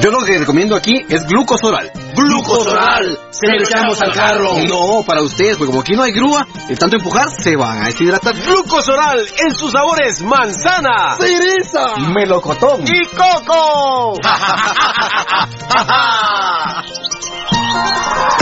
Yo lo que recomiendo aquí es glucosoral. ¡Glucosoral! Se lo echamos al carro. No, para ustedes, porque como aquí no hay grúa, de tanto empujar se van a deshidratar. Glucosoral en sus sabores manzana, ¡Cereza! melocotón ¡Y coco!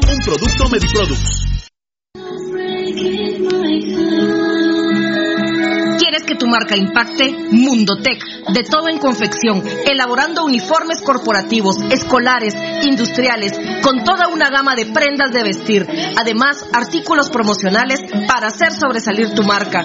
un producto Mediproducts. ¿Quieres que tu marca impacte? Mundotech, de todo en confección, elaborando uniformes corporativos, escolares, industriales, con toda una gama de prendas de vestir. Además, artículos promocionales para hacer sobresalir tu marca.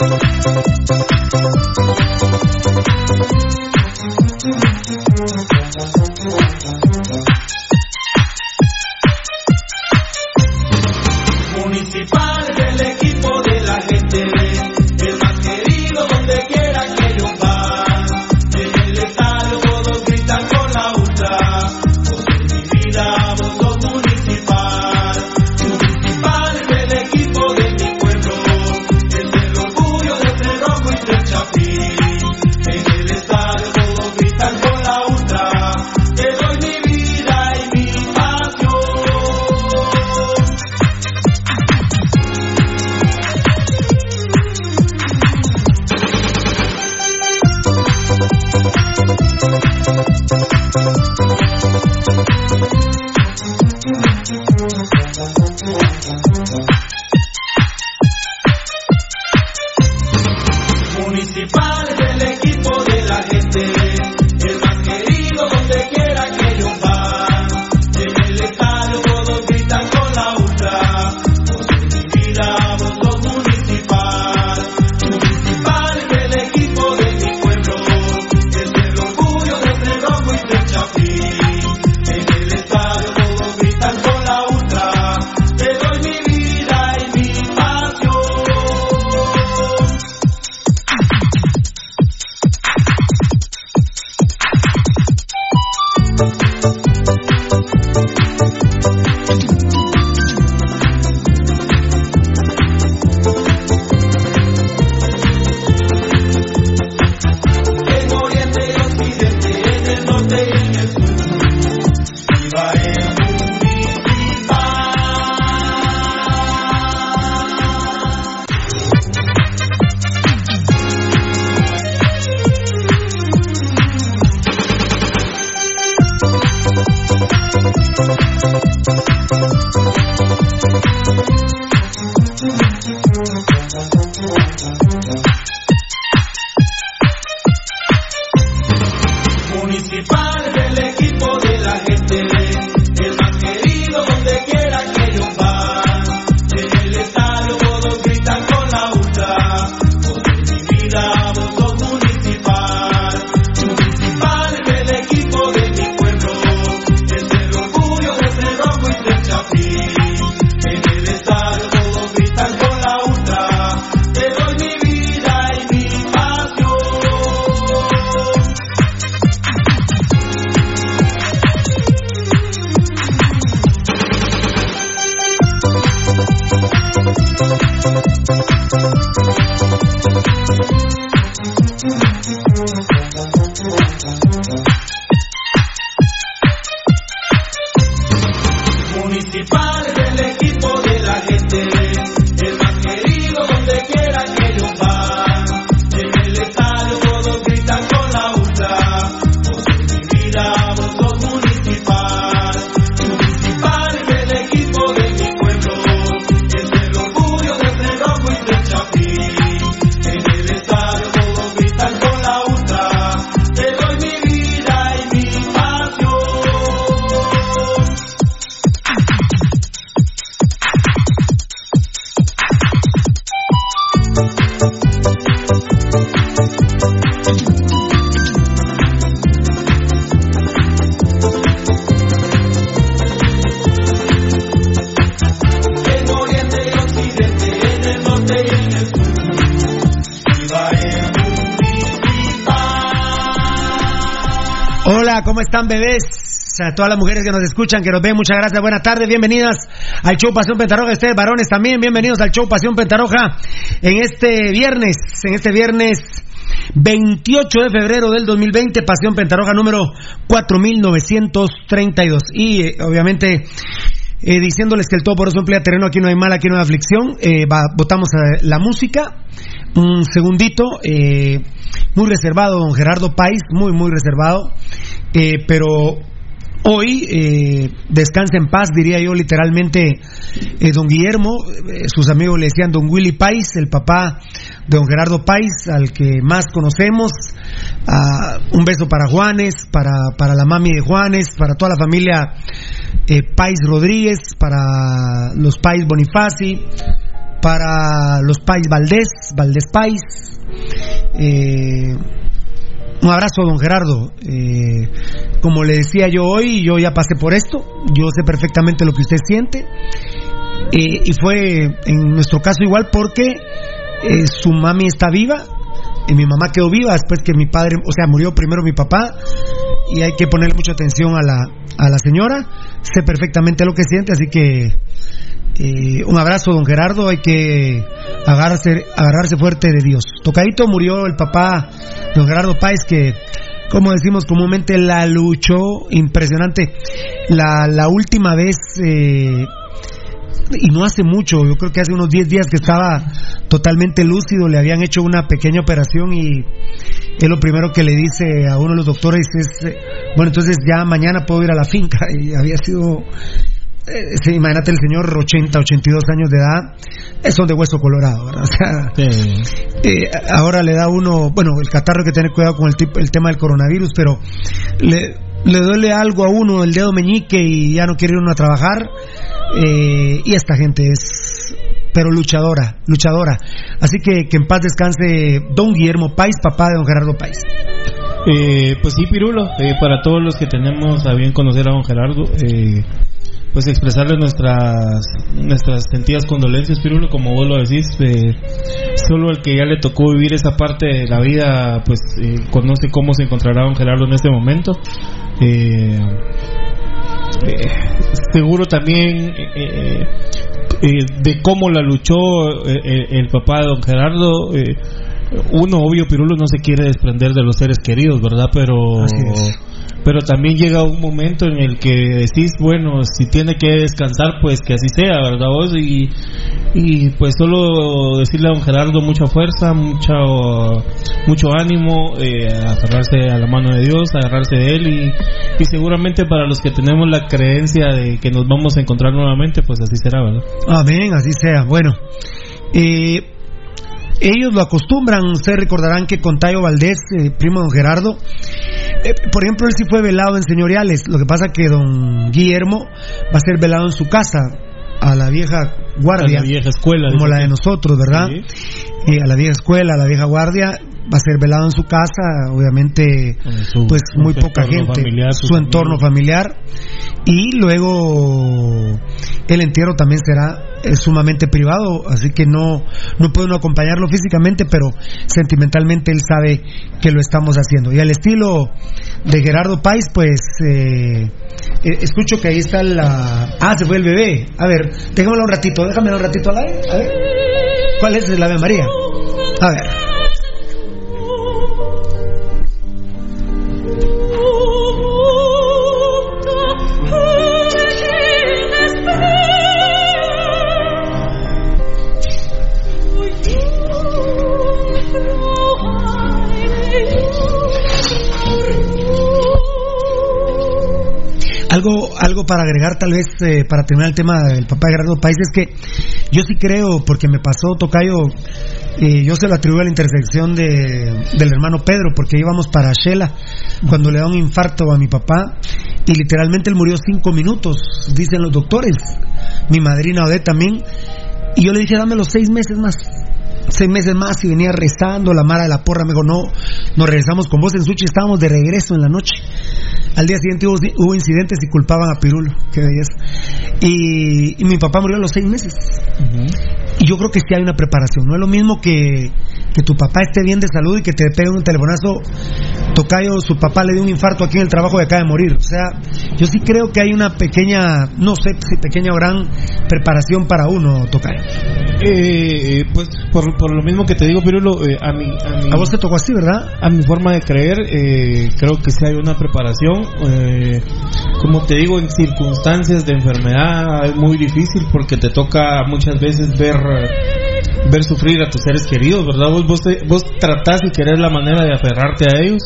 Municipal bebés? A todas las mujeres que nos escuchan, que nos ven, muchas gracias, buenas tardes, bienvenidas al show Pasión Pentarroja, ustedes varones también, bienvenidos al show Pasión Pentarroja en este viernes, en este viernes 28 de febrero del 2020, Pasión Pentarroja número 4932. Y eh, obviamente eh, diciéndoles que el todo por eso emplea terreno, aquí no hay mal, aquí no hay aflicción. Eh, va, votamos a la música. Un segundito, eh, muy reservado, don Gerardo País, muy, muy reservado. Eh, pero Hoy, eh, descansa en paz, diría yo literalmente, eh, don Guillermo, eh, sus amigos le decían don Willy Pais, el papá de don Gerardo Pais, al que más conocemos. Ah, un beso para Juanes, para, para la mami de Juanes, para toda la familia Pais Rodríguez, para los Pais Bonifaci, para los Pais Valdés, Valdés Pais. Un abrazo, don Gerardo. Eh, como le decía yo hoy, yo ya pasé por esto. Yo sé perfectamente lo que usted siente. Eh, y fue en nuestro caso igual porque eh, su mami está viva. Y mi mamá quedó viva después que mi padre, o sea, murió primero mi papá. Y hay que ponerle mucha atención a la, a la señora. Sé perfectamente lo que siente, así que eh, un abrazo, don Gerardo. Hay que agarrarse, agarrarse fuerte de Dios. Tocadito murió el papá, don Gerardo Páez, que, como decimos comúnmente, la luchó impresionante. La, la última vez, eh, y no hace mucho, yo creo que hace unos 10 días que estaba totalmente lúcido, le habían hecho una pequeña operación y es lo primero que le dice a uno de los doctores es, eh, bueno, entonces ya mañana puedo ir a la finca. Y había sido eh, sí, imagínate el señor 80, 82 años de edad, eh, son de hueso colorado, ¿verdad? O sea, eh, ahora le da uno, bueno, el catarro hay que tener cuidado con el, tipo, el tema del coronavirus, pero le, le duele algo a uno el dedo meñique y ya no quiere ir uno a trabajar. eh, y esta gente es, pero luchadora, luchadora. Así que que en paz descanse don Guillermo Pais, papá de don Gerardo Pais. Eh, pues sí, Pirulo, eh, para todos los que tenemos a bien conocer a don Gerardo, eh, pues expresarle nuestras nuestras sentidas condolencias, Pirulo, como vos lo decís, eh, solo el que ya le tocó vivir esa parte de la vida, pues eh, conoce cómo se encontrará don Gerardo en este momento. Eh, eh, seguro también eh, de cómo la luchó el papá de don Gerardo. uno, obvio, Pirulo no se quiere desprender de los seres queridos, ¿verdad? Pero, pero también llega un momento en el que decís, bueno, si tiene que descansar, pues que así sea, ¿verdad vos? Y, y pues solo decirle a don Gerardo mucha fuerza, mucho, mucho ánimo, eh, agarrarse a la mano de Dios, agarrarse de Él y, y seguramente para los que tenemos la creencia de que nos vamos a encontrar nuevamente, pues así será, ¿verdad? Amén, así sea. Bueno, eh, ellos lo acostumbran, ustedes recordarán que con Tayo Valdés, eh, primo de don Gerardo, eh, por ejemplo, él sí fue velado en señoriales. Lo que pasa que don Guillermo va a ser velado en su casa, a la vieja guardia, A la vieja escuela, como la de nosotros, ¿verdad? Eh, a la vieja escuela, a la vieja guardia, va a ser velado en su casa, obviamente, su- pues muy poca gente, familiar, su entorno familiar, y luego el entierro también será eh, sumamente privado, así que no, no puede uno acompañarlo físicamente, pero sentimentalmente él sabe que lo estamos haciendo. Y al estilo de Gerardo Pais, pues eh, eh, escucho que ahí está la... Ah, se fue el bebé. A ver, déjamelo un ratito, déjamelo un ratito al aire. A ver. ¿Cuál es el Ave María? A ver. Algo, algo para agregar, tal vez, eh, para terminar el tema del papá de Gerardo País, es que yo sí creo, porque me pasó, Tocayo, yo se lo atribuyo a la intersección de, del hermano Pedro, porque íbamos para Shela cuando le da un infarto a mi papá, y literalmente él murió cinco minutos, dicen los doctores. Mi madrina Odette también, y yo le dije, dame los seis meses más. Seis meses más y venía rezando, la Mara de la Porra me dijo, no, nos regresamos con vos en Suchi, estábamos de regreso en la noche. Al día siguiente hubo, hubo incidentes y culpaban a Pirulo. Qué belleza. Y, y mi papá murió a los seis meses. Y yo creo que sí hay una preparación. No es lo mismo que, que tu papá esté bien de salud y que te pegue un telefonazo. Tocayo, su papá le dio un infarto aquí en el trabajo y acaba de morir. O sea, yo sí creo que hay una pequeña, no sé si pequeña o gran preparación para uno, Tocayo. Eh, pues por, por lo mismo que te digo, Pirulo, eh, a, mi, a, mi- A vos te tocó así, ¿verdad? a mi forma de creer, eh, creo que sí hay una preparación. eh, como te digo, en circunstancias de enfermedad es muy difícil porque te toca muchas veces ver ver sufrir a tus seres queridos, ¿verdad? Vos, vos, vos tratás y querés la manera de aferrarte a ellos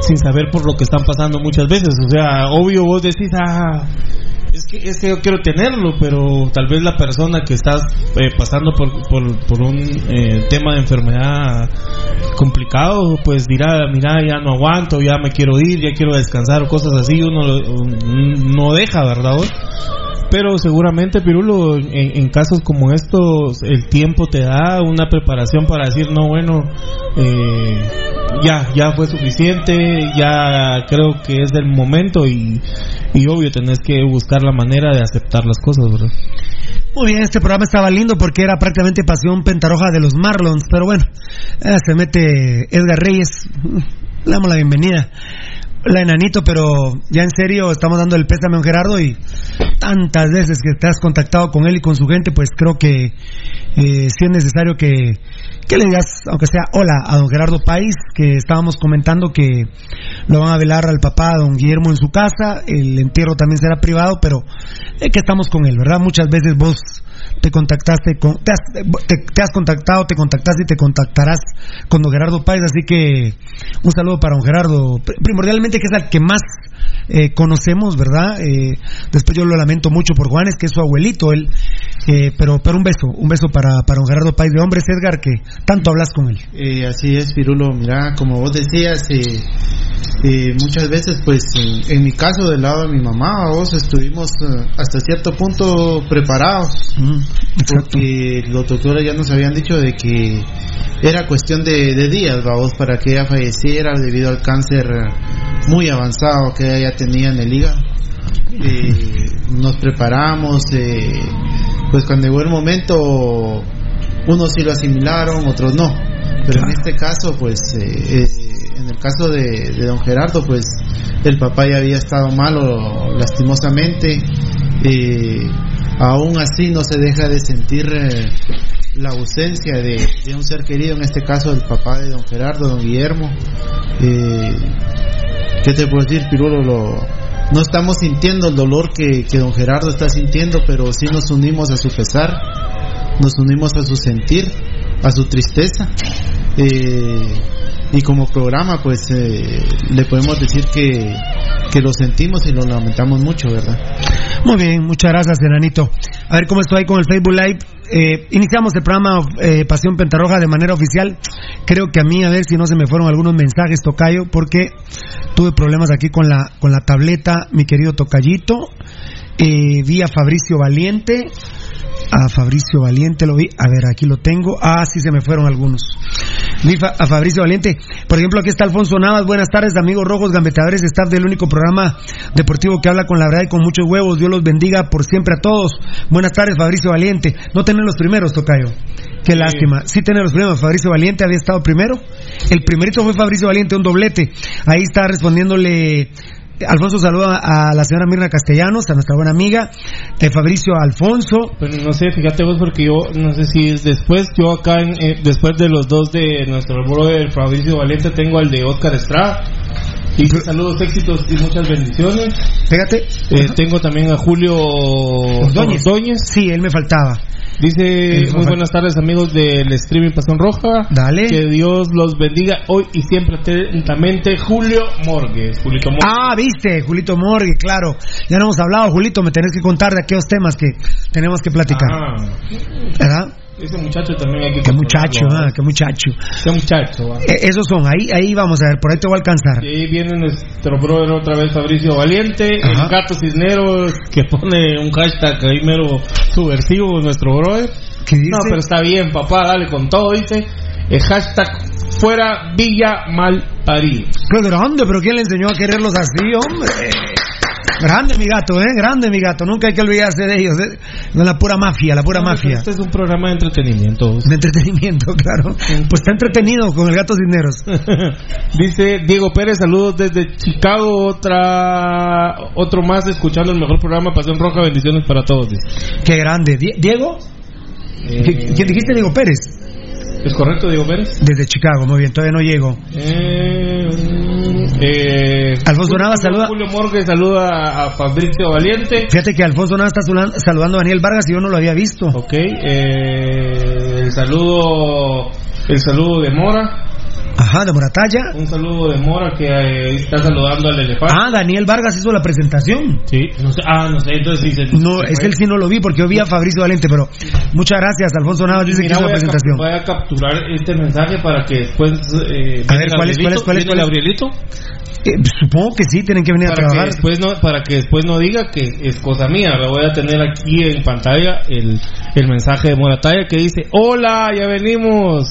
sin saber por lo que están pasando muchas veces. O sea, obvio vos decís, ah, es que, es que yo quiero tenerlo, pero tal vez la persona que estás eh, pasando por, por, un eh, tema de enfermedad complicado, pues dirá, mira, ya no aguanto, ya me quiero ir, ya quiero descansar o cosas así, uno lo- no deja, ¿verdad? Pero seguramente, Pirulo, en, en casos como estos, el tiempo te da una preparación para decir, no, bueno, eh, ya, ya fue suficiente, ya creo que es el momento y, y obvio tenés que buscar la manera de aceptar las cosas, ¿verdad? Muy bien, este programa estaba lindo porque era prácticamente pasión pentaroja de los Marlons, pero bueno, eh, se mete Edgar Reyes, le damos la bienvenida. La enanito, pero ya en serio estamos dando el pésame a Gerardo y tantas veces que te has contactado con él y con su gente, pues creo que eh, sí es necesario que, que le digas, aunque sea hola, a don Gerardo País, que estábamos comentando que lo van a velar al papá, don Guillermo en su casa, el entierro también será privado, pero eh, que estamos con él, ¿verdad? Muchas veces vos te contactaste con, te has, te- te has contactado, te contactaste y te contactarás con don Gerardo Páez, así que un saludo para don Gerardo, Pr- primordialmente que es al que más eh, conocemos, ¿verdad? Eh, después yo lo lamento mucho por Juanes, que es su abuelito, él, eh, pero, pero un beso, un beso para, para don Gerardo Páez de Hombres, Edgar, que tanto hablas con él. Eh, así es, Pirulo. Mira, como vos decías, eh, muchas veces, pues, en, en mi caso, del lado de mi mamá, vos estuvimos hasta cierto punto preparados, porque los doctores ya nos habían dicho de que era cuestión de, de días, vos, para que ella falleciera debido al cáncer muy avanzado que ella ya tenía en el hígado. Eh, nos preparamos, eh, pues cuando llegó el momento, unos sí lo asimilaron, otros no. Pero en este caso, pues, eh, eh, en el caso de, de don Gerardo, pues, el papá ya había estado malo, lastimosamente. Aún así no se deja de sentir la ausencia de, de un ser querido, en este caso el papá de don Gerardo, don Guillermo. Eh, ¿Qué te puedo decir, Pirulo? Lo, no estamos sintiendo el dolor que, que don Gerardo está sintiendo, pero sí nos unimos a su pesar, nos unimos a su sentir, a su tristeza. Eh, y como programa, pues eh, le podemos decir que, que lo sentimos y lo lamentamos mucho, ¿verdad? Muy bien, muchas gracias, Enanito. A ver cómo estoy con el Facebook Live. Eh, iniciamos el programa eh, Pasión Pentarroja de manera oficial. Creo que a mí, a ver si no se me fueron algunos mensajes, Tocayo, porque tuve problemas aquí con la, con la tableta, mi querido Tocayito. Eh, vi a Fabricio Valiente. A Fabricio Valiente lo vi. A ver, aquí lo tengo. Ah, sí, se me fueron algunos. Vi a Fabricio Valiente. Por ejemplo, aquí está Alfonso Navas. Buenas tardes, amigos rojos, gambetadores, staff del único programa deportivo que habla con la verdad y con muchos huevos. Dios los bendiga por siempre a todos. Buenas tardes, Fabricio Valiente. No tener los primeros, Tocayo. Qué lástima. Sí tener los primeros. Fabricio Valiente había estado primero. El primerito fue Fabricio Valiente, un doblete. Ahí está respondiéndole Alfonso saluda a la señora Mirna Castellanos, a nuestra buena amiga, eh, Fabricio Alfonso. Pero no sé, fíjate vos, porque yo no sé si es después, yo acá, en, eh, después de los dos de nuestro brother Fabricio Valente, tengo al de Oscar Estrada. Y saludos, éxitos y muchas bendiciones. Fíjate. Eh, tengo también a Julio Ordóñez. Sí, él me faltaba. Dice, muy buenas tardes amigos del streaming Pasión Roja. Dale. Que Dios los bendiga hoy y siempre atentamente. Julio Morgues. Julito Morgues. Ah, viste, Julito Morgue, claro. Ya no hemos hablado, Julito, me tenés que contar de aquellos temas que tenemos que platicar. Ah, ¿Verdad? Ese muchacho también hay que Qué muchacho, ah, qué muchacho. Qué muchacho. ah. Eh, esos son, ahí, ahí vamos a ver, por ahí te voy a alcanzar. Y ahí viene nuestro brother otra vez Fabricio Valiente, Ajá. el gato cisnero que pone un hashtag ahí mero subversivo nuestro brother. ¿Qué dice? No, pero está bien, papá, dale con todo, dice. eh, hashtag fuera Villa Malparido. Qué grande, pero ¿quién le enseñó a quererlos así, hombre? Grande mi gato, ¿eh? Grande mi gato. Nunca hay que olvidarse de ellos. ¿eh? La pura mafia, la pura No, mafia. Este es un programa de entretenimiento. De entretenimiento, claro. Pues está entretenido con el gato Cisneros. Dice Diego Pérez, saludos desde Chicago, otra otro más escuchando el mejor programa Pasión Roja, bendiciones para todos. dice. Qué grande. Die- ¿Diego? Eh, ¿Quién dijiste, Diego Pérez? ¿Es correcto, Diego Pérez? Desde Chicago, muy bien, todavía no llego. Eh, eh, Alfonso Julio- Nava saluda- Julio Morgue saluda a, Fabricio Valiente. Fíjate que Alfonso Nava está saludan- saludando a Daniel Vargas y yo no lo había visto. Ok, eh, el saludo el saludo de Mora. Ajá, de Moratalla. Un saludo de Mora que eh, está saludando al elefante. Ah, Daniel Vargas hizo la presentación. Sí, no sé, ah, no sé, entonces sí se- No, es que él sí no lo vi porque yo vi a Fabricio Valente, pero muchas gracias, Alfonso Navas dice que hizo la a presentación. voy a capturar este mensaje para que después. Eh, A ver, ¿cuál es, cuál es, cuál es, ¿viene cuál es? Gabrielito? Eh, supongo que sí, tienen que venir a Para que, trabajar. después no, para que después no diga que es cosa mía. Le voy a tener aquí en pantalla el, el mensaje de Moratalla que dice: Hola, ya venimos.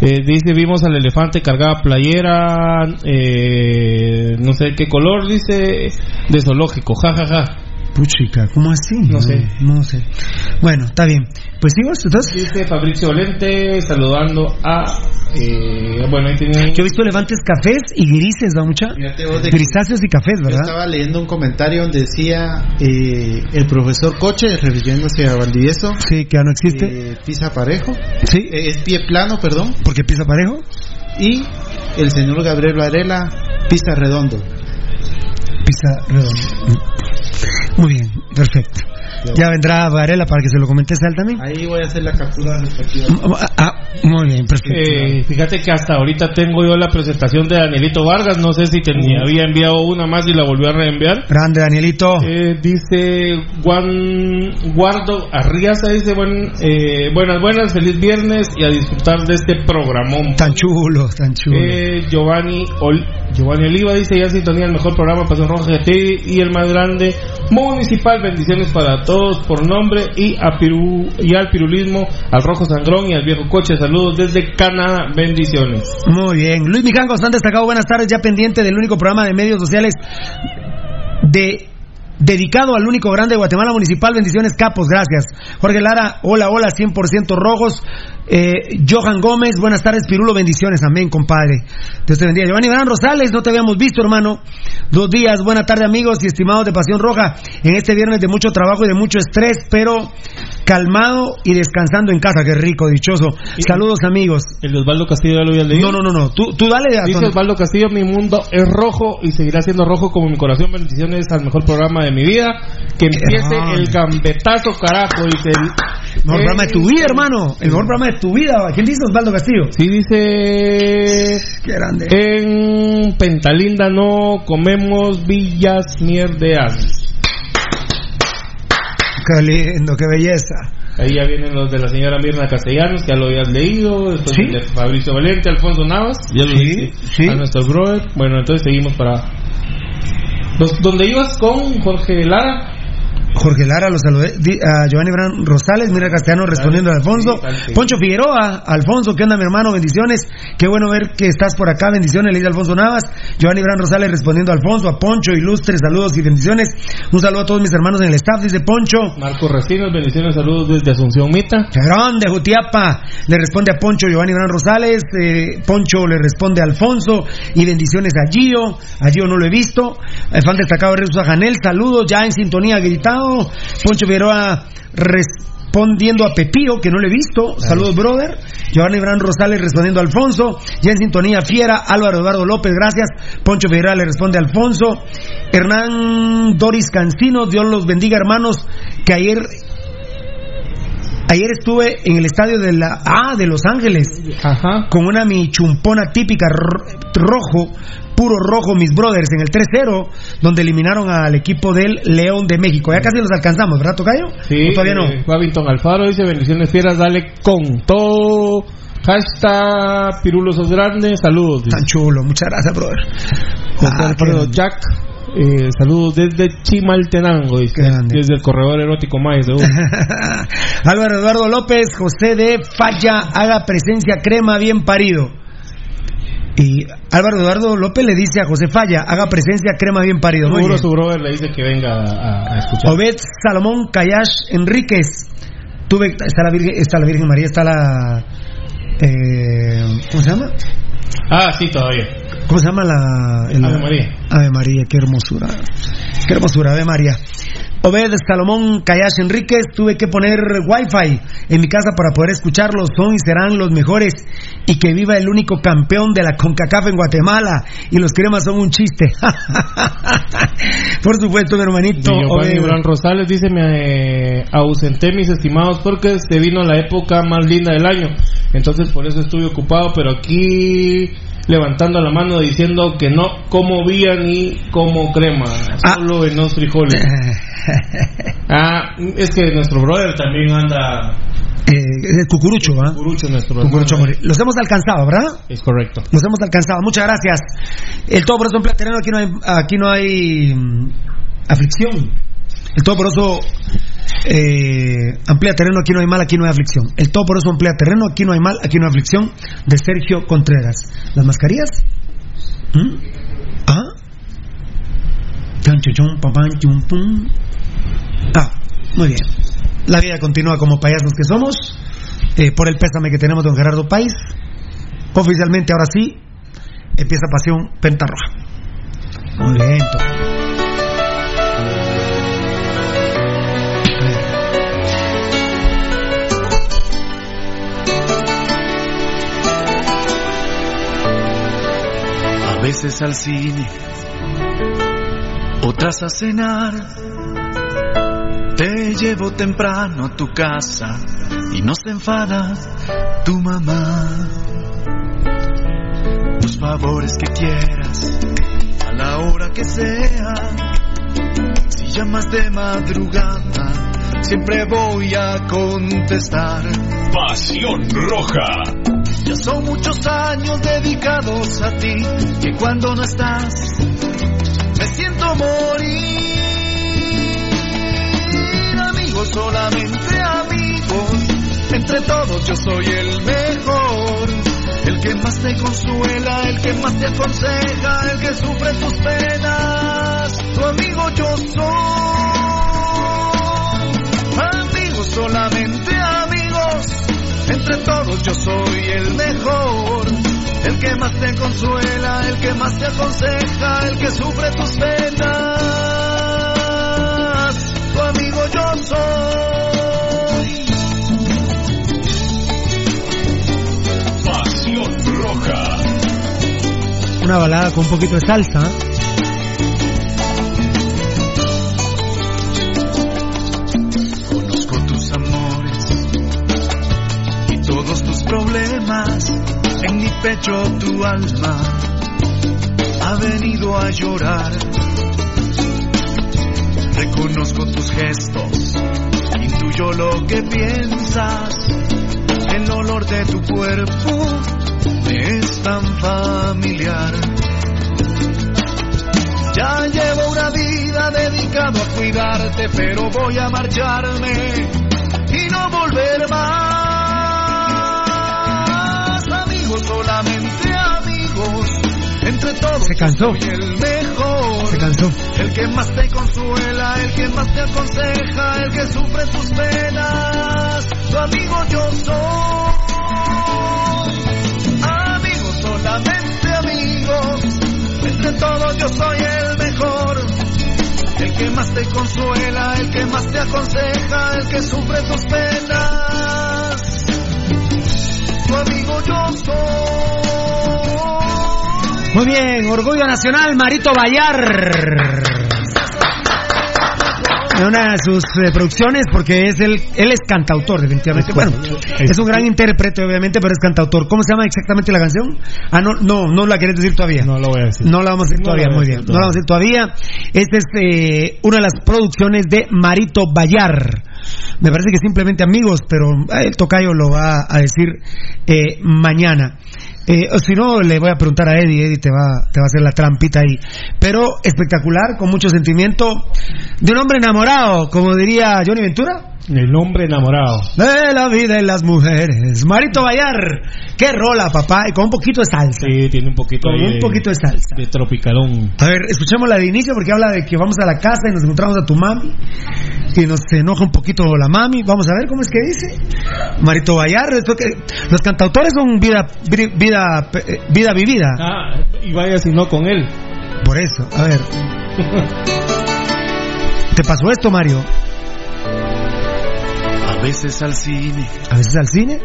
Eh, dice: Vimos al elefante cargada playera, eh, no sé qué color, dice, de zoológico, jajaja. Puchica, ¿cómo así? No sé. No sé. Bueno, está bien. Pues sigo, entonces. Dice Fabricio Valente saludando a. Eh, bueno, ahí tiene. Yo he visto elefantes cafés y grises, ¿no, mucha? De Grisáceos y cafés, Yo ¿verdad? estaba leyendo un comentario donde decía eh, el profesor Coche, refiriéndose a Valdivieso, Sí, que ya no existe. eh, pisa parejo, Sí, eh, es pie plano, perdón, porque pisa parejo. y el señor Gabriel Varela pisa redondo. Pisa redondo. Muy bien, perfecto. Ya vendrá Varela para que se lo comentes a él también. Ahí voy a hacer la captura respectiva. Ah, muy bien, perfecto. Eh, fíjate que hasta ahorita tengo yo la presentación de Danielito Vargas. No sé si tenía, había enviado una más y la volvió a reenviar. Grande, Danielito. Eh, dice Juan Guardo Arriaza, dice buen, eh, buenas, buenas, feliz viernes y a disfrutar de este programón. Tan chulo, tan chulo. Eh, Giovanni, Ol- Giovanni Oliva dice ya sintonía el mejor programa Pasión Roja GT y el más grande municipal. Bendiciones para todos por nombre y a Pirú y al pirulismo, al rojo sangrón y al viejo coche. Saludos desde Canadá. Bendiciones. Muy bien. Luis Mijangos, están destacado. Buenas tardes. Ya pendiente del único programa de medios sociales de dedicado al único grande de Guatemala Municipal. Bendiciones, capos. Gracias. Jorge Lara, hola, hola, 100% rojos. Eh, Johan Gómez, buenas tardes, Pirulo. Bendiciones. Amén, compadre. Dios te bendiga. Giovanni Gran Rosales, no te habíamos visto, hermano. Dos días. Buena tarde, amigos y estimados de Pasión Roja. En este viernes de mucho trabajo y de mucho estrés, pero calmado y descansando en casa. Qué rico, dichoso. Saludos, amigos. El de Osvaldo Castillo ya lo había leído. No, no, no, no. Tú, tú dale a Dice Osvaldo Castillo, mi mundo es rojo y seguirá siendo rojo como mi corazón. Bendiciones al mejor programa de mi vida. Que empiece Ah. el gambetazo, carajo, dice el... mejor programa de tu vida, hermano. El mejor programa de tu vida. ¿Quién dice Osvaldo Castillo? Sí, dice... Qué grande. En Pentalinda no comemos villas mierdeas. Qué lindo, qué belleza. Ahí ya vienen los de la señora Mirna Castellanos, que ya lo habías leído. Sí. de Fabricio Valente, Alfonso Navas. Ya lo sí. A nuestro brother. Bueno, entonces seguimos para... ¿Dónde ibas con Jorge Lara? Jorge Lara, lo saludé. A Giovanni Bran Rosales, mira Castellano respondiendo a Alfonso. Poncho Figueroa, Alfonso, ¿qué onda, mi hermano? Bendiciones. Qué bueno ver que estás por acá. Bendiciones, le dice Alfonso Navas. Giovanni Bran Rosales respondiendo a Alfonso, a Poncho, ilustres, saludos y bendiciones. Un saludo a todos mis hermanos en el staff, dice Poncho. Marco Recinos, bendiciones, saludos desde Asunción Mita. Grande, Jutiapa. Le responde a Poncho Giovanni Bran Rosales. eh, Poncho le responde a Alfonso. Y bendiciones a Gio. A Gio no lo he visto. El fan destacado de Jesús Janel. Saludos, ya en sintonía gritado. Poncho Figueroa respondiendo a Pepío, que no le he visto. Saludos, brother. Giovanni Bran Rosales respondiendo a Alfonso. Ya en sintonía fiera. Álvaro Eduardo López, gracias. Poncho Figueroa le responde a Alfonso. Hernán Doris Cancino, Dios los bendiga, hermanos. Que ayer Ayer estuve en el estadio de la ah de Los Ángeles Ajá. con una mi chumpona típica ro- rojo, puro rojo mis brothers en el 3-0 donde eliminaron al equipo del León de México. Ya casi los alcanzamos, ¿verdad, Tocayo? Sí, ¿O todavía no. eh, Babington Alfaro dice bendiciones fieras, dale con todo. Hashtag Pirulo sos grande, saludos. dice. Tan chulo, muchas gracias, brother. Ah, Alfredo Jack. Eh, saludos desde Chimaltenango, dice, desde el corredor erótico de Álvaro Eduardo López, José de Falla, haga presencia crema bien parido. Y Álvaro Eduardo López le dice a José Falla, haga presencia crema bien parido. Seguro su brother le dice que venga a, a escuchar. Obed Salomón Cayash Enríquez. Tuve, está la Virgen, está la Virgen María, está la eh, ¿cómo se llama? Ah, sí, todavía. ¿Cómo se llama la, el- Ave María. Ave María, qué hermosura. Qué hermosura, Ave María. Obed Salomón Cayash Enríquez, tuve que poner wifi en mi casa para poder escucharlos. Son y serán los mejores. Y que viva el único campeón de la CONCACAF en Guatemala. Y los cremas son un chiste. Por supuesto, mi hermanito. Obed. Bran Rosales dice, me eh, ausenté mis estimados porque se vino la época más linda del año. Entonces por eso estuve ocupado, pero aquí levantando la mano diciendo que no como vía ni como crema, solo en los frijoles. ah, es que nuestro brother también anda... Eh, el cucurucho, ¿va? Cucurucho, nuestro Cucurucho Los hemos alcanzado, ¿verdad? Es correcto. Los hemos alcanzado. Muchas gracias. El Todopoderoso emplea terreno. Aquí no hay, aquí no hay mm, aflicción. El Todopoderoso eh, amplía terreno. Aquí no hay mal, aquí no hay aflicción. El Todopoderoso amplía terreno. Aquí no hay mal, aquí no hay aflicción. De Sergio Contreras. ¿Las mascarillas? ¿Mm? ¿Ah? Ah, muy bien. La vida continúa como payasos que somos. eh, por el pésame que tenemos don Gerardo País. Oficialmente, ahora sí, empieza Pasión Pentarroja. Muy bien. A veces al cine, otras a cenar. Te llevo temprano a tu casa y no se enfada tu mamá. Los favores que quieras, a la hora que sea. Si llamas de madrugada, siempre voy a contestar. Pasión Roja. Ya son muchos años dedicados a ti, que cuando no estás, me siento morir. Amigos, solamente amigos, entre todos yo soy el mejor. El que más te consuela, el que más te aconseja, el que sufre tus penas, tu amigo yo soy. Amigos, solamente entre todos yo soy el mejor. El que más te consuela, el que más te aconseja, el que sufre tus penas. Tu amigo yo soy. Pasión Roja. Una balada con un poquito de salsa. Todos tus problemas. En mi pecho tu alma ha venido a llorar. Reconozco tus gestos, intuyo lo que piensas. El olor de tu cuerpo me es tan familiar. Ya llevo una vida dedicado a cuidarte, pero voy a marcharme y no volver más. Solamente amigos, entre todos Se cansó. soy el mejor. Se cansó. El que más te consuela, el que más te aconseja, el que sufre tus penas. Tu amigo yo soy. Amigos, solamente amigos. Entre todos yo soy el mejor. El que más te consuela, el que más te aconseja, el que sufre tus penas. Tu amigo yo soy. Muy bien, Orgullo Nacional, Marito Bayar. En una de sus eh, producciones, porque es él, él es cantautor, definitivamente. Bueno, es un gran intérprete, obviamente, pero es cantautor. ¿Cómo se llama exactamente la canción? Ah, no, no, no la quieres decir todavía. No lo voy a decir. No la vamos a decir No la todavía, muy bien. No la vamos a decir todavía. Esta es eh, una de las producciones de Marito Bayar. Me parece que simplemente amigos, pero eh, el tocayo lo va a decir eh, mañana. Eh, si no, le voy a preguntar a Eddie. Eddie te va, te va a hacer la trampita ahí. Pero espectacular, con mucho sentimiento. De un hombre enamorado, como diría Johnny Ventura. El hombre enamorado. De la vida y las mujeres. Marito Bayar. Qué rola, papá. Y con un poquito de salsa. Sí, tiene un poquito Con ahí un de- poquito de salsa. de tropicalón. A ver, escuchemos la de inicio porque habla de que vamos a la casa y nos encontramos a tu mami y nos enoja un poquito la mami. Vamos a ver cómo es que dice. Marito Bayar, esto que- los cantautores son vida vi- vida vida vivida. Ah, y vaya si no con él. Por eso, a ver. ¿Te pasó esto, Mario? A veces al cine, A veces al cine.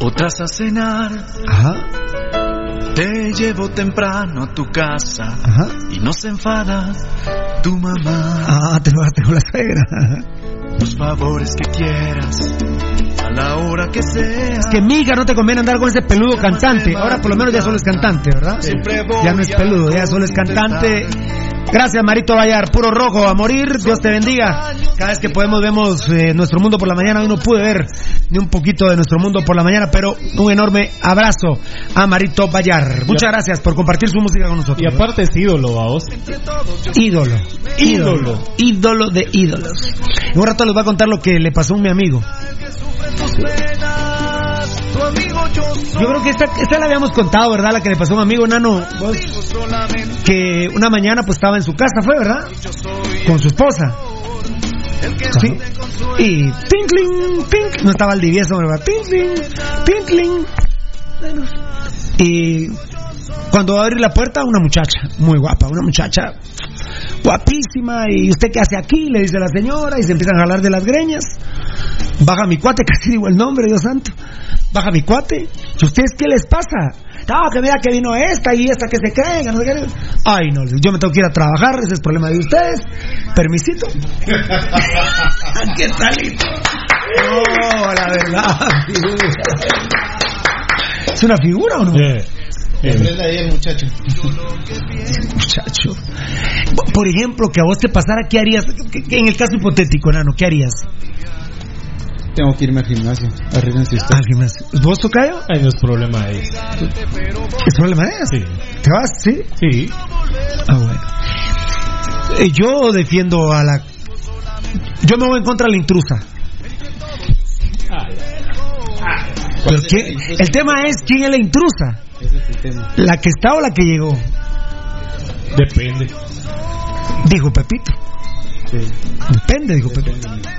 otras a cenar. Ajá, Te llevo temprano a tu casa ajá. y no se enfada tu mamá. Ah, te lo tengo la suegra. Los favores que quieras, a la hora que sea. Es que miga, no te conviene andar con ese peludo cantante. Ahora por lo menos ya solo es cantante, ¿verdad? Ya no es peludo, ya solo es cantante. Gracias, Marito Bayar, puro rojo, a morir, Dios te bendiga. Cada vez que podemos vemos eh, nuestro mundo por la mañana, hoy no pude ver ni un poquito de nuestro mundo por la mañana, pero un enorme abrazo a Marito Bayar. Muchas gracias por compartir su música con nosotros. Y aparte es ídolo, vos. Ídolo, ídolo, ídolo de ídolos. En un rato les voy a contar lo que le pasó a mi amigo. Yo creo que esta, esta la habíamos contado, ¿verdad? La que le pasó a mi amigo Nano. vos, que una mañana pues estaba en su casa, fue, ¿verdad? Con su esposa. Y tinkling, tink, no estaba el divieso, ¿verdad? Tinkling, tinkling. Y cuando va la puerta, una muchacha, muy guapa, una muchacha guapísima. ¿Y usted qué hace aquí? Le dice la señora y se empiezan a jalar de las greñas. Baja mi cuate, casi digo el nombre, Dios santo. Baja mi cuate. ¿Y ustedes qué les pasa? No, que mira que vino esta y esta que se creen. no qué. Ay, no, yo me tengo que ir a trabajar, ese es problema de ustedes. Permisito. ¿Qué tal? No, la verdad. ¿Es una figura o no? Aprenda ahí el muchacho. Muchacho. Por ejemplo, que a vos te pasara, ¿qué harías? En el caso hipotético, Nano, ¿qué harías? Tengo que irme al gimnasio. Al gimnasio. ¿Vos, Tocayo? Ay, no es problema ahí. ¿Es problema de eso? Sí. ¿Te vas? ¿Sí? Sí. Ah, bueno. Eh, Yo defiendo a la... Yo me voy en contra de la intrusa. Pero ¿quién- El tema es quién es la intrusa. Ese es el tema. ¿La que está o la que llegó? Depende. Dijo Pepito. Sí. Depende, dijo Pepito.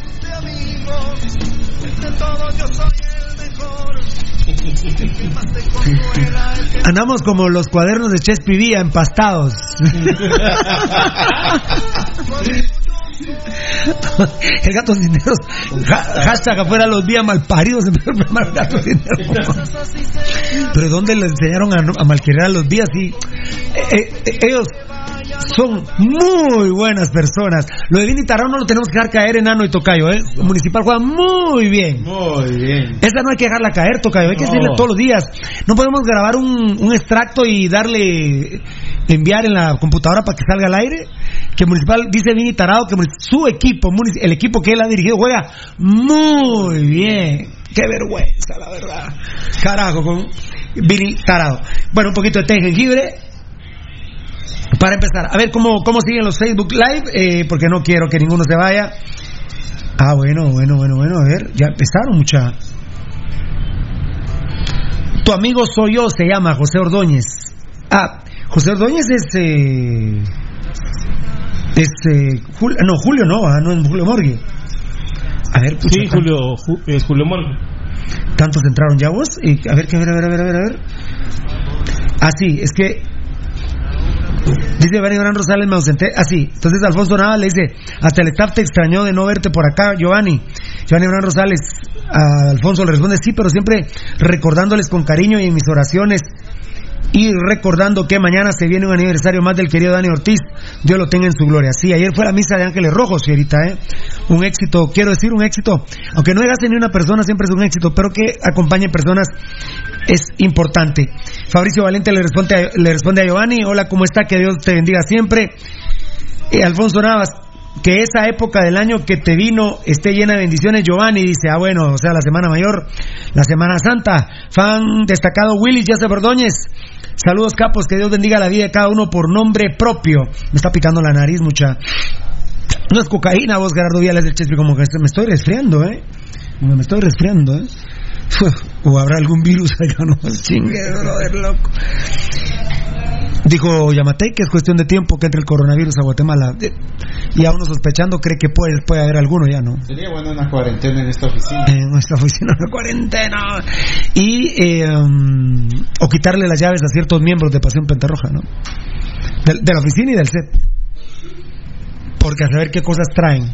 Andamos como los cuadernos de Chespi Vía empastados. El gato. Ja- hashtag afuera los días malparidos. el. Pero ¿dónde le enseñaron a, a a los días? Y, eh, eh, ellos son muy buenas personas. Lo de Vini Tarrón no lo tenemos que dejar caer enano y tocayo, ¿eh? El municipal juega muy bien. Muy bien. Esa no hay que dejarla caer, tocayo, hay que No. decirle todos los días. No podemos grabar un, un extracto y darle, enviar en la computadora para que salga al aire. Que Municipal, dice Vini Tarado, que su equipo, el equipo que él ha dirigido, juega muy bien. Qué vergüenza, la verdad. Carajo, con Vini Tarado. Bueno, un poquito de té jengibre. Para empezar, a ver cómo, cómo siguen los Facebook Live, eh, porque no quiero que ninguno se vaya. Ah, bueno, bueno, bueno, bueno, a ver, ya empezaron mucha. Tu amigo soy yo, se llama José Ordóñez. Ah, José Ordóñez es. Eh, es. Eh, Julio, no, Julio no, ah, no es Julio Morgue. A ver, pucha, Sí, Julio, Ju- es Julio Morgan. ¿Tantos entraron ya vos? Y, a ver, que a ver, a ver, a ver, a ver, a ver. Ah, sí, es que. Dice Giovanni Gran Rosales, me ausenté. Ah, sí. Entonces Alfonso Nava le dice: Hasta el staff te extrañó de no verte por acá, Giovanni. Giovanni Gran Rosales, a Alfonso le responde: Sí, pero siempre recordándoles con cariño y en mis oraciones. Y recordando que mañana se viene un aniversario más del querido Dani Ortiz. Dios lo tenga en su gloria. Sí, ayer fue la misa de Ángeles Rojos, señorita, ¿eh? Un éxito, quiero decir un éxito. Aunque no llegase ni una persona, siempre es un éxito, pero que acompañen personas es importante. Fabricio Valente le responde a, le responde Giovanni: Hola, ¿cómo está? Que Dios te bendiga siempre. Eh, Alfonso Navas, que esa época del año que te vino esté llena de bendiciones. Giovanni dice, ah, bueno, o sea, la Semana Mayor, la Semana Santa. Fan destacado Willy Joseph Ordóñez. Saludos, capos, que Dios bendiga la vida de cada uno por nombre propio. Me está picando la nariz, mucha. No es cocaína, vos, Gerardo Viales del Chespi, como que me estoy resfriando, ¿eh? Me estoy resfriando, ¿eh? O habrá algún virus acá, no chingue, brother, loco. Dijo Yamate que es cuestión de tiempo que entre el coronavirus a Guatemala. Eh, Y a uno sospechando cree que puede, puede haber alguno ya, ¿no? Sería bueno una cuarentena en esta oficina. En nuestra oficina una cuarentena. Y, eh, um, o quitarle las llaves a ciertos miembros de Pasión Pentarroja, ¿no? De, de la oficina y del set. Porque a saber qué cosas traen.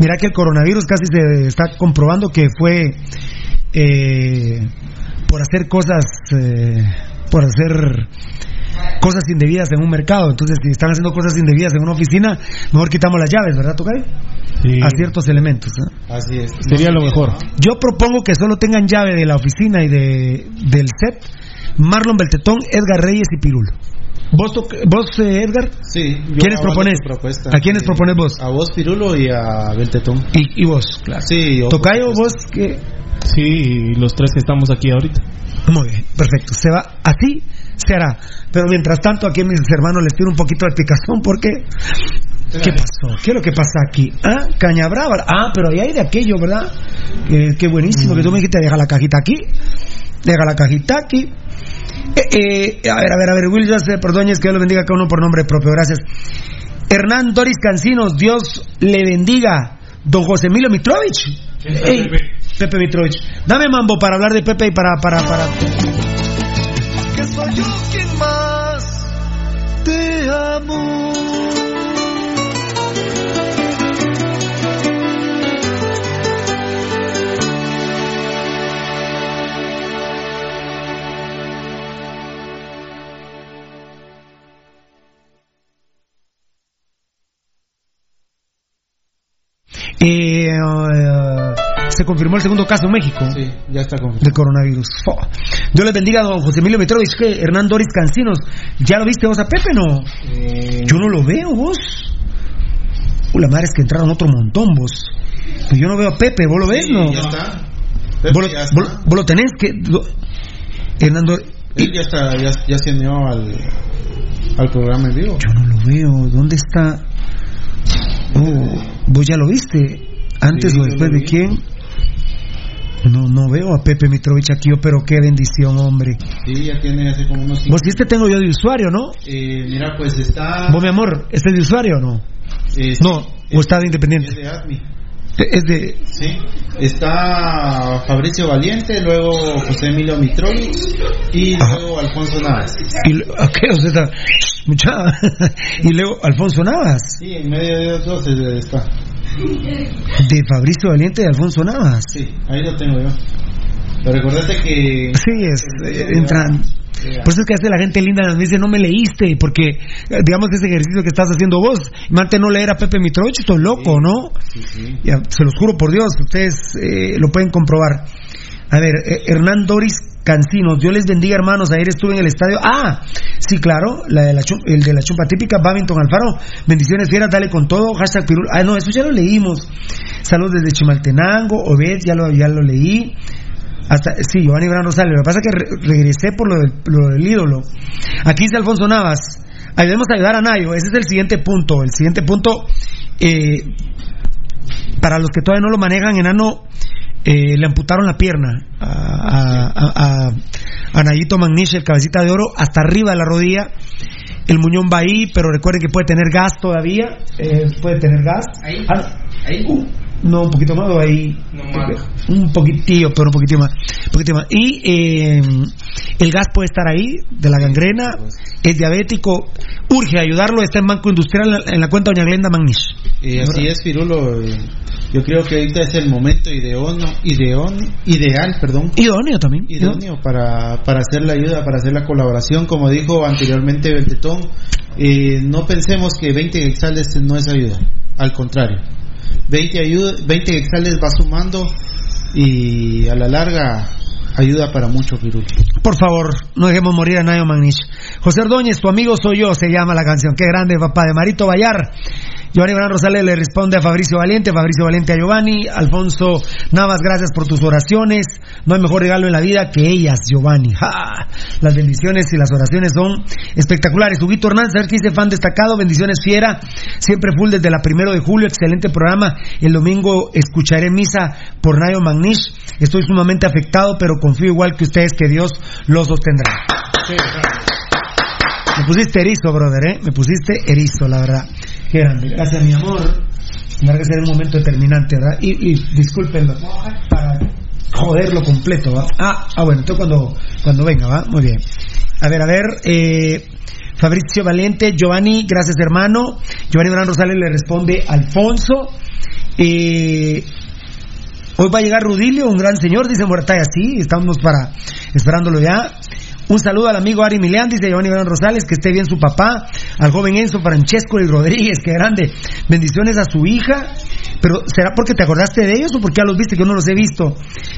Mira que el coronavirus casi se está comprobando que fue eh, por hacer cosas, eh, por hacer cosas indebidas en un mercado. Entonces, si están haciendo cosas indebidas en una oficina, mejor quitamos las llaves, ¿verdad, Tocay? Sí. A ciertos elementos. ¿eh? Así es. Sería lo mejor. Yo propongo que solo tengan llave de la oficina y de, del set Marlon Beltetón, Edgar Reyes y Pirulo. ¿Vos, vos eh, Edgar? Sí. yo ¿Quiénes propones? ¿A quiénes Eh, propones vos? A vos, Pirulo, y a Beltetón. Y, y vos, claro. Sí, yo, Tocayo, vos que... Sí, y los tres que estamos aquí ahorita. Muy bien, perfecto. Se va así, se hará. Pero mientras tanto, aquí a mis hermanos les tiro un poquito de picazón porque. ¿Qué pasó? ¿Qué es lo que pasa aquí? Ah, caña brava. Ah, pero ahí hay de aquello, ¿verdad? Eh, qué buenísimo que tú me dijiste, deja la cajita aquí. Deja la cajita aquí. Eh, eh, a ver, a ver, a ver, Will Joseph Ordóñez, que Dios lo bendiga a cada uno por nombre propio, gracias. Hernán Doris Cancinos, Dios le bendiga. Don José Emilio Mitrovich. Ey, Pepe Mitrovich. Dame mambo para hablar de Pepe y para, para, para. que soy yo quien más te amo. Eh, eh, se confirmó el segundo caso en México Sí, ya está confirmado. de coronavirus. Fo. Dios les bendiga a don José Emilio Mitrovich, que Hernán Doris Cancinos. ¿Ya lo viste vos a Pepe, no? Eh, Yo no lo veo, vos. Uh, la madre es que entraron otro montón, vos. Pues yo no veo a Pepe, ¿vos lo ves, sí, no? Ya está. ¿Vos Pepe lo, ya vos está. lo- vos lo tenés que. lo- Hernán Dor- Él ya está, ya, ya se unió al, al programa en vivo. Yo no lo veo. ¿Dónde está? Oh, ¿Vos ya lo viste? ¿Antes Sí, o después de quién? No, no veo a Pepe Mitrovich aquí, oh, pero qué bendición, hombre. Sí, ya tiene hace como unos cinco. Vos este tengo yo de usuario, ¿no? Eh, mira, pues está. Vos, mi amor, ¿este es de usuario o no? eh, sí, No, o está de es independiente. de Admi. Es de. Sí. Está Fabricio Valiente, luego José Emilio Mitrovich y Ajá. luego Alfonso Navas. Y, lo- ok, o sea, está- mucha. y luego Alfonso Navas. Sí, en medio de los dos eh, está. De Fabricio Valiente y Alfonso Navas. Sí, ahí lo tengo yo. Pero recordate que. Sí, es, eh, Por eso es que hace la gente linda me dice, no me leíste, porque, eh, digamos, ese ejercicio que estás haciendo vos, mante no leer a Pepe Mitrovich, estoy loco, ¿no? Sí, sí. Ya, se los juro por Dios, ustedes eh, lo pueden comprobar. A ver, eh, Hernán Doris Cancinos, Dios les bendiga, hermanos. Ayer estuve en el estadio. Ah, sí, claro, la de la el de la chumpa típica, Babington Alfaro. Bendiciones, fieras, dale con todo. Hashtag Pirul. Ah, no, eso ya lo leímos. Saludos desde Chimaltenango, Obed, ya lo, ya lo leí. Hasta, sí, Giovanni Bran Rosales. Lo que pasa es que re- regresé por lo del, lo del ídolo. Aquí dice Alfonso Navas. Ayudemos a ayudar a Nayo. Ese es el siguiente punto. El siguiente punto, eh, para los que todavía no lo manejan, enano eh, le amputaron la pierna a, a, a, a Nayito el cabecita de oro, hasta arriba de la rodilla. El muñón va ahí, pero recuerden que puede tener gas todavía. eh, puede tener gas. Ahí. Ah, Ahí. uh, no, un poquito más o ahí. No más. Un poquitillo, pero un poquito más. Un poquito más. Y eh, el gas puede estar ahí, de la gangrena. Es diabético. Urge ayudarlo. Está en Banco Industrial en la, en la cuenta Doña Glenda Magnish. Y así es, Pirulo. eh, Yo creo que ahorita es el momento ideono, ideón, ideal, perdón, Idóneo también. idóneo para, para hacer la ayuda, para hacer la colaboración. Como dijo anteriormente Beltetón, eh, no pensemos que 20 hexales no es ayuda, al contrario. 20, ayuda, 20 hexales va sumando y a la larga ayuda para mucho, Pirulo. Por favor, no dejemos morir a Nayo Magnish. José Ordóñez, tu amigo soy yo, se llama la canción. Qué grande, papá, de Marito Bayar. Giovanni Bran Rosales le responde a Fabricio Valiente, Fabricio Valiente a Giovanni, Alfonso Navas, gracias por tus oraciones. No hay mejor regalo en la vida que ellas, Giovanni. ¡Ja! Las bendiciones y las oraciones son espectaculares. Huguito Hernández, a ver qué dice fan destacado, bendiciones fiera, siempre full desde la primero de julio, excelente programa. El domingo escucharé misa por Nayo Magnish. Estoy sumamente afectado, pero confío igual que ustedes que Dios los sostendrá. Me pusiste erizo, brother, ¿eh? Me pusiste erizo, la verdad. Grande. Gracias, mi amor. Me que ser un momento determinante, ¿verdad? Y, y discúlpenlo para joderlo completo, ¿va? Ah, ah, bueno, entonces cuando, cuando venga, ¿va? Muy bien. A ver, a ver, eh, Fabricio Valiente, Giovanni, gracias hermano. Giovanni Gran Rosales le responde Alfonso. Eh, hoy va a llegar Rudilio, un gran señor, dice Morataya, sí, estamos para esperándolo ya. Un saludo al amigo Ari Milian, dice Giovanni Iván Rosales, que esté bien su papá, al joven Enzo Francesco y Rodríguez, que grande. Bendiciones a su hija. Pero ¿será porque te acordaste de ellos o porque ya los viste que no los he visto?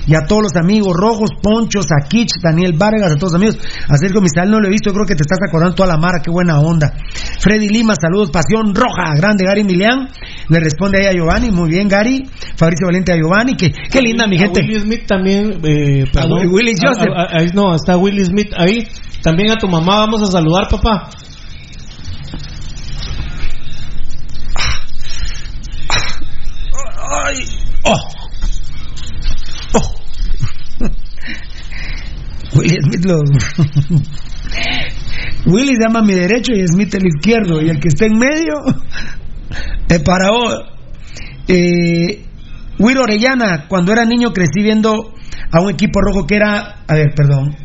Y a todos los amigos rojos, Ponchos, a Kitch, Daniel Vargas, a todos los amigos. A Sergio Misal no lo he visto, creo que te estás acordando toda la mara, qué buena onda. Freddy Lima, saludos, pasión roja, grande Gary Milian. Le responde ahí a Giovanni, muy bien Gary. Fabricio Valente a Giovanni, que, qué linda mi gente. Willy Smith también, eh, perdón. Willy Joseph. no, está Willy Smith ahí. También a tu mamá vamos a saludar, papá. Oh. Oh. Willy Smith lo. Willy llama mi derecho y Smith el izquierdo. Y el que está en medio es para vos. Eh, Will Orellana, cuando era niño crecí viendo a un equipo rojo que era. A ver, perdón.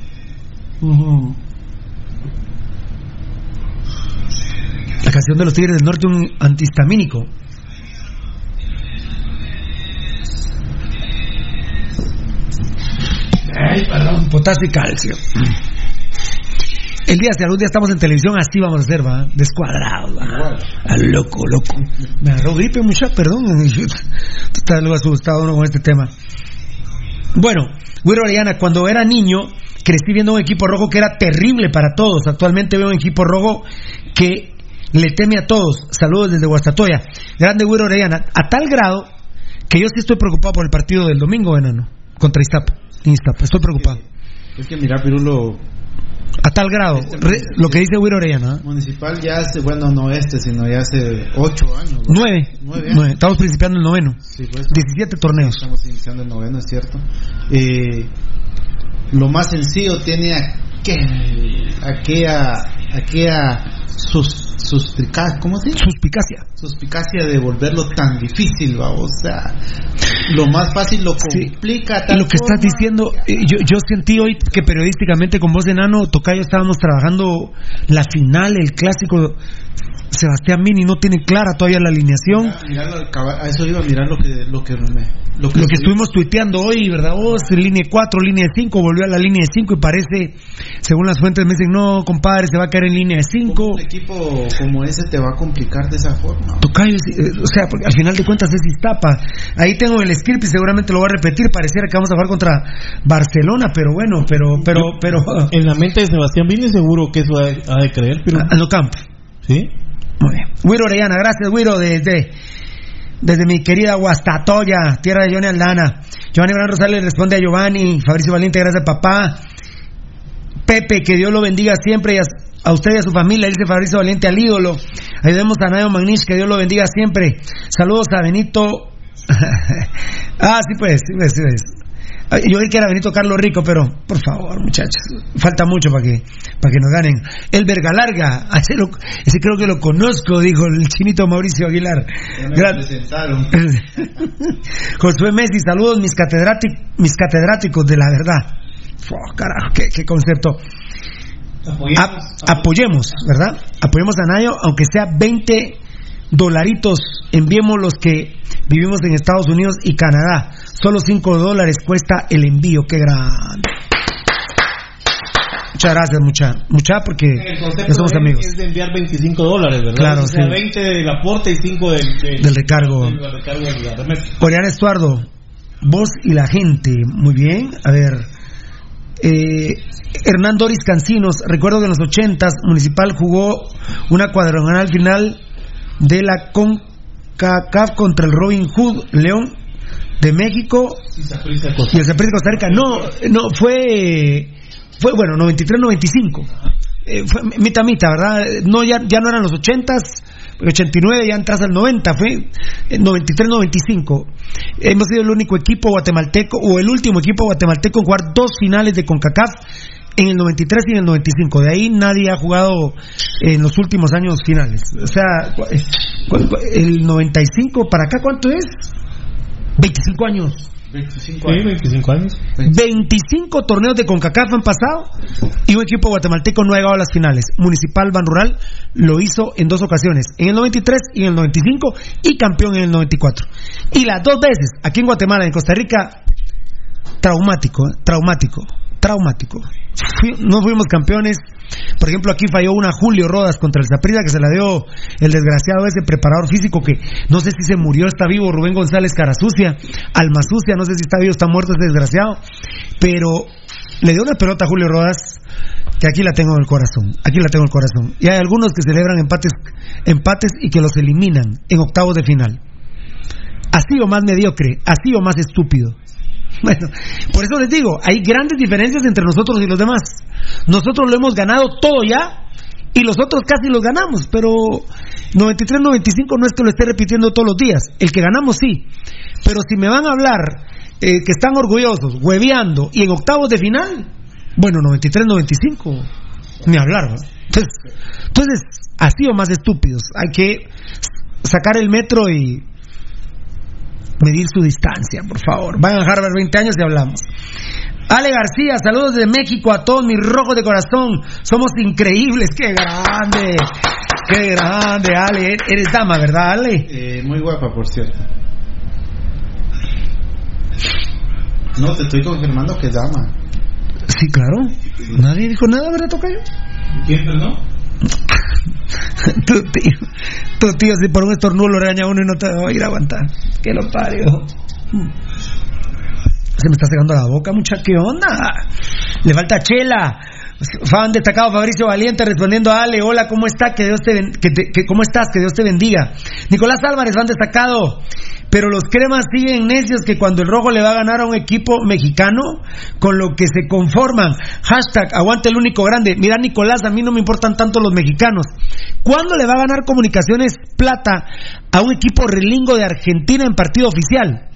La canción de los Tigres del Norte, un antihistamínico. Ay, perdón, potasio y calcio. El día de salud ya estamos en televisión, así vamos a hacer, va, descuadrados, va. A loco, loco. Me agarró gripe mucha, perdón. Estás luego asustado con este tema. Bueno, Güero Orellana, cuando era niño, crecí viendo un equipo rojo que era terrible para todos. Actualmente veo un equipo rojo que le teme a todos. Saludos desde Guastatoya. Grande Güero Orellana, a tal grado que yo sí estoy preocupado por el partido del domingo, enano, contra Iztapa. Estoy preocupado. Es que mira, Pirulo. A tal grado, lo que dice Wiro Orellana. Municipal ya hace, bueno, no este, sino ya hace ocho años. Nueve. Nueve, Estamos principiando el noveno. Sí, pues, 17 torneos. Estamos iniciando el noveno, es cierto. Eh, lo más sencillo tiene aquella, aquella sus, suspicacia, ¿cómo se dice? Suspicacia. Suspicacia de volverlo tan difícil, va, o sea, lo más fácil lo complica. lo que estás diciendo, eh, yo, yo sentí hoy que periodísticamente con voz de Nano, Tocayo, estábamos trabajando la final, el clásico. Sebastián Mini no tiene clara todavía la alineación. a eso iba a mirar lo que, lo que me lo que, estuvimos tuiteando hoy, ¿verdad? Vos, línea 4, línea 5, volvió a la línea de 5 y parece, según las fuentes me dicen, no, compadre, se va a caer en línea de 5. Un equipo como ese te va a complicar de esa forma. Tocayo, eh, o sea, porque al final de cuentas es Iztapa. Ahí tengo el script y seguramente lo voy a repetir. Pareciera que vamos a jugar contra Barcelona, pero bueno, pero, pero, pero. En la mente de Sebastián Vini seguro que eso ha de creer, pero. En lo campo. ¿Sí? Muy bien. Wiro Orellana, gracias, Wiro, desde desde mi querida Guastatoya, tierra de Johnny Aldana. Giovanni Bran Rosales responde a Giovanni, Fabricio Valiente, gracias papá. Pepe, que Dios lo bendiga siempre y a, usted y a su familia, dice Fabricio Valiente al ídolo. Ayudemos a Nayo Magnish, que Dios lo bendiga siempre. Saludos a Benito. ah, sí pues, sí pues, sí pues. Yo vi que era Benito Carlos Rico, pero por favor, muchachos, falta mucho para que para que nos ganen. El Verga Larga, ese, creo que lo conozco, dijo el chinito Mauricio Aguilar. Josué Messi, saludos mis, catedráticos, mis catedráticos de la verdad. carajo, qué, concepto. Apoyemos, ¿verdad? Apoyemos a Nayo, aunque sea 20 dolaritos, enviemos los que vivimos en Estados Unidos y Canadá. Solo 5 dólares cuesta el envío, qué grande. Muchas gracias, mucha, mucha, porque somos amigos. Es de enviar 25 dólares, ¿verdad? Claro, o sea, 20 del aporte y 5 del, del, recargo. Oriana Estuardo, vos y la gente, muy bien. A ver, eh, Hernán Doris Cancinos, recuerdo que en los 80 Municipal jugó una cuadrangular final de la con CONCACAF contra el Robin Hood León de México y el Saprissa de Costa Rica. No, no, fue, fue bueno, 93-95. Eh, fue mitad mitad, ¿verdad? No, ya, ya no eran los 80s, 89 ya entras al 90, fue 93-95. Hemos sido el único equipo guatemalteco, o el último equipo guatemalteco en jugar dos finales de CONCACAF en el 93 y en el 95. De ahí nadie ha jugado en los últimos años finales. O sea, el 95 para acá, ¿cuánto es? 25 años. 25 años. Sí, 25 años. 25 torneos de CONCACAF han pasado y un equipo guatemalteco no ha llegado a las finales. Municipal Ban Rural lo hizo en dos ocasiones, en el 93 y en el 95 y campeón en el 94. Y las dos veces, aquí en Guatemala y en Costa Rica, traumático, ¿eh? traumático, traumático. no fuimos campeones. Por ejemplo, aquí falló una Julio Rodas contra el Zaprida que se la dio el desgraciado ese preparador físico que no sé si se murió, está vivo, Rubén González Carasucia, Alma Sucia, no sé si está vivo, está muerto ese desgraciado, pero le dio una pelota a Julio Rodas que aquí la tengo en el corazón, aquí la tengo en el corazón. Y hay algunos que celebran empates, empates y que los eliminan en octavos de final. Así o más mediocre, así o más estúpido. Bueno, por eso les digo, hay grandes diferencias entre nosotros y los demás. Nosotros lo hemos ganado todo ya y los otros casi los ganamos, pero 93-95 no es que lo esté repitiendo todos los días. El que ganamos sí, pero si me van a hablar eh, que están orgullosos, hueveando y en octavos de final, bueno, 93-95, ni hablar. ¿no? Entonces, entonces, así o más estúpidos, hay que sacar el metro y medir su distancia, por favor. Vayan a Harvard 20 años y hablamos. Ale García, saludos de México a todos mis rojos de corazón. Somos increíbles, qué grande, qué grande, Ale. Eres dama, ¿verdad, Ale? Eh, muy guapa, por cierto. No, te estoy confirmando que es dama. Sí, claro. Nadie dijo nada, ¿verdad, Tocayo? ¿Quién, perdón? Tu tío, tío, si por un estornudo lo regaña uno y no te va a ir a aguantar. Que lo parió. Se me está secando la boca, mucha. ¿Qué onda? Le falta chela. Fan destacado Fabricio Valiente respondiendo a Ale, hola, ¿cómo está? Que Dios te- que- ¿Cómo estás? Que Dios te bendiga. Nicolás Álvarez, fan destacado. Pero los cremas siguen necios que cuando el rojo le va a ganar a un equipo mexicano, con lo que se conforman. Hashtag, aguante el único grande. Mira, Nicolás, a mí no me importan tanto los mexicanos. ¿Cuándo le va a ganar Comunicaciones Plata a un equipo relingo de Argentina en partido oficial?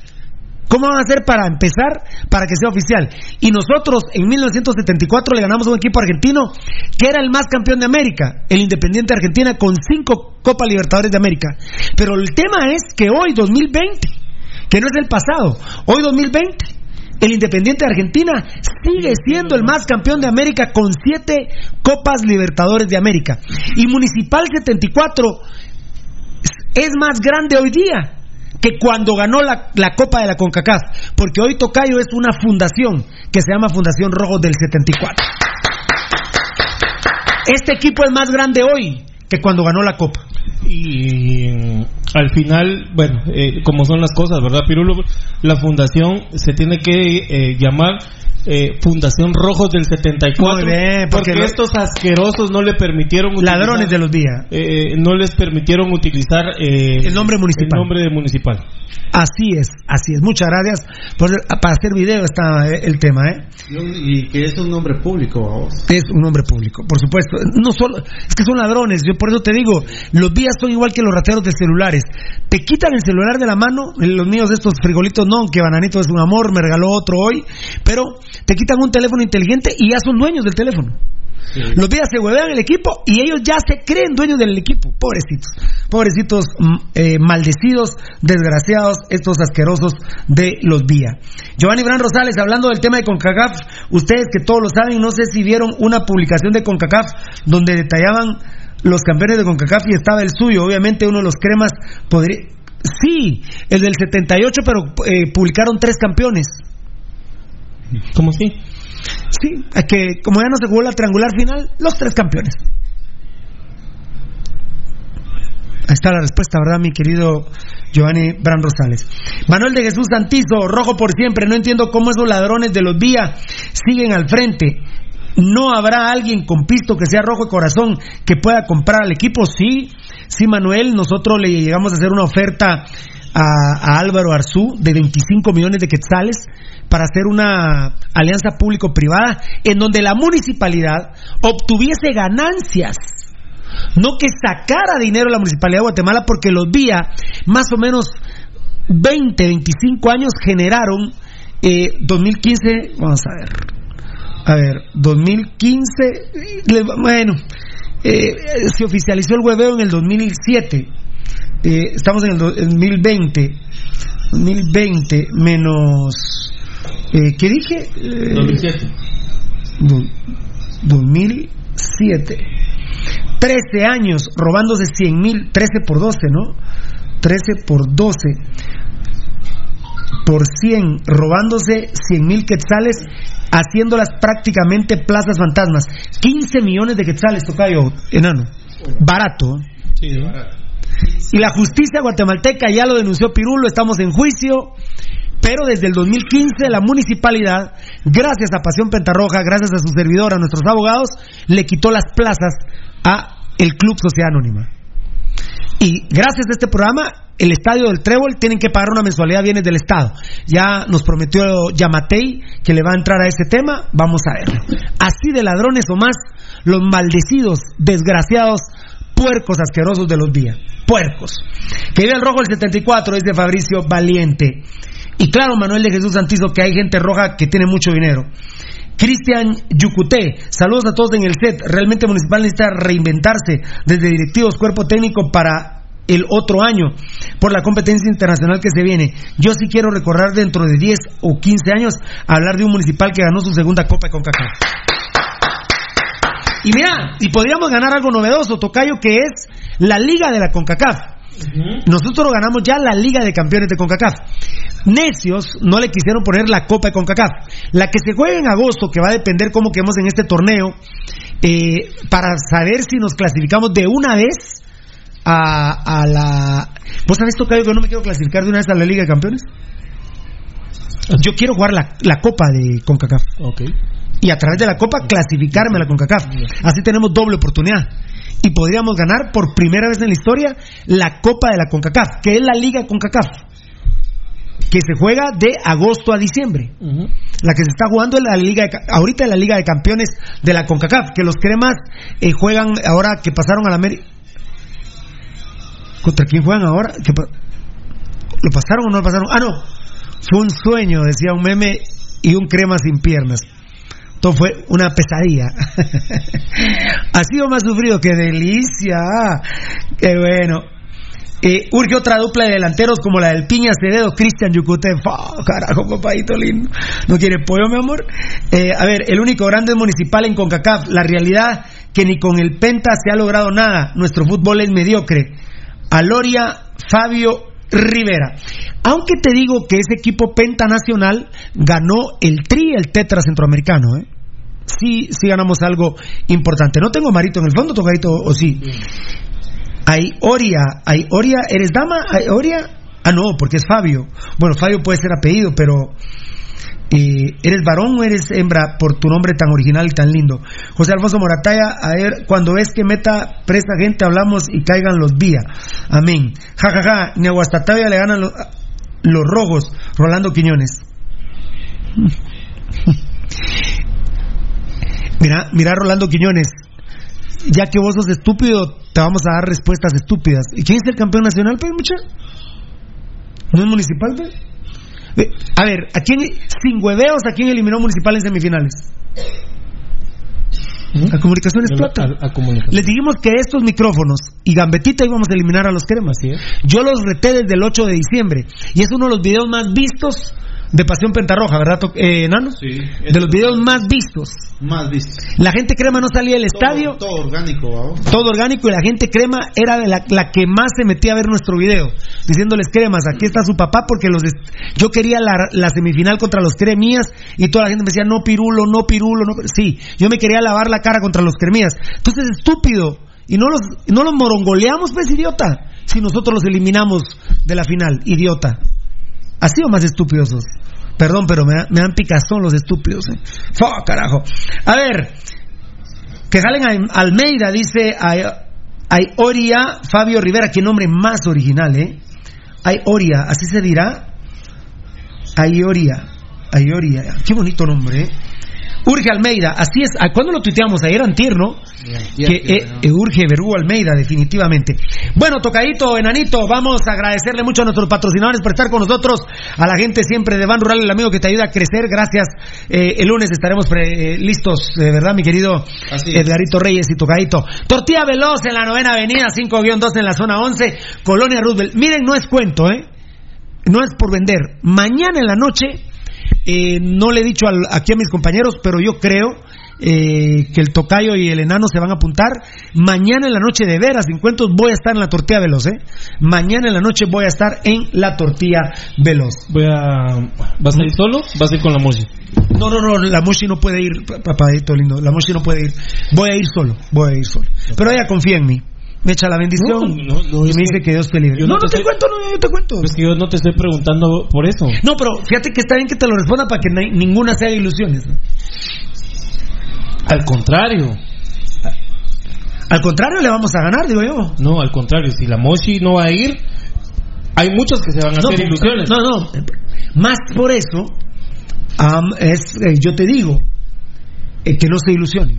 ¿Cómo van a hacer para empezar para que sea oficial? Y nosotros en 1974 le ganamos a un equipo argentino que era el más campeón de América, el Independiente Argentina con cinco Copa Libertadores de América. Pero el tema es que hoy 2020, que no es el pasado, hoy 2020 el Independiente de Argentina sigue siendo el más campeón de América con siete Copas Libertadores de América. Y Municipal 74 es más grande hoy día que cuando ganó la, la Copa de la CONCACAF, porque hoy Tocayo es una fundación que se llama Fundación Rojos del 74. Este equipo es más grande hoy que cuando ganó la Copa. Y al final, bueno, eh, como son las cosas, ¿verdad, Pirulo? La fundación se tiene que eh, llamar eh, Fundación Rojos del 74. Muy bien, porque porque lo- estos asquerosos no le permitieron utilizar- Ladrones de los días. eh, no les permitieron utilizar eh, El nombre municipal. el nombre de municipal. Así es, así es. Muchas gracias. por- para hacer video está eh, el tema, ¿eh? Y que es un nombre público, vamos. Es un nombre público, por supuesto. No solo, es que son ladrones. Yo por eso te digo, los vías son igual que los rateros de celulares. Te quitan el celular de la mano, los míos estos frijolitos no, que Bananito es un amor, me regaló otro hoy, pero te quitan un teléfono inteligente y ya son dueños del teléfono. Los días se huevean el equipo y ellos ya se creen dueños del equipo. Pobrecitos. Pobrecitos mm, eh, maldecidos, desgraciados, estos asquerosos de los días. Giovanni Bran Rosales, hablando del tema de CONCACAF, ustedes que todos lo saben, no sé si vieron una publicación de CONCACAF donde detallaban los campeones de CONCACAF y estaba el suyo. Obviamente uno de los cremas podría... Sí, el del 78, pero eh, publicaron tres campeones. ¿Cómo sí? Sí, es que como ya no se jugó la triangular final, los tres campeones. Ahí está la respuesta, ¿verdad, mi querido Giovanni Bran Rosales? Manuel de Jesús Santizo, rojo por siempre. No entiendo cómo esos ladrones de los días siguen al frente. ¿No habrá alguien con pisto que sea rojo de corazón que pueda comprar al equipo? Sí, Sí, Manuel, nosotros le llegamos a hacer una oferta a, Álvaro Arzú de 25 millones de quetzales para hacer una alianza público-privada en donde la municipalidad obtuviese ganancias. No que sacara dinero la municipalidad de Guatemala porque los días, más o menos 20, 25 años, generaron eh, 2015, vamos a ver, a ver, 2015, le- bueno, eh, se oficializó el hueveo en el 2007, eh, estamos en el do- en 2020, 2020 menos, eh, ¿qué dije? Eh, 2007. do- 2007. 13 años robándose 100 mil, 13 por 12, ¿no? 13 por 12 por 100, robándose 100 mil quetzales, haciéndolas prácticamente plazas fantasmas. 15 millones de quetzales, tocayo, enano. Barato. ¿eh? Y la justicia guatemalteca ya lo denunció Pirulo, estamos en juicio. Pero desde el 2015 la municipalidad, gracias a Pasión Pentarroja, gracias a su servidor, a nuestros abogados, le quitó las plazas a el Club Sociedad Anónima. Y gracias a este programa, el estadio del Trébol tienen que pagar una mensualidad bienes del Estado. Ya nos prometió Yamatei que le va a entrar a ese tema, vamos a verlo. Así de ladrones o más, los maldecidos, desgraciados, puercos asquerosos de los días. Puercos. Que vive el rojo el 74, dice Fabricio Valiente. Y claro, Manuel de Jesús Santizo, que hay gente roja que tiene mucho dinero. Cristian Yucuté, saludos a todos en el set. Realmente Municipal necesita reinventarse desde directivos, cuerpo técnico para el otro año por la competencia internacional que se viene. Yo sí quiero recordar dentro de 10 o 15 años hablar de un municipal que ganó su segunda Copa de CONCACAF. Y mira, y podríamos ganar algo novedoso, Tocayo, que es la Liga de la CONCACAF. Nosotros ganamos ya la Liga de Campeones de CONCACAF. Necios no le quisieron poner la Copa de CONCACAF. La que se juega en agosto, que va a depender cómo quedemos en este torneo, eh, para saber si nos clasificamos de una vez a, a la... ¿Vos sabés, Tocayo, que yo no me quiero clasificar de una vez a la Liga de Campeones? Yo quiero jugar la, la Copa de CONCACAF. Y a través de la Copa clasificarme a la CONCACAF. Así tenemos doble oportunidad. Y podríamos ganar por primera vez en la historia la Copa de la CONCACAF, que es la Liga CONCACAF. Que se juega de agosto a diciembre. La que se está jugando es la Liga de, ahorita es la Liga de Campeones de la CONCACAF, que los cremas eh, juegan ahora que pasaron a la América. ¿Contra quién juegan ahora? ¿Qué pa- ¿Lo pasaron o no lo pasaron? Ah, no. Fue un sueño, decía un meme, y un crema sin piernas. Todo fue una pesadilla. ha sido más sufrido que delicia. Qué bueno. Eh, urge otra dupla de delanteros como la del Piña Acevedo, Cristian Yucute. Fa, carajo, papadito lindo. ¿No quiere pollo, mi amor? Eh, a ver, el único grande es municipal en CONCACAF. La realidad que ni con el Penta se ha logrado nada. Nuestro fútbol es mediocre. Aloria Fabio Rivera. Aunque te digo que ese equipo pentanacional ganó el tri, el tetra centroamericano, ¿eh? Sí, sí ganamos algo importante. No tengo marito en el fondo, tocadito, o sí. Hay Oria, hay Oria, ¿eres dama? ¿Hay Oria? Ah, no, porque es Fabio. Bueno, Fabio puede ser apellido, pero eh, ¿eres varón o eres hembra por tu nombre tan original y tan lindo? José Alfonso Morataya, a ver, cuando es que meta presa gente, hablamos y caigan los días. Amén. Ja, ja, ja, ni a Guastatavia le ganan los, los rojos. Rolando Quiñones. Mira, mira Rolando Quiñones. Ya que vos sos estúpido, te vamos a dar respuestas estúpidas. ¿Y quién es el campeón nacional, pues, mucha? ¿No es municipal, pues? A ver, ¿a quién, sin hueveos, ¿a quién eliminó municipal en semifinales? A Comunicaciones Plata. Les dijimos que estos micrófonos y Gambetita íbamos a eliminar a los cremas. Yo los reté desde el 8 de diciembre. Y es uno de los videos más vistos de Pasión Pentarroja, ¿verdad, eh, Nano? Sí. De los videos más vistos. Más visto. La gente crema no salía del estadio. Todo orgánico, vamos. Todo orgánico y la gente crema era de la, la que más se metía a ver nuestro video, diciéndoles cremas, aquí está su papá porque los yo quería la, la semifinal contra los cremías y toda la gente me decía no pirulo, no pirulo, no sí, yo me quería lavar la cara contra los cremías. Entonces estúpido y no los no los morongoleamos pues idiota, si nosotros los eliminamos de la final, idiota. Así o más estúpidos. Perdón, pero me, da- me dan picazón los estúpidos. Eh. Carajo. A ver, que jalen a Almeida, dice a, Hay Oria Fabio Rivera, qué nombre más original, ¿eh? Hay Oria, así se dirá. Hay Oria, Oria, qué bonito nombre, ¿eh? Urge Almeida, así es. ¿Cuándo lo tuiteamos? Ayer antier, ¿no? que eh, eh, urge Verú Almeida, definitivamente. Bueno, tocadito, enanito, vamos a agradecerle mucho a nuestros patrocinadores por estar con nosotros, a la gente siempre de Ban Rural, el amigo que te ayuda a crecer. Gracias. Eh, el lunes estaremos listos, ¿verdad, mi querido Edgarito Reyes y tocadito. Tortilla Veloz en la novena avenida, 5-2 en la zona 11, Colonia Roosevelt. Miren, no es cuento, ¿eh? No es por vender. Mañana en la noche eh, no le he dicho aquí a mis compañeros, pero yo creo eh, que el tocayo y el enano se van a apuntar. Mañana en la noche de veras, sin cuentos, voy a estar en la tortilla veloz. ¿eh? Mañana en la noche voy a estar en la tortilla veloz. Voy a... ¿Vas a ir solo? ¿Vas a ir con la Moshi? No, no, no, la Moshi no puede ir, papadito lindo. La Moshi no puede ir. Voy a ir solo, voy a ir solo. Pero ella confía en mí me echa la bendición y me dice que Dios te libre. no, no, te, cuento, no, yo te cuento. Es que yo no te estoy preguntando por eso. No, pero fíjate que está bien que te lo responda para que ninguna sea ilusiones. Al contrario. Al contrario, le vamos a ganar, digo yo. No, al contrario, si la Moshi no va a ir, hay muchos que se van a hacer ilusiones. No, no, más por eso, es, eh, yo te digo, eh, que no se ilusionen.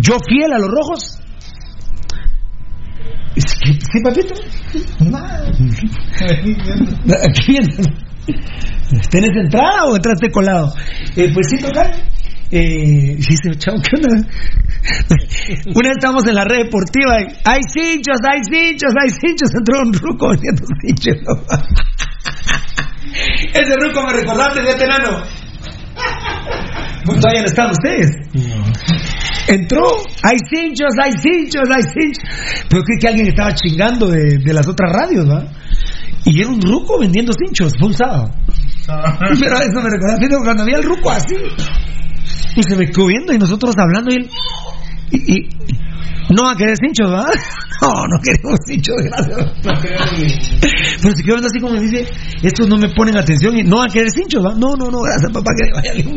Yo fiel a los rojos. ¿Sí, papito? Aquí viene. ¿Tienes entrada o entraste colado? Eh, pues sí, total. Eh, dice, chao, ¿qué onda? Una vez estamos en la red deportiva y hay cinchos, hay cinchos, hay cinchos. Entró un ruco vendiendo cinchos. Ese ruco me recordaste de este enano. Todavía no están ustedes. Entró, hay cinchos, hay cinchos, hay cinchos. Pero creo que alguien estaba chingando de, de las otras radios, ¿no? Y era un ruco vendiendo cinchos, fue un sábado. Pero eso me recuerda cuando había el ruco así. Y se me quedó viendo y nosotros hablando y él. Y, no va a querer cinchos, ¿verdad? No, no queremos cinchos, gracias. Pero se quedó viendo así como dice, estos no me ponen atención y no va a querer cinchos, ¿verdad? No, no, no, gracias papá que le vaya bien.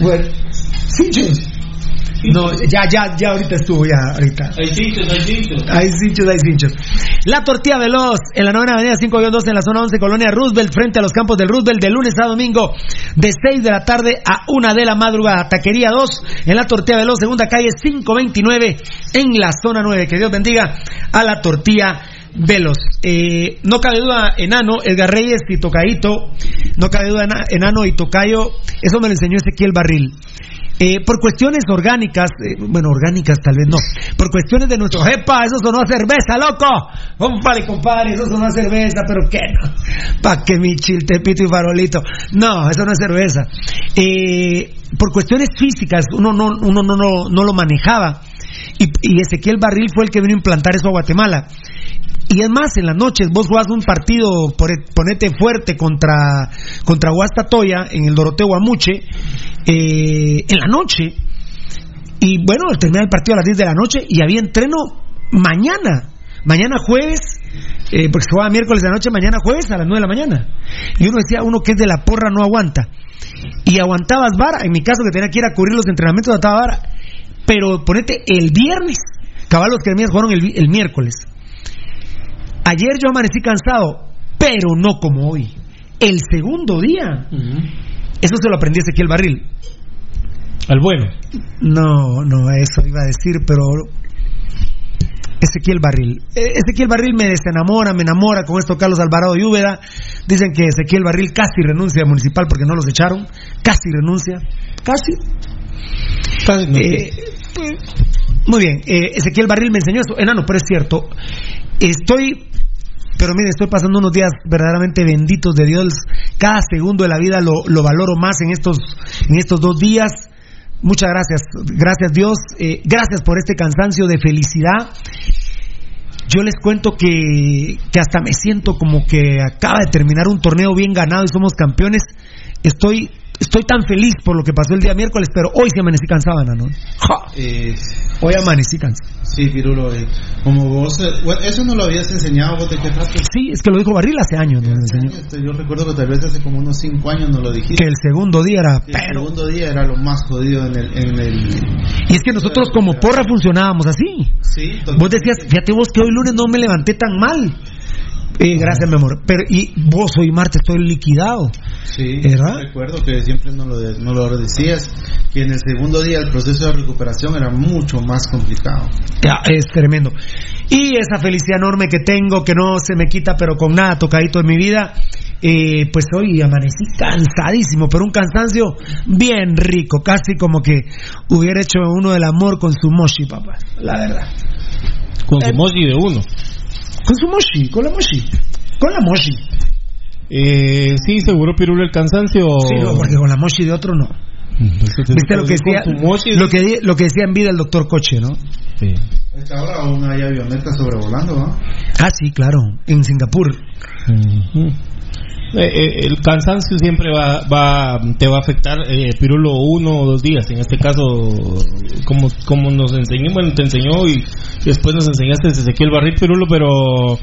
Bueno, cinchos. No, ya, ya, ya ahorita estuvo, ya, ahorita. Hay cinchos, hay cinchos. Hay cinchos, hay cinchos. La tortilla veloz en la novena avenida 5-2 en la zona 11, Colonia Roosevelt, frente a los campos del Roosevelt, de lunes a domingo, de 6 de la tarde a 1 de la madrugada. Taquería 2 en la tortilla veloz, segunda calle 529 en la zona 9. Que Dios bendiga a la tortilla veloz. Eh, no cabe duda, enano, Edgar Reyes y Tocadito, no cabe duda, enano y Tocayo, eso me lo enseñó Ezequiel Barril. Eh, por cuestiones orgánicas, eh, bueno, orgánicas tal vez no, por cuestiones de nuestro jepa, eso sonó a cerveza, loco. Compadre, compadre, eso sonó a cerveza, pero ¿qué no? Pa' que mi chiltepito y farolito. No, eso no es cerveza. Eh, por cuestiones físicas, uno no, uno no, no, no lo manejaba. Y, y, Ezequiel Barril fue el que vino a implantar eso a Guatemala. Y es más, en las noches vos jugás un partido, ponete fuerte contra, contra Toya en el Doroteo Amuche, eh, en la noche. Y bueno, termina el partido a las 10 de la noche y había entreno mañana. Mañana jueves, eh, porque se jugaba miércoles de la noche, mañana jueves a las 9 de la mañana. Y uno decía, uno que es de la porra no aguanta. Y aguantabas vara, en mi caso que tenía que ir a cubrir los entrenamientos, aguantaba vara. Pero ponete el viernes, caballos que jugaron el, el miércoles. Ayer yo amanecí cansado, pero no como hoy. El segundo día, eso se lo aprendí a Ezequiel Barril. Al bueno. No, no, eso iba a decir, pero Ezequiel Barril. E, Ezequiel Barril me desenamora, me enamora con esto Carlos Alvarado y Úbeda. Dicen que Ezequiel Barril casi renuncia a municipal porque no los echaron. Casi renuncia. Casi. Eh, pues, muy bien. Eh, Ezequiel Barril me enseñó eso. Enano, pero es cierto. Estoy pero mire, estoy pasando unos días verdaderamente benditos de Dios. Cada segundo de la vida lo, valoro más en estos, en estos dos días. Muchas gracias, gracias Dios, eh, gracias por este cansancio de felicidad. Yo les cuento que, que hasta me siento como que acaba de terminar un torneo bien ganado y somos campeones. Estoy estoy tan feliz por lo que pasó el día miércoles, pero hoy sí amanecí cansado, ¿no? Eh, hoy amanecí cansado. Sí, Pirulo, eh, como vos, eh, bueno, eso no lo habías enseñado, vos te quejaste. Sí, es que lo dijo Barril hace años. ¿no? Este, Yo recuerdo que tal vez hace como unos 5 años no lo dijiste. Que el segundo día era... Que el segundo día era lo más jodido en el... En el... Y es que nosotros como porra funcionábamos así. Sí, Vos decías, fíjate vos que hoy lunes no me levanté tan mal. Eh, gracias, mi amor. Pero, y vos hoy martes estoy liquidado. Sí, ¿Verdad? recuerdo que siempre no lo, de- no lo decías, que en el segundo día el proceso de recuperación era mucho más complicado. Ya, es tremendo. Y esa felicidad enorme que tengo, que no se me quita, pero con nada tocadito en mi vida, eh, pues hoy amanecí cansadísimo, pero un cansancio bien rico, casi como que hubiera hecho uno del amor con su moshi, papá, la verdad. Con su mochi de uno. Con su moshi, con la moshi, con la moshi. Eh, sí, seguro Pirulo el cansancio. Sí, no, porque con la moshi de otro no. ¿Viste lo que decía, mochi- lo que, lo que decía en vida el doctor Coche, no? Sí. Esta ahora aún hay avionetas sobrevolando, ¿no? Ah, sí, claro, en Singapur. Ujú. Eh, eh, el cansancio siempre va, va te va a afectar eh, Pirulo uno o dos días. En este caso como, como nos enseñó bueno te enseñó y, después nos enseñaste Ezequiel Barril Pirulo pero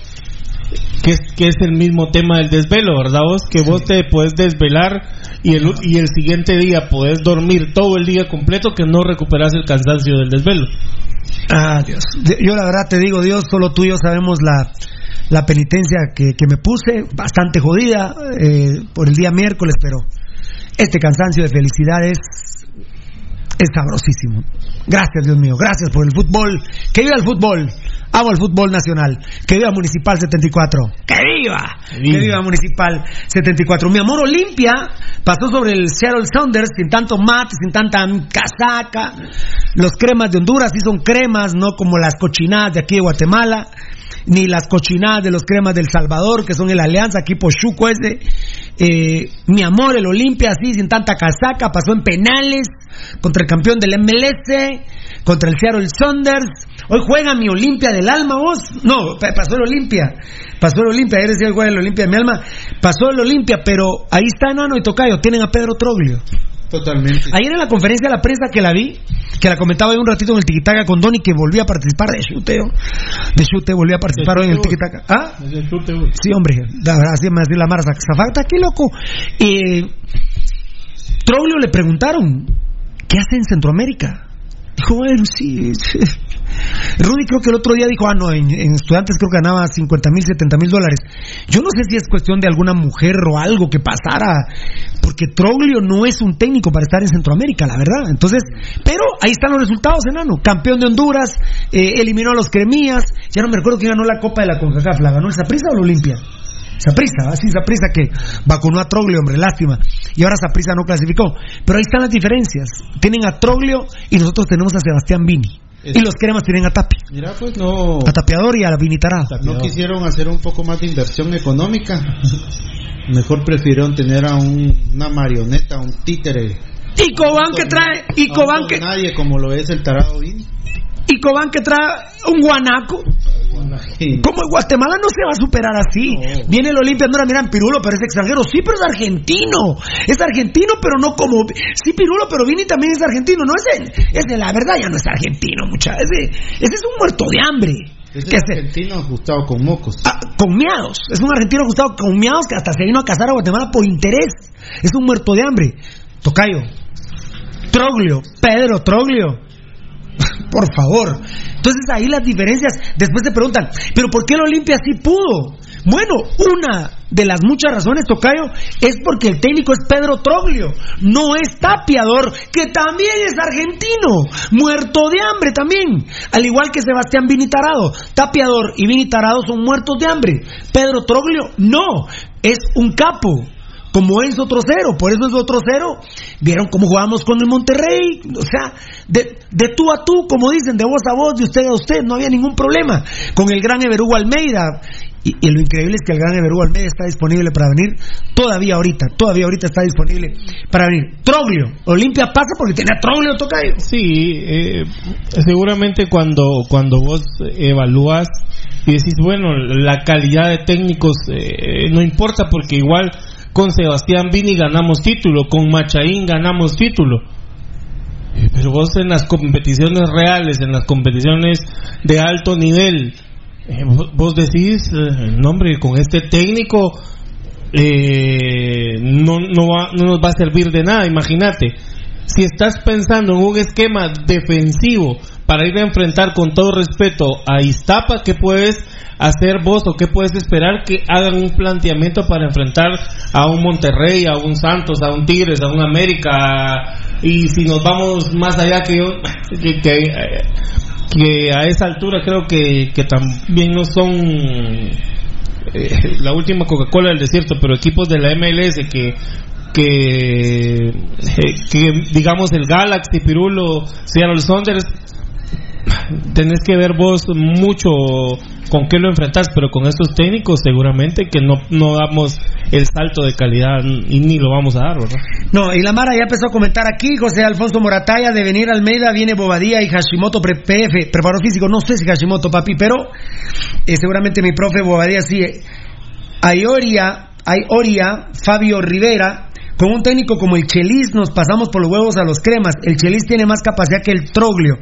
que es, que es el mismo tema del desvelo verdad vos que vos te puedes desvelar y el, y el siguiente día podés dormir todo el día completo que no recuperas el cansancio del desvelo. Ah, Dios. Yo la verdad te digo, Dios, solo tú y yo sabemos la, la penitencia que, que me puse, bastante jodida eh, por el día miércoles, pero este cansancio de felicidad es, es sabrosísimo. Gracias, Dios mío, gracias por el fútbol. Que viva el fútbol. Amo el fútbol nacional. Que viva Municipal 74. ¡Que viva! Que viva Municipal 74. Mi amor Olimpia pasó sobre el Seattle Sounders sin tanto mate, sin tanta casaca. Los cremas de Honduras sí son cremas, no como las cochinadas de aquí de Guatemala, ni las cochinadas de los cremas del Salvador, que son el Alianza, equipo Chuco ese. Eh, mi amor, el Olimpia, así, sin tanta casaca, pasó en penales contra el campeón del MLS, contra el Seattle Sounders. Hoy juega mi Olimpia del alma, vos. No, pa- pasó el Olimpia. Pasó el Olimpia, ayer decía el juega el Olimpia de mi alma. Pasó el Olimpia, pero ahí está Nano y Tocayo, tienen a Pedro Troglio. Totalmente. Ayer en la conferencia de la prensa que la vi, que la comentaba yo un ratito en el Tiquitaca con Donny, que volvía a participar de chuteo. De chute volvía a participar hoy en el Tiquitaca. ¿Ah? Sí, hombre, la verdad, así me decía la Mara Zafata, qué loco. Eh, Troglio le preguntaron, ¿qué hace en Centroamérica? Dijo, bueno, sí. Rudy creo que el otro día dijo, ah, no, en, estudiantes creo que ganaba 50 mil, 70 mil dólares. Yo no sé si es cuestión de alguna mujer o algo que pasara, porque Troglio no es un técnico para estar en Centroamérica, la verdad. Entonces, pero ahí están los resultados, enano. Campeón de Honduras, eh, eliminó a los Cremías, ya no me recuerdo quién ganó la Copa de la CONCACAF, ¿la ganó el Saprissa o la Olimpia? Saprisa, así Saprisa que vacunó a Troglio, hombre, lástima. Y ahora Saprisa no clasificó. Pero ahí están las diferencias. Tienen a Troglio y nosotros tenemos a Sebastián Vini. Y los cremas tienen a Tapi. Mira, pues no. A Tapeador y a Vini Tarado. No quisieron hacer un poco más de inversión económica. Mejor prefirieron tener a un- una marioneta, un títere. Y Cobán que trae, y Cobán que, Nadie como lo es el tarado Vini. Y Cobán que trae un guanaco. Como Guatemala no se va a superar así. Viene el Olimpia, no era, miran Pirulo, pero es extranjero. Sí, pero es argentino. Es argentino, pero no como. Sí, Pirulo, pero Vini también es argentino. No es él. Es de la verdad, ya no es argentino, muchachos. Ese, ese es un muerto de hambre. Ese ¿Qué es hace? argentino ajustado con mocos. Ah, con miados. Es un argentino ajustado con miados que hasta se vino a casar a Guatemala por interés. Es un muerto de hambre. Tocayo. Troglio. Pedro Troglio. Por favor. Entonces ahí las diferencias. Después te preguntan, ¿pero por qué el Olimpia sí pudo? Bueno, una de las muchas razones, Tocayo, es porque el técnico es Pedro Troglio, no es Tapiador, que también es argentino, muerto de hambre también, al igual que Sebastián Vinitarado. Tapiador y Vinitarado son muertos de hambre. Pedro Troglio, no, es un capo como es otro cero, por eso es otro cero. Vieron cómo jugamos con el Monterrey, o sea, de, de tú a tú, como dicen, de voz a voz, de usted a usted, no había ningún problema. Con el gran Everú Almeida, y, y lo increíble es que el gran Everú Almeida está disponible para venir todavía ahorita, todavía ahorita está disponible para venir. Troglio, Olimpia pasa porque tiene a Troglio Tocayo. Sí, eh, seguramente cuando, cuando vos evalúas y decís, bueno, la calidad de técnicos eh, no importa porque igual con Sebastián Vini ganamos título, con Machaín ganamos título. Eh, Pero vos en las competiciones reales, en las competiciones de alto nivel, eh, vos, decís, eh, no hombre, con este técnico no, no, va- no nos va a servir de nada, imagínate. Si estás pensando en un esquema defensivo para ir a enfrentar con todo respeto a Iztapa, ¿qué puedes hacer vos o qué puedes esperar que hagan un planteamiento para enfrentar a un Monterrey, a un Santos, a un Tigres, a un América? Y si nos vamos más allá que, yo- que, a esa altura creo que, que también no son eh, la última Coca-Cola del desierto, pero equipos de la MLS que que, eh, que digamos el Galaxy, Pirulo, Seattle Saunders, tenés que ver vos mucho con qué lo enfrentás, pero con estos técnicos seguramente que no, no damos el salto de calidad y ni lo vamos a dar, ¿verdad? No, y la Mara ya empezó a comentar aquí, José Alfonso Morataya, de venir Almeida, viene Bobadía y Hashimoto pre- PF, preparador físico, no sé si Hashimoto, papi, pero eh, seguramente mi profe Bobadía sí. eh. Hay Oria, hay Oria, Fabio Rivera, con un técnico como el Chelis nos pasamos por los huevos a los cremas. El Chelis tiene más capacidad que el Troglio.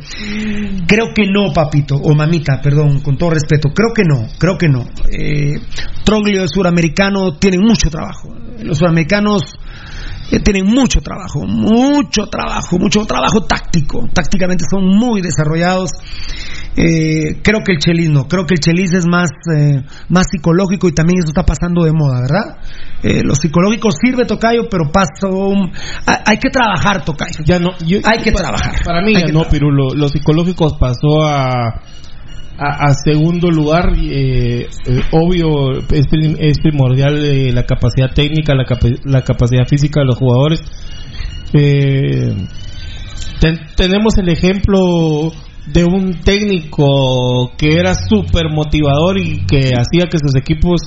Creo que no, papito, o mamita, perdón, con todo respeto. Creo que no, creo que no. Eh, Troglio es suramericano, tienen mucho trabajo. Los suramericanos eh, tienen mucho trabajo, mucho trabajo, mucho trabajo táctico. Tácticamente son muy desarrollados. Eh, creo que el Chelis no, creo que el Chelis es más, eh, más psicológico y también eso está pasando de moda, ¿verdad? Eh, lo psicológico sirve, Tocayo, pero pasó. un- hay, que trabajar, Tocayo. Ya no, yo- hay que para, trabajar. Para mí ya no, trabajar. Pirulo. Lo psicológico pasó a, a, a segundo lugar. eh, eh, obvio, es, prim- es primordial eh, la capacidad técnica, la, capa- la capacidad física de los jugadores. Eh, ten- tenemos el ejemplo de un técnico que era súper motivador y que hacía que sus equipos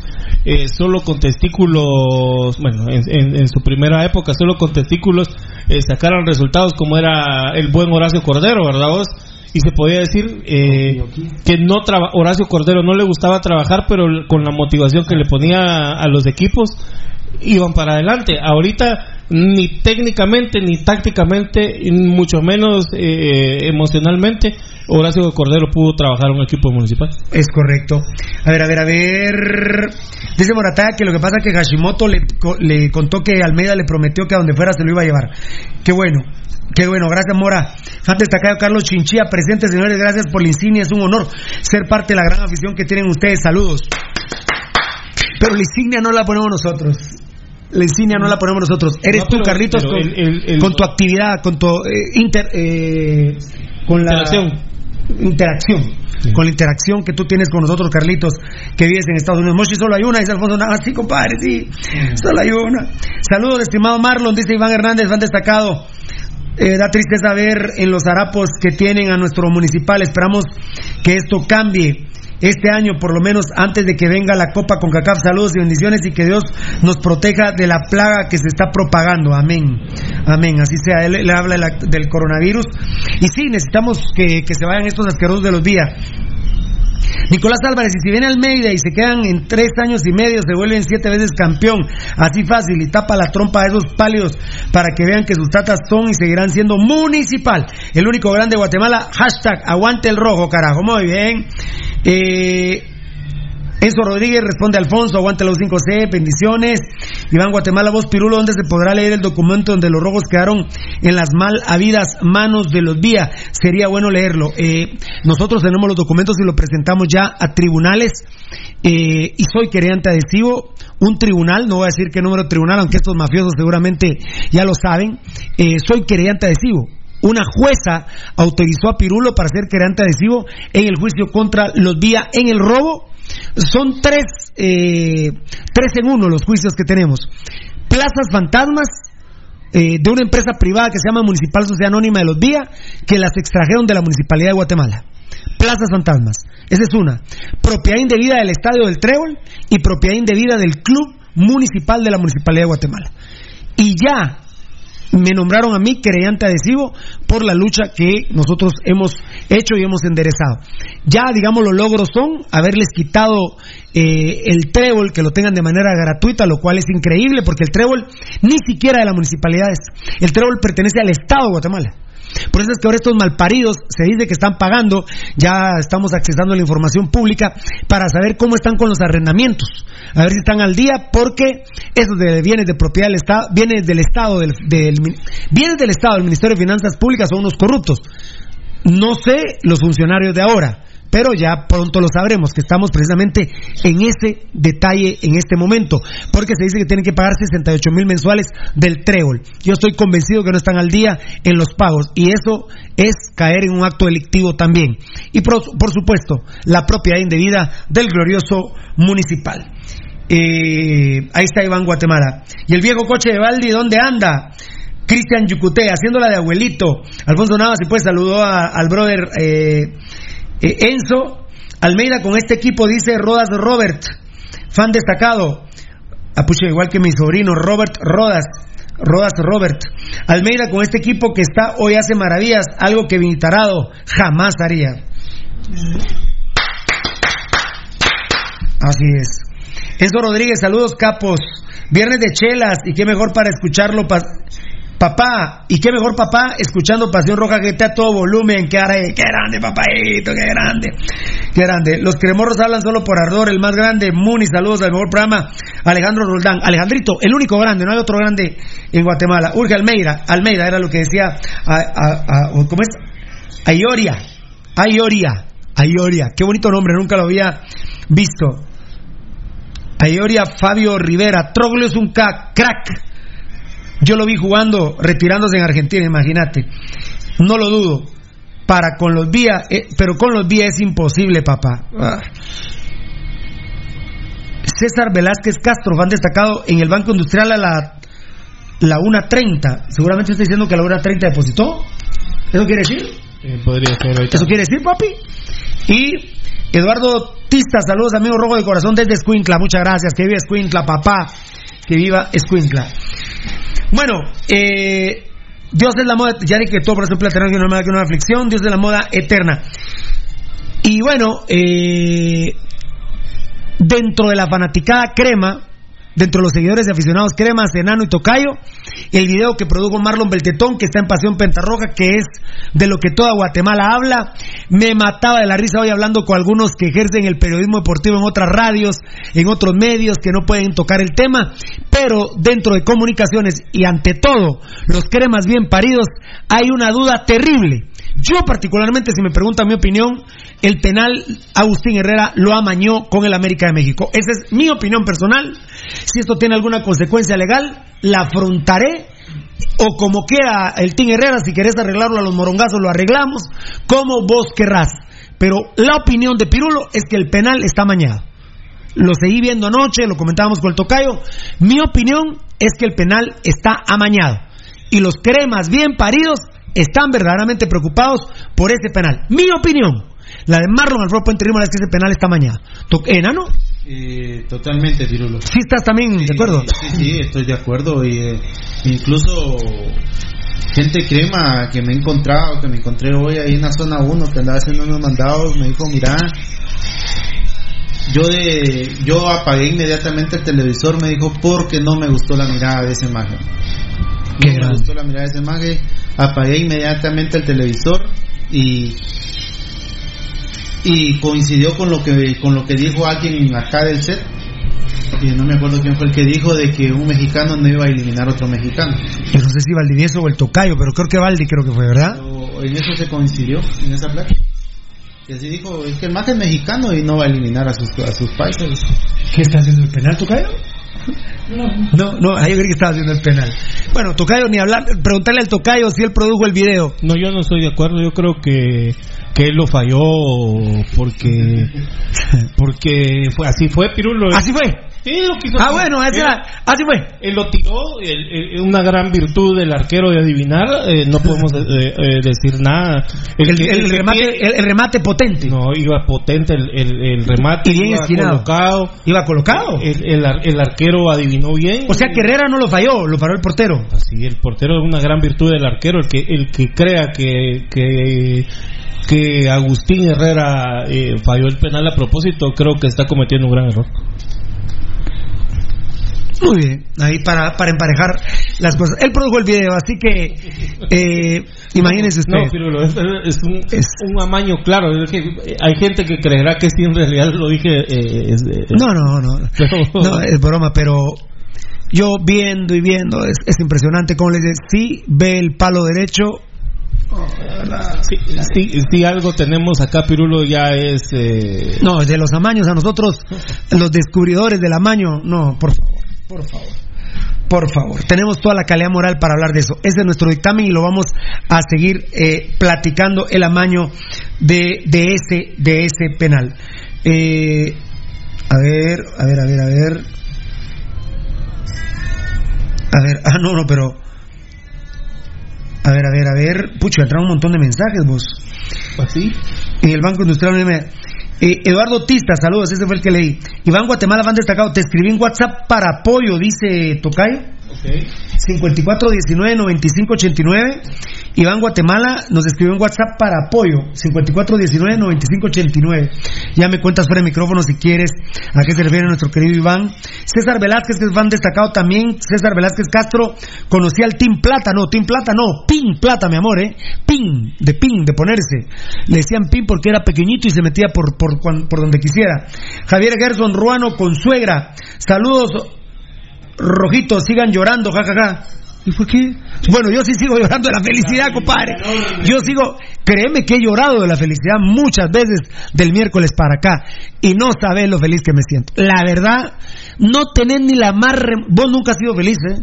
eh, solo con testículos, bueno, en, en- su primera época solo con testículos eh, sacaran resultados como era el buen Horacio Cordero, ¿verdad vos? Y se podía decir eh, que no traba- Horacio Cordero no le gustaba trabajar, pero con la motivación que le ponía a los equipos iban para adelante. Ahorita ni técnicamente ni tácticamente, y mucho menos eh, emocionalmente, Horacio Cordero pudo trabajar un equipo municipal. Es correcto. A ver, a ver, a ver. Dice Morataya que lo que pasa es que Hashimoto le, le contó que Almeida le prometió que a donde fuera se lo iba a llevar. Qué bueno. Qué bueno, gracias Mora. Fan destacado Carlos Chinchilla, presente señores, gracias por la insignia, es un honor ser parte de la gran afición que tienen ustedes, saludos. Pero la insignia no la ponemos nosotros. La insignia no la ponemos nosotros. Eres No, tú, pero- Carlitos, pero con, el- el- el- con tu actividad, con tu eh, inter, eh, con la Interacción. interacción, con la interacción que tú tienes con nosotros, Carlitos, que vives en Estados Unidos. Mochi, solo hay una, dice Alfonso Navas, sí, compadre, sí, solo hay una. Saludos, estimado Marlon, dice Iván Hernández, fan destacado. Eh, da tristeza ver en los harapos que tienen a nuestro municipal. Esperamos que esto cambie este año, por lo menos antes de que venga la Copa con CACAF. Saludos y bendiciones y que Dios nos proteja de la plaga que se está propagando. Amén. Amén. Así sea. Él le habla de la- del coronavirus. Y sí, necesitamos que, que se vayan estos asquerosos de los días. Nicolás Álvarez, y si viene Almeida y se quedan en tres años y medio, se vuelven siete veces campeón, así fácil, y tapa la trompa a esos pálidos para que vean que sus tatas son y seguirán siendo municipal. El único grande de Guatemala, hashtag aguante el rojo, carajo. Muy bien. Eh, Enzo Rodríguez responde Alfonso, aguante los 5C, bendiciones. Iván Guatemala, vos Pirulo, ¿dónde se podrá leer el documento donde los rojos quedaron en las mal habidas manos de los días? Sería bueno leerlo. Eh, nosotros tenemos los documentos y los presentamos ya a tribunales eh, y soy querellante adhesivo. Un tribunal, no voy a decir qué número de tribunal, aunque estos mafiosos seguramente ya lo saben. Eh, soy querellante adhesivo. Una jueza autorizó a Pirulo para ser querellante adhesivo en el juicio contra los días en el robo son tres, eh, tres en uno los juicios que tenemos. Plazas fantasmas eh, de una empresa privada que se llama Municipal Sociedad Anónima de los Días, que las extrajeron de la Municipalidad de Guatemala. Plazas fantasmas. Esa es una. Propiedad indebida del Estadio del Trébol y propiedad indebida del Club Municipal de la Municipalidad de Guatemala. Y ya me nombraron a mí creyente adhesivo por la lucha que nosotros hemos hecho y hemos enderezado. Ya, digamos, los logros son haberles quitado eh, el trébol, que lo tengan de manera gratuita, lo cual es increíble porque el trébol ni siquiera de la municipalidad es. El trébol pertenece al Estado de Guatemala. Por eso es que ahora estos malparidos se dice que están pagando, ya estamos accesando la información pública para saber cómo están con los arrendamientos, a ver si están al día, porque esos de bienes de propiedad del Estado, bienes del Estado, del, del, bienes del Estado, del Ministerio de Finanzas Públicas son unos corruptos. No sé los funcionarios de ahora, pero ya pronto lo sabremos, que estamos precisamente en ese detalle en este momento, porque se dice que tienen que pagar 68 mil mensuales del trébol. Yo estoy convencido que no están al día en los pagos y eso es caer en un acto delictivo también. Y por, por supuesto, la propiedad indebida del glorioso municipal. Eh, ahí está Iván Guatemala. ¿Y el viejo coche de Valdi dónde anda? Cristian Yucuté, haciéndola de abuelito. Alfonso Navas, si puede, saludó al brother eh, eh, Enzo Almeida con este equipo, dice Rodas Robert, fan destacado. Apucha, igual que mi sobrino Robert Rodas. Rodas Robert. Almeida con este equipo que está hoy hace maravillas, algo que Vinitarado jamás haría. Así es. Enzo Rodríguez, saludos capos. Viernes de chelas y qué mejor para escucharlo. Pa papá, y qué mejor papá escuchando Pasión Roja que está a todo volumen. Qué, qué grande, papadito, qué grande. Qué grande. Los cremorros hablan solo por ardor. El más grande, Muni, saludos al mejor programa. Alejandro Roldán. Alejandrito, el único grande, no hay otro grande en Guatemala. Urge Almeida. Almeida era lo que decía. ¿Cómo es? Ayoria. Ayoria. Ayoria. Qué bonito nombre, nunca lo había visto. Ayoria Fabio Rivera. Troglio es un crack. Yo lo vi jugando, retirándose en Argentina, imagínate. No lo dudo. Para con los vías, eh, pero con los vías es imposible, papá. Ah. César Velázquez Castro, van destacado en el Banco Industrial a la, la 1.30. Seguramente está diciendo que a la 1.30 depositó. ¿Eso quiere decir? Eh, podría ser ahorita. ¿Eso quiere decir, papi? Y Eduardo Tista, saludos amigo rojo de corazón desde Escuincla, muchas gracias, que viva Escuincla, papá, que viva Escuincla. Bueno, eh, Dios es la moda, ya dije que todo por eso plateado que no es que una aflicción, Dios es la moda eterna. Y bueno, eh, dentro de la fanaticada crema, dentro de los seguidores y aficionados cremas, enano y tocayo, el video que produjo Marlon Beltetón, que está en Pasión Pentarroja, que es de lo que toda Guatemala habla. Me mataba de la risa hoy hablando con algunos que ejercen el periodismo deportivo en otras radios, en otros medios, que no pueden tocar el tema, pero dentro de comunicaciones y ante todo los cremas bien paridos, hay una duda terrible. Yo particularmente, si me preguntan mi opinión, el penal Agustín Herrera lo amañó con el América de México. Esa es mi opinión personal. Si esto tiene alguna consecuencia legal, la afrontaré. O como quiera el Team Herrera, si querés arreglarlo a los morongazos, lo arreglamos. Como vos querrás. Pero la opinión de Pirulo es que el penal está amañado. Lo seguí viendo anoche, lo comentábamos con el tocayo. Mi opinión es que el penal está amañado. Y los cremas bien paridos están verdaderamente preocupados por ese penal. Mi opinión. La de Marlon Alfredo Puente Rimo es que ese penal está amañado. ¿Enano? Eh, totalmente, Pirulo. ¿Sí estás también de acuerdo? Sí, sí, estoy de acuerdo. Y, eh, incluso gente crema que me he encontrado, que me encontré hoy ahí en la zona 1, que andaba haciendo unos mandados, me dijo, mira, yo de yo apagué inmediatamente el televisor, me dijo, porque no me gustó la mirada de ese imagen. No me gustó la mirada de ese imagen, apagué inmediatamente el televisor y y coincidió con lo que con lo que dijo alguien acá del set y no me acuerdo quién fue el que dijo de que un mexicano no iba a eliminar a otro mexicano. Yo no sé si Valdivieso o el Tocayo, pero creo que Valdi creo que fue, ¿verdad? Pero en eso se coincidió, en esa plática. Y así dijo, es que el más es mexicano y no va a eliminar a sus, a sus países. ¿Qué está haciendo el penal, Tocayo? No, no, ahí yo creí que estaba haciendo el penal. Bueno, Tocayo, ni hablar, preguntarle al Tocayo si él produjo el video. No, yo no estoy de acuerdo, yo creo que que él lo falló porque porque fue así fue Pirulo así fue Sí, lo quiso Ah, bueno, así, era- así fue. Él lo tiró, el- una gran virtud del arquero de adivinar, eh, no podemos eh, eh, decir nada. El, remate, el, remate potente. No, iba potente el, remate. Y bien iba esquinado. colocado. Iba colocado. El, el ar- el arquero adivinó bien. O sea que Herrera no lo falló, lo paró el portero. Sí, el portero es una gran virtud del arquero, el que el que crea que que, que Agustín Herrera eh, falló el penal a propósito, creo que está cometiendo un gran error. Muy bien, ahí para, para emparejar las cosas. Él produjo el video, así que eh, imagínense usted. No, Pirulo, es, es un, un amaño claro. es que hay gente que creerá que sí, en realidad lo dije. eh, es- eh, No, no, no. No, es broma, pero yo viendo y viendo, es, es impresionante cómo les dice, sí ve el palo derecho. Sí, algo tenemos acá, Pirulo, ya es. eh, No, de los amaños a nosotros, los descubridores del amaño, no, por favor, por favor. Por favor, tenemos toda la calidad moral para hablar de eso. Ese es nuestro dictamen y lo vamos a seguir eh, platicando el amaño de, de ese de ese penal. Eh, a ver, a ver, a ver, a ver. A ver, ah, no, no, pero. A ver, a ver, a ver. Pucho, entraron un montón de mensajes, vos. ¿Así? En el Banco Industrial me- eh, Eduardo Tista, saludos, ese fue el que leí. Iván Guatemala, van destacado. Te escribí en WhatsApp para apoyo, dice Tocayo. 5419-9589. Iván Guatemala nos escribió en WhatsApp para apoyo. 5419-9589. Ya me cuentas fuera de micrófono si quieres a qué se refiere nuestro querido Iván. César Velázquez, que es fan destacado también. César Velázquez Castro conocía al Team Plata. No, Team Plata no. Pin Plata, mi amor, ¿eh? Pin, de pin, de ponerse. Le decían pin porque era pequeñito y se metía por, por, por donde quisiera. Javier Gerson Ruano con suegra. Saludos, rojitos, sigan llorando, jajaja. ¿Y por qué? Bueno, yo sí sigo llorando de la felicidad, compadre. Yo sigo, créeme que he llorado de la felicidad muchas veces del miércoles para acá. Y no sabes lo feliz que me siento. La verdad, no tenés ni la más... rem- Vos nunca has sido feliz, ¿eh?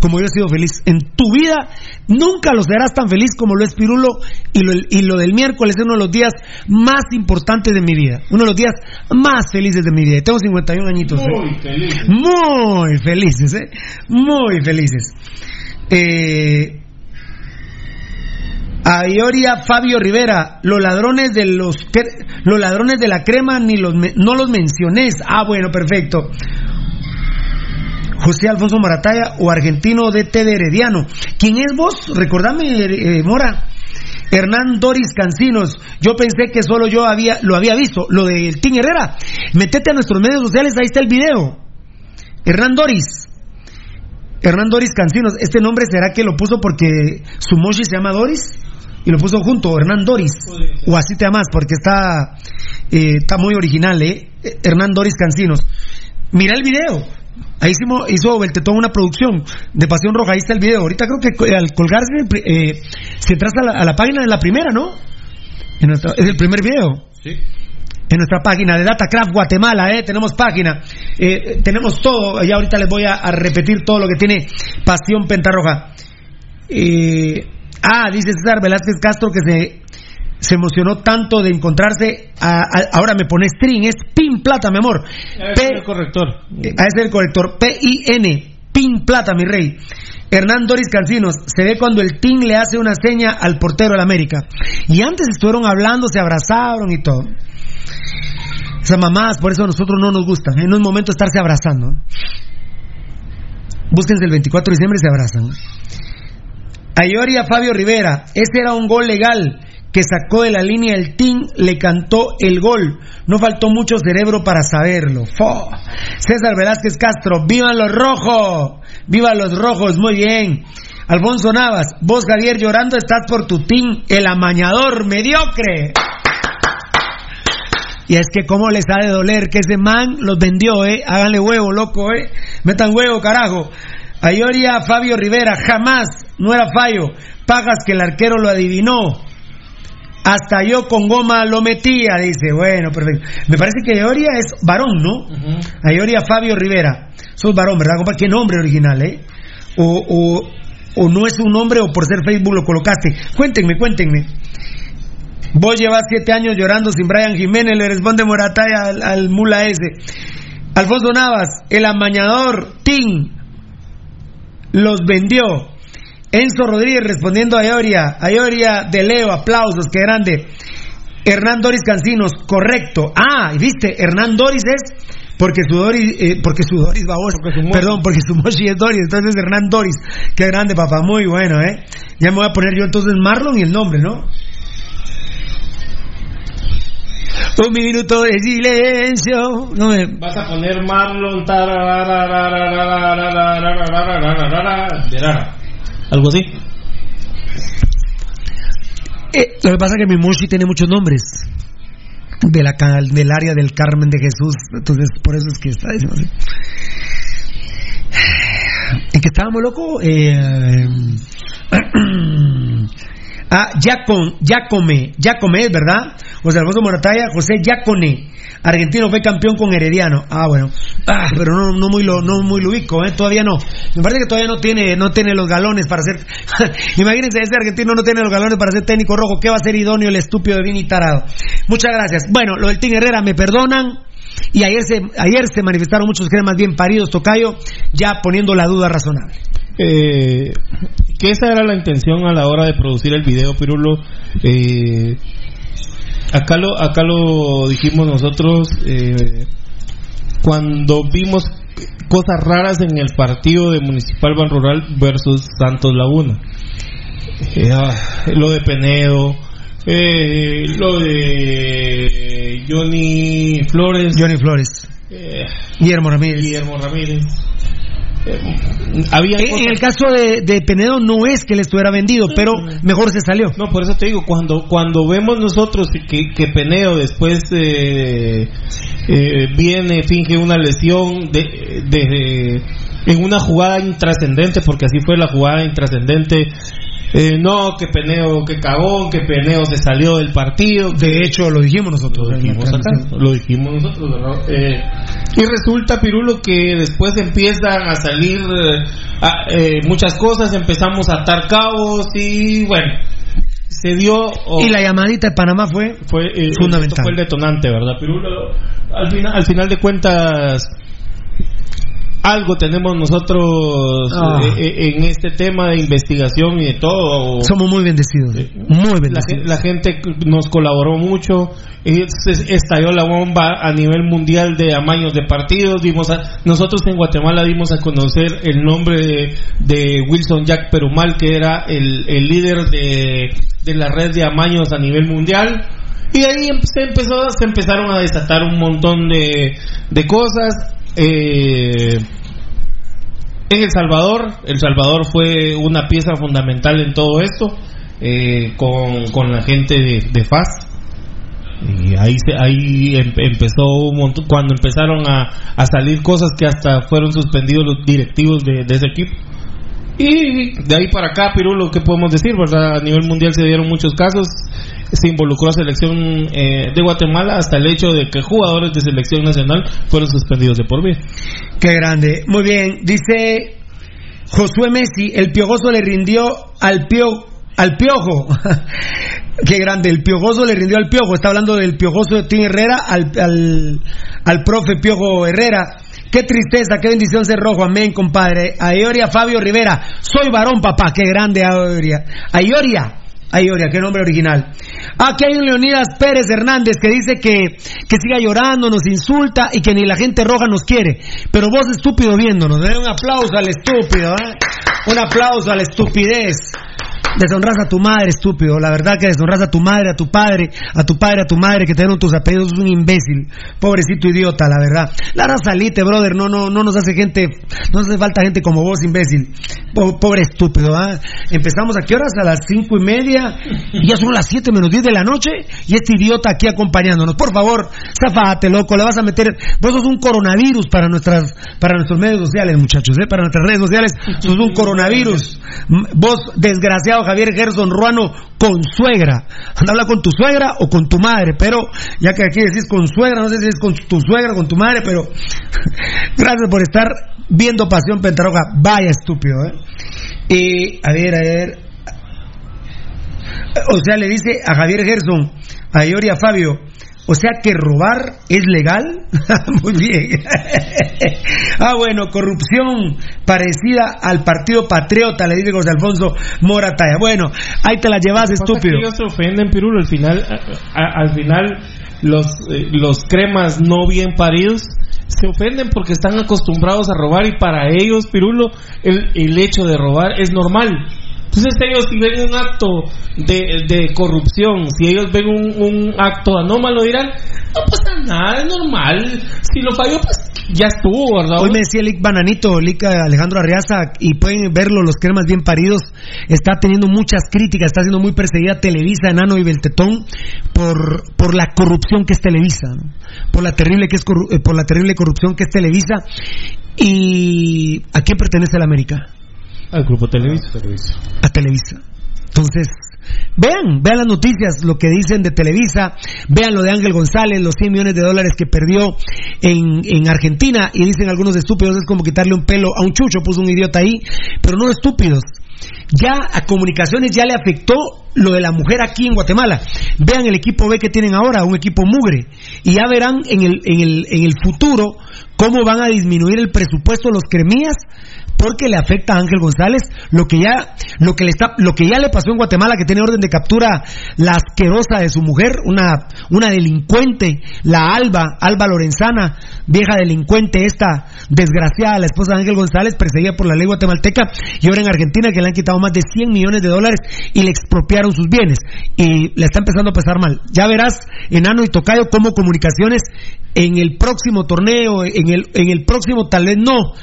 Como yo he sido feliz. En tu vida nunca lo serás tan feliz como lo es Pirulo. Y lo, y lo del miércoles es uno de los días más importantes de mi vida. Uno de los días más felices de mi vida. Tengo 51 añitos. ¿eh? Muy feliz. Muy felices, ¿eh? Muy felices. Eh, Aioria Fabio Rivera, los ladrones de los los ladrones de la crema ni los me- no los mencionés. Ah, bueno, perfecto. José Alfonso Marataya o argentino de T de Herediano. ¿Quién es vos? Recordame, eh, Mora. Hernán Doris Cancinos. Yo pensé que solo yo había, lo había visto. Lo del Team Herrera. Metete a nuestros medios sociales, ahí está el video. Hernán Doris. Hernán Doris Cancinos. Este nombre será que lo puso porque su mochi se llama Doris y lo puso junto, Hernán Doris. O así te llamas porque está, eh, está muy original, ¿eh? Hernán Doris Cancinos. Mira el video. Ahí hicimos, hizo Beltetón una producción de Pasión Roja. Ahí está el video. Ahorita creo que al colgarse, eh, se entras a la, a la página de la primera, ¿no? En nuestra- es el primer video. Sí. En nuestra página de Datacraft Guatemala, ¿eh? tenemos página, eh, tenemos todo. Ya ahorita les voy a, a repetir todo lo que tiene Pasión Pentarroja. Eh, ah, dice César Velázquez Castro que se, se emocionó tanto de encontrarse. a- a- ahora me pone string, es Pin Plata, mi amor. Es el corrector. Eh, A ese es el corrector. P-I-N. Pin Plata, mi rey. Hernán Doris Cancinos. Se ve cuando el team le hace una seña al portero del América. Y antes estuvieron hablando, se abrazaron y todo. Esas mamadas, por eso a nosotros no nos gustan. ¿eh? No es momento estarse abrazando. Búsquense el 24 de diciembre y se abrazan. Ayoria Fabio Rivera. Ese era un gol legal que sacó de la línea el team, le cantó el gol. No faltó mucho cerebro para saberlo. Fo. César Velázquez Castro, ¡vivan los rojos! ¡Vivan los rojos! Muy bien. Alfonso Navas, vos Javier llorando estás por tu team, el amañador mediocre. Y es que cómo les ha de doler que ese man los vendió, eh. Háganle huevo, loco, eh. Metan huevo, carajo. Ayoria Fabio Rivera, jamás, no era fallo. Pagas que el arquero lo adivinó. Hasta yo con goma lo metía, dice. Bueno, perfecto. Me parece que Ayoria es varón, ¿no? Ayoria Fabio Rivera. Sos varón, ¿verdad, compa? ¿Qué nombre original, eh? O, o, o no es un nombre o por ser Facebook lo colocaste. Cuéntenme, cuéntenme. Vos llevas siete años llorando sin Brian Jiménez, le responde Morataya al, al mula ese. Alfonso Navas, el amañador, Tim, los vendió. Enzo Rodríguez respondiendo a Ioria, a Ioria de Leo, aplausos, qué grande. Hernán Doris Cancinos, correcto. Ah, y viste, Hernán Doris es porque su Doris, eh, porque su Doris babos, perdón, porque su Moshi es Doris, entonces Hernán Doris, qué grande papá, muy bueno, eh. Ya me voy a poner yo entonces Marlon y el nombre, ¿no? Un minuto de silencio. No me... Vas a poner Marlon. Algo así. Eh, lo que pasa es que mi Moshi tiene muchos nombres. De la, del área del Carmen de Jesús. Entonces, por eso es que está diciendo así. ¿En que estábamos locos? Eh, Ah, Yacon, Yacome, Yacome es verdad. José Alfonso Morataya, José Yacone. Argentino fue campeón con Herediano. Ah, bueno. Ah, pero no, no muy lo, no muy lo ubico, ¿eh? Todavía no. Me parece que todavía no tiene, no tiene los galones para ser. Imagínense, ese argentino no tiene los galones para ser técnico rojo. ¿Qué va a ser idóneo el estúpido de Vini Tarado? Muchas gracias. Bueno, lo del Team Herrera, me perdonan. Y ayer se, ayer se manifestaron muchos cremas bien paridos, Tocayo, ya poniendo la duda razonable. Eh, que esa era la intención a la hora de producir el video, Pirulo. Eh, acá, lo, acá lo dijimos nosotros eh, cuando vimos cosas raras en el partido de Municipal Ban Rural versus Santos Laguna. Eh, ah, lo de Penedo, eh, lo de Johnny Flores. Johnny Flores. Eh, Guillermo Ramírez. Guillermo Ramírez. Eh, había en, el caso de, de Penedo no es que le estuviera vendido, pero mejor se salió. No, por eso te digo, cuando cuando vemos nosotros que, que Peneo después eh, eh, viene, finge una lesión de, de- en una jugada intrascendente, porque así fue la jugada intrascendente. Eh, no, que Peneo, que cagón, que Peneo se salió del partido. De hecho, lo dijimos nosotros. Lo dijimos acá, lo dijimos nosotros, ¿verdad? Eh, y resulta, Pirulo, que después empiezan a salir eh, eh, muchas cosas, empezamos a atar cabos y bueno, se dio... o- Y la llamadita de Panamá fue, fue eh, fundamental. fue el detonante, ¿verdad? Pirulo, al final, al final de cuentas, algo tenemos nosotros Ah. eh, eh, en este tema de investigación y de todo. Somos muy bendecidos. Muy La, bendecidos. la gente nos colaboró mucho, eh, estalló la bomba a nivel mundial de amaños de partidos, dimos a- nosotros en Guatemala dimos a conocer el nombre de, de Wilson Jack Perumal, que era el, el líder de, de la red de amaños a nivel mundial. Y ahí se empezó, se empezaron a desatar un montón de, de cosas. Eh, en El Salvador, El Salvador fue una pieza fundamental en todo esto, eh, con, con la gente de, de FAS. Y ahí, se, ahí em- empezó un montón, cuando empezaron a, a salir cosas que hasta fueron suspendidos los directivos de, de ese equipo. Y de ahí para acá, Pirulo, ¿qué podemos decir? ¿verdad? A nivel mundial se dieron muchos casos. Se involucró a selección eh, de Guatemala hasta el hecho de que jugadores de selección nacional fueron suspendidos de por vida. Qué grande. Muy bien. Dice Josué Messi, el piojoso le rindió al pio al piojo. Qué grande, el piojoso le rindió al piojo. Está hablando del piojoso de Tim Herrera al, al, al profe Piojo Herrera. Qué tristeza, qué bendición ser rojo. Amén, compadre. Ayoria Fabio Rivera. Soy varón, papá. Qué grande, Ayoria. Ayoria. Ayoria, qué nombre original. Aquí hay un Leonidas Pérez Hernández que dice que, que siga llorando, nos insulta y que ni la gente roja nos quiere. Pero vos estúpido viéndonos, ¿eh? un aplauso al estúpido, ¿eh? un aplauso a la estupidez. Deshonras a tu madre, estúpido. La verdad que deshonras a tu madre, a tu padre, a tu padre, a tu madre, que te dieron tus apellidos, es un imbécil. Pobrecito idiota, la verdad. Lara, salite, brother. No, no, no nos hace gente, no nos hace falta gente como vos, imbécil. Po- Pobre estúpido, ¿ah? Empezamos a qué horas? A las cinco y media. Y ya son las siete menos diez de la noche. Y este idiota aquí acompañándonos. Por favor, zafate, loco. Le vas a meter. Vos sos un coronavirus para nuestras, para nuestros medios sociales, muchachos, ¿eh? Para nuestras redes sociales. Sos un coronavirus. Vos, desgraciado Javier Gerson Ruano, con suegra. Anda con tu suegra o con tu madre, pero ya que aquí decís con suegra, no sé si es con tu suegra o con tu madre, pero gracias por estar viendo Pasión Pentarroja. Vaya estúpido, ¿eh? Y, a ver, a ver. O sea, le dice a Javier Gerson, a Iori y a Fabio, O sea que robar es legal. Muy bien. ah, bueno, corrupción parecida al Partido Patriota, le dice José Alfonso Morataya. Bueno, ahí te la llevas, estúpido. Ellos se ofenden, Pirulo. Al final, a- a- al final los, eh, los cremas no bien paridos se ofenden porque están acostumbrados a robar y para ellos, Pirulo, el, el hecho de robar es normal. Entonces ellos si ven un acto de, de corrupción, si ellos ven un, un acto anómalo dirán, no pasa nada, es normal. Si lo falló, pues ya estuvo, ¿verdad? Hoy me decía Lick Bananito, Lick Alejandro Arriaza, y pueden verlo, los cremas bien paridos, está teniendo muchas críticas, está siendo muy perseguida Televisa, Enano y Beltetón por, por la corrupción que es Televisa, por, la terrible que es eh, por la terrible corrupción que es Televisa. ¿Y a quién pertenece la América? Al grupo Televisa. a Televisa. Entonces, vean, vean las noticias, lo que dicen de Televisa, vean lo de Ángel González, los 100 millones de dólares que perdió en, en Argentina, y dicen algunos estúpidos, es como quitarle un pelo a un chucho, puso un idiota ahí, pero no estúpidos. Ya a comunicaciones ya le afectó lo de la mujer aquí en Guatemala. Vean el equipo B que tienen ahora, un equipo mugre, y ya verán en el, en el, en el futuro cómo van a disminuir el presupuesto de los cremías porque le afecta a Ángel González. Lo que ya lo que le está lo que ya le pasó en Guatemala que tiene orden de captura la asquerosa de su mujer una una delincuente la Alba Alba Lorenzana vieja delincuente esta desgraciada la esposa de Ángel González perseguida por la ley guatemalteca y ahora en Argentina que le han quitado más de 100 millones de dólares y le expropiaron sus bienes. Y le está empezando a pesar mal. Ya verás enano y tocayo cómo comunicaciones en el próximo torneo en el en el próximo tal vez no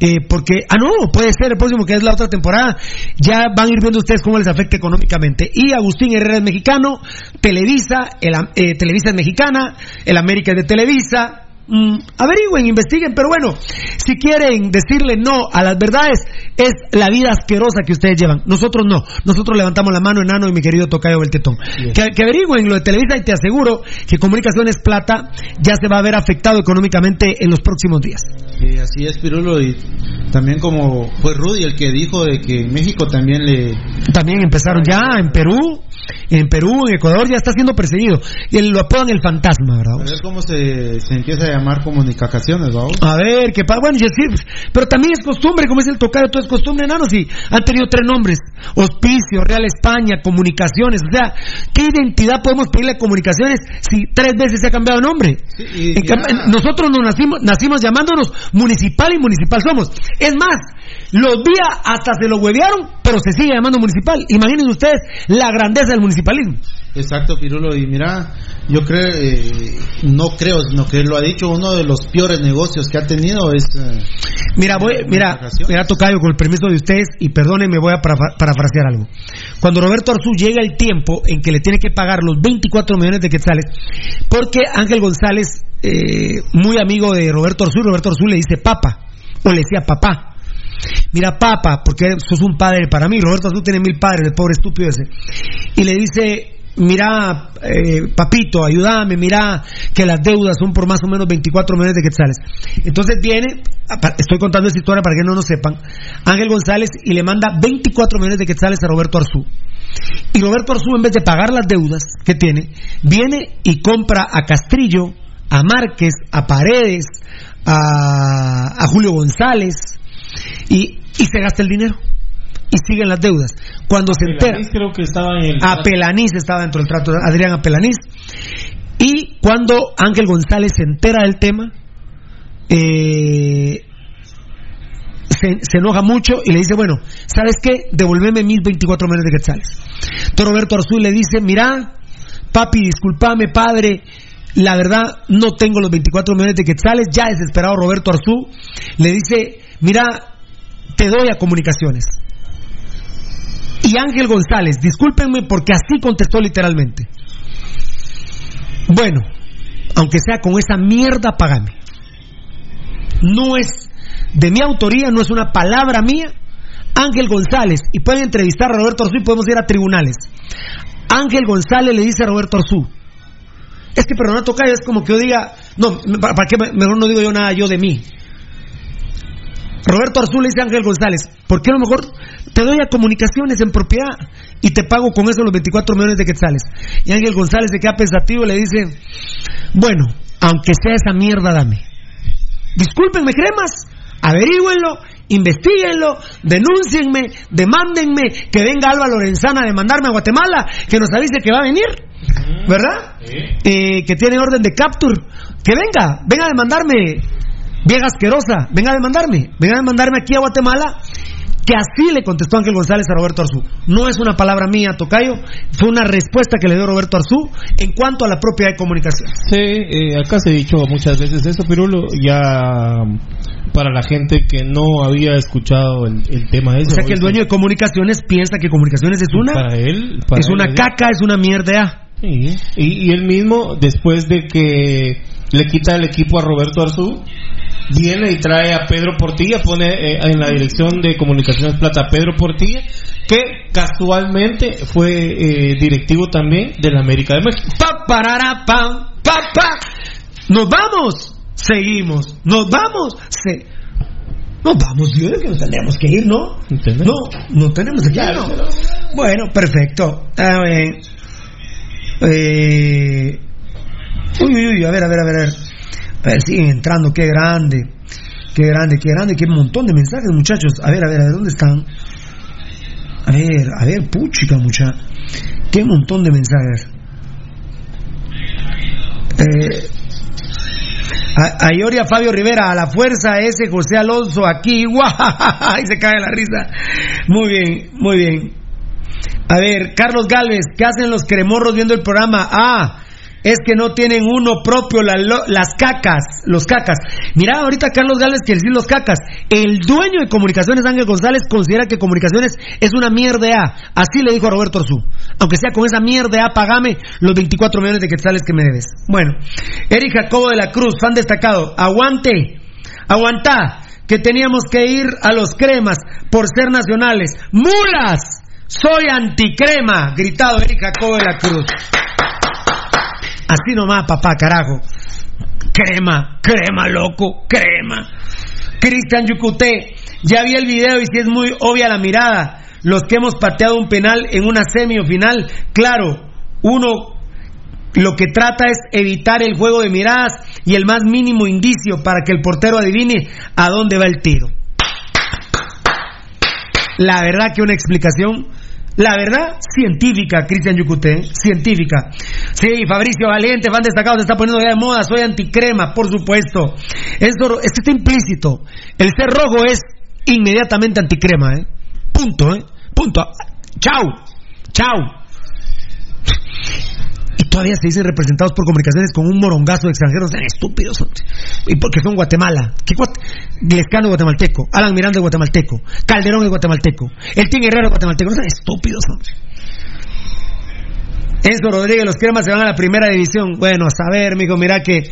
eh, porque, ah, no, puede ser el próximo que es la otra temporada. Ya van a ir viendo ustedes cómo les afecta económicamente. Y Agustín Herrera es mexicano, Televisa, el, eh, Televisa es mexicana, el América es de Televisa. Mm, averigüen, investiguen, pero bueno, si quieren decirle no a las verdades, es la vida asquerosa que ustedes llevan. Nosotros no, nosotros levantamos la mano, enano y mi querido Tocayo Beltetón. Que, que averigüen lo de Televisa y te aseguro que Comunicaciones Plata ya se va a ver afectado económicamente en los próximos días. Sí, así es, Pirulo. Y también como fue Rudy el que dijo de que en México también le... También empezaron ya en Perú, en Perú, en Ecuador ya está siendo perseguido. Y él lo apodan el fantasma, A ¿verdad? ver cómo se, se empieza a llamar comunicaciones, ¿vamos? A ver, qué pasa. Bueno, y así, pero también es costumbre, como es el tocayo, todo es costumbre, enanos, y han tenido tres nombres: Hospicio, Real España, Comunicaciones. O sea, ¿qué identidad podemos pedirle a Comunicaciones si tres veces se ha cambiado de nombre? y En nosotros nos nacimos, nacimos llamándonos municipal y municipal somos. Es más, los días hasta se lo huevearon, pero se sigue llamando municipal. Imaginen ustedes la grandeza del municipalismo. Exacto, Pirulo. Y mira, yo creo, eh, no creo, sino que lo ha dicho, uno de los peores negocios que ha tenido es... eh, Mira, voy, mira, mira, Tocayo, con el permiso de ustedes, y perdónenme, voy a para- parafrasear algo. Cuando Roberto Arzú llega el tiempo en que le tiene que pagar los 24 millones de quetzales, porque Ángel González, eh, muy amigo de Roberto Arzú, Roberto Arzú le dice papa, o le decía papá. Mira, papa, porque sos un padre para mí. Roberto Arzú tiene mil padres, el pobre estúpido ese. Y le dice, mira, eh, papito, ayúdame, mira que las deudas son por más o menos 24 millones de quetzales. Entonces viene, estoy contando esta historia para que no lo sepan, Ángel González y le manda 24 millones de quetzales a Roberto Arzú. Y Roberto Arzú, en vez de pagar las deudas que tiene, viene y compra a Castrillo, a Márquez, a Paredes, a, a Julio González, y se gasta el dinero. Y siguen las deudas. Cuando se entera. Creo que estaba en el... Apelaniz estaba dentro del trato, Adrián Apelaniz. Y cuando Ángel González se entera del tema, eh, se, se enoja mucho y le dice, bueno, ¿sabes qué? Devolveme mis 24 millones de quetzales. Entonces Roberto Arzú le dice, mira, papi, discúlpame, padre, la verdad no tengo los 24 millones de quetzales, ya desesperado Roberto Arzú, le dice, mira, te doy a comunicaciones. Y Ángel González, discúlpenme porque así contestó literalmente. Bueno, aunque sea con esa mierda, pagame. No es de mi autoría, no es una palabra mía. Ángel González, y pueden entrevistar a Roberto Arzú y podemos ir a tribunales. Ángel González le dice a Roberto Arzú, es que pero no toca, es como que yo diga, no, ¿para qué me- mejor no digo yo nada yo de mí? Roberto Arzú le dice a Ángel González, ¿por qué a lo mejor te doy a comunicaciones en propiedad y te pago con eso los 24 millones de quetzales? Y Ángel González se queda pensativo y le dice, bueno, aunque sea esa mierda, dame. Discúlpenme, cremas, averígüenlo, investiguenlo, denúncienme, demándenme, que venga Alba Lorenzana a demandarme a Guatemala, que nos avise que va a venir, ¿verdad? Eh, que tiene orden de capture, que venga, venga a demandarme, vieja asquerosa, venga a demandarme, venga a demandarme aquí a Guatemala que así le contestó Ángel González a Roberto Arzú. No es una palabra mía, Tocayo, fue una respuesta que le dio Roberto Arzú en cuanto a la propia de comunicación. Sí, eh, acá se ha dicho muchas veces eso, Pirulo, ya para la gente que no había escuchado el, el tema ese. O sea que el dueño de comunicaciones piensa que comunicaciones es una... Para él... para es él, una caca, es una mierda. Sí, y, y él mismo, después de que le quita el equipo a Roberto Arzú, viene y trae a Pedro Portilla, pone eh, en la dirección de Comunicaciones Plata a Pedro Portilla, que casualmente fue eh, directivo también de la América de México. Pa, parara, pam, pa, pa. Nos vamos, seguimos, nos vamos, se... Nos vamos, yo creo que nos tendríamos que ir, ¿no? No, no tenemos que ir, ¿no? Bueno, perfecto. A ver. Eh... Uy, uy, uy, a ver, a ver, a ver. A ver, a ver siguen entrando, qué grande. Qué grande, qué grande, qué montón de mensajes, muchachos. A ver, a ver, a ver, ¿dónde están? A ver, a ver, puchica, mucha. Qué montón de mensajes. Eh, a, a Ioria Fabio Rivera, a la fuerza ese José Alonso aquí, ¡guau! Y se cae la risa. Muy bien, muy bien. A ver, Carlos Galvez, ¿qué hacen los cremorros viendo el programa? Ah, es que no tienen uno propio, las cacas, los cacas. Mira, ahorita Carlos Galvez que decir los cacas. El dueño de Comunicaciones, Ángel González, considera que Comunicaciones es una mierda. Así le dijo a Roberto Orzú. Aunque sea con esa mierda pagame los 24 millones de quetzales que me debes. Bueno, Eric Jacobo de la Cruz, fan destacado. Aguante, aguantá, que teníamos que ir a los cremas por ser nacionales. ¡Mulas! Soy anticrema, gritado Eric Jacobo de la Cruz. Así nomás, papá, carajo. Crema, crema, loco, crema. Cristian Yucuté, ya vi el video y si es muy obvia la mirada. Los que hemos pateado un penal en una semi o final, claro, uno lo que trata es evitar el juego de miradas y el más mínimo indicio para que el portero adivine a dónde va el tiro. La verdad que una explicación, la verdad, científica, Cristian Yucuté, científica. Sí, Fabricio Valiente, fan destacado, se está poniendo ya de moda, soy anticrema, por supuesto. Esto, esto está implícito. El ser rojo es inmediatamente anticrema, ¿eh? Punto, ¿eh? Punto. Chao, chao. Todavía se dicen representados por comunicaciones con un morongazo de extranjeros tan estúpidos. Y porque son Guatemala. ¿Qué guat- Lescano es guatemalteco. Alan Miranda es guatemalteco. Calderón es guatemalteco. El Herrero es guatemalteco. No sean estúpidos, hombre. Enzo Rodríguez, los cremas se van a la primera división. Bueno, a saber, mijo, mira que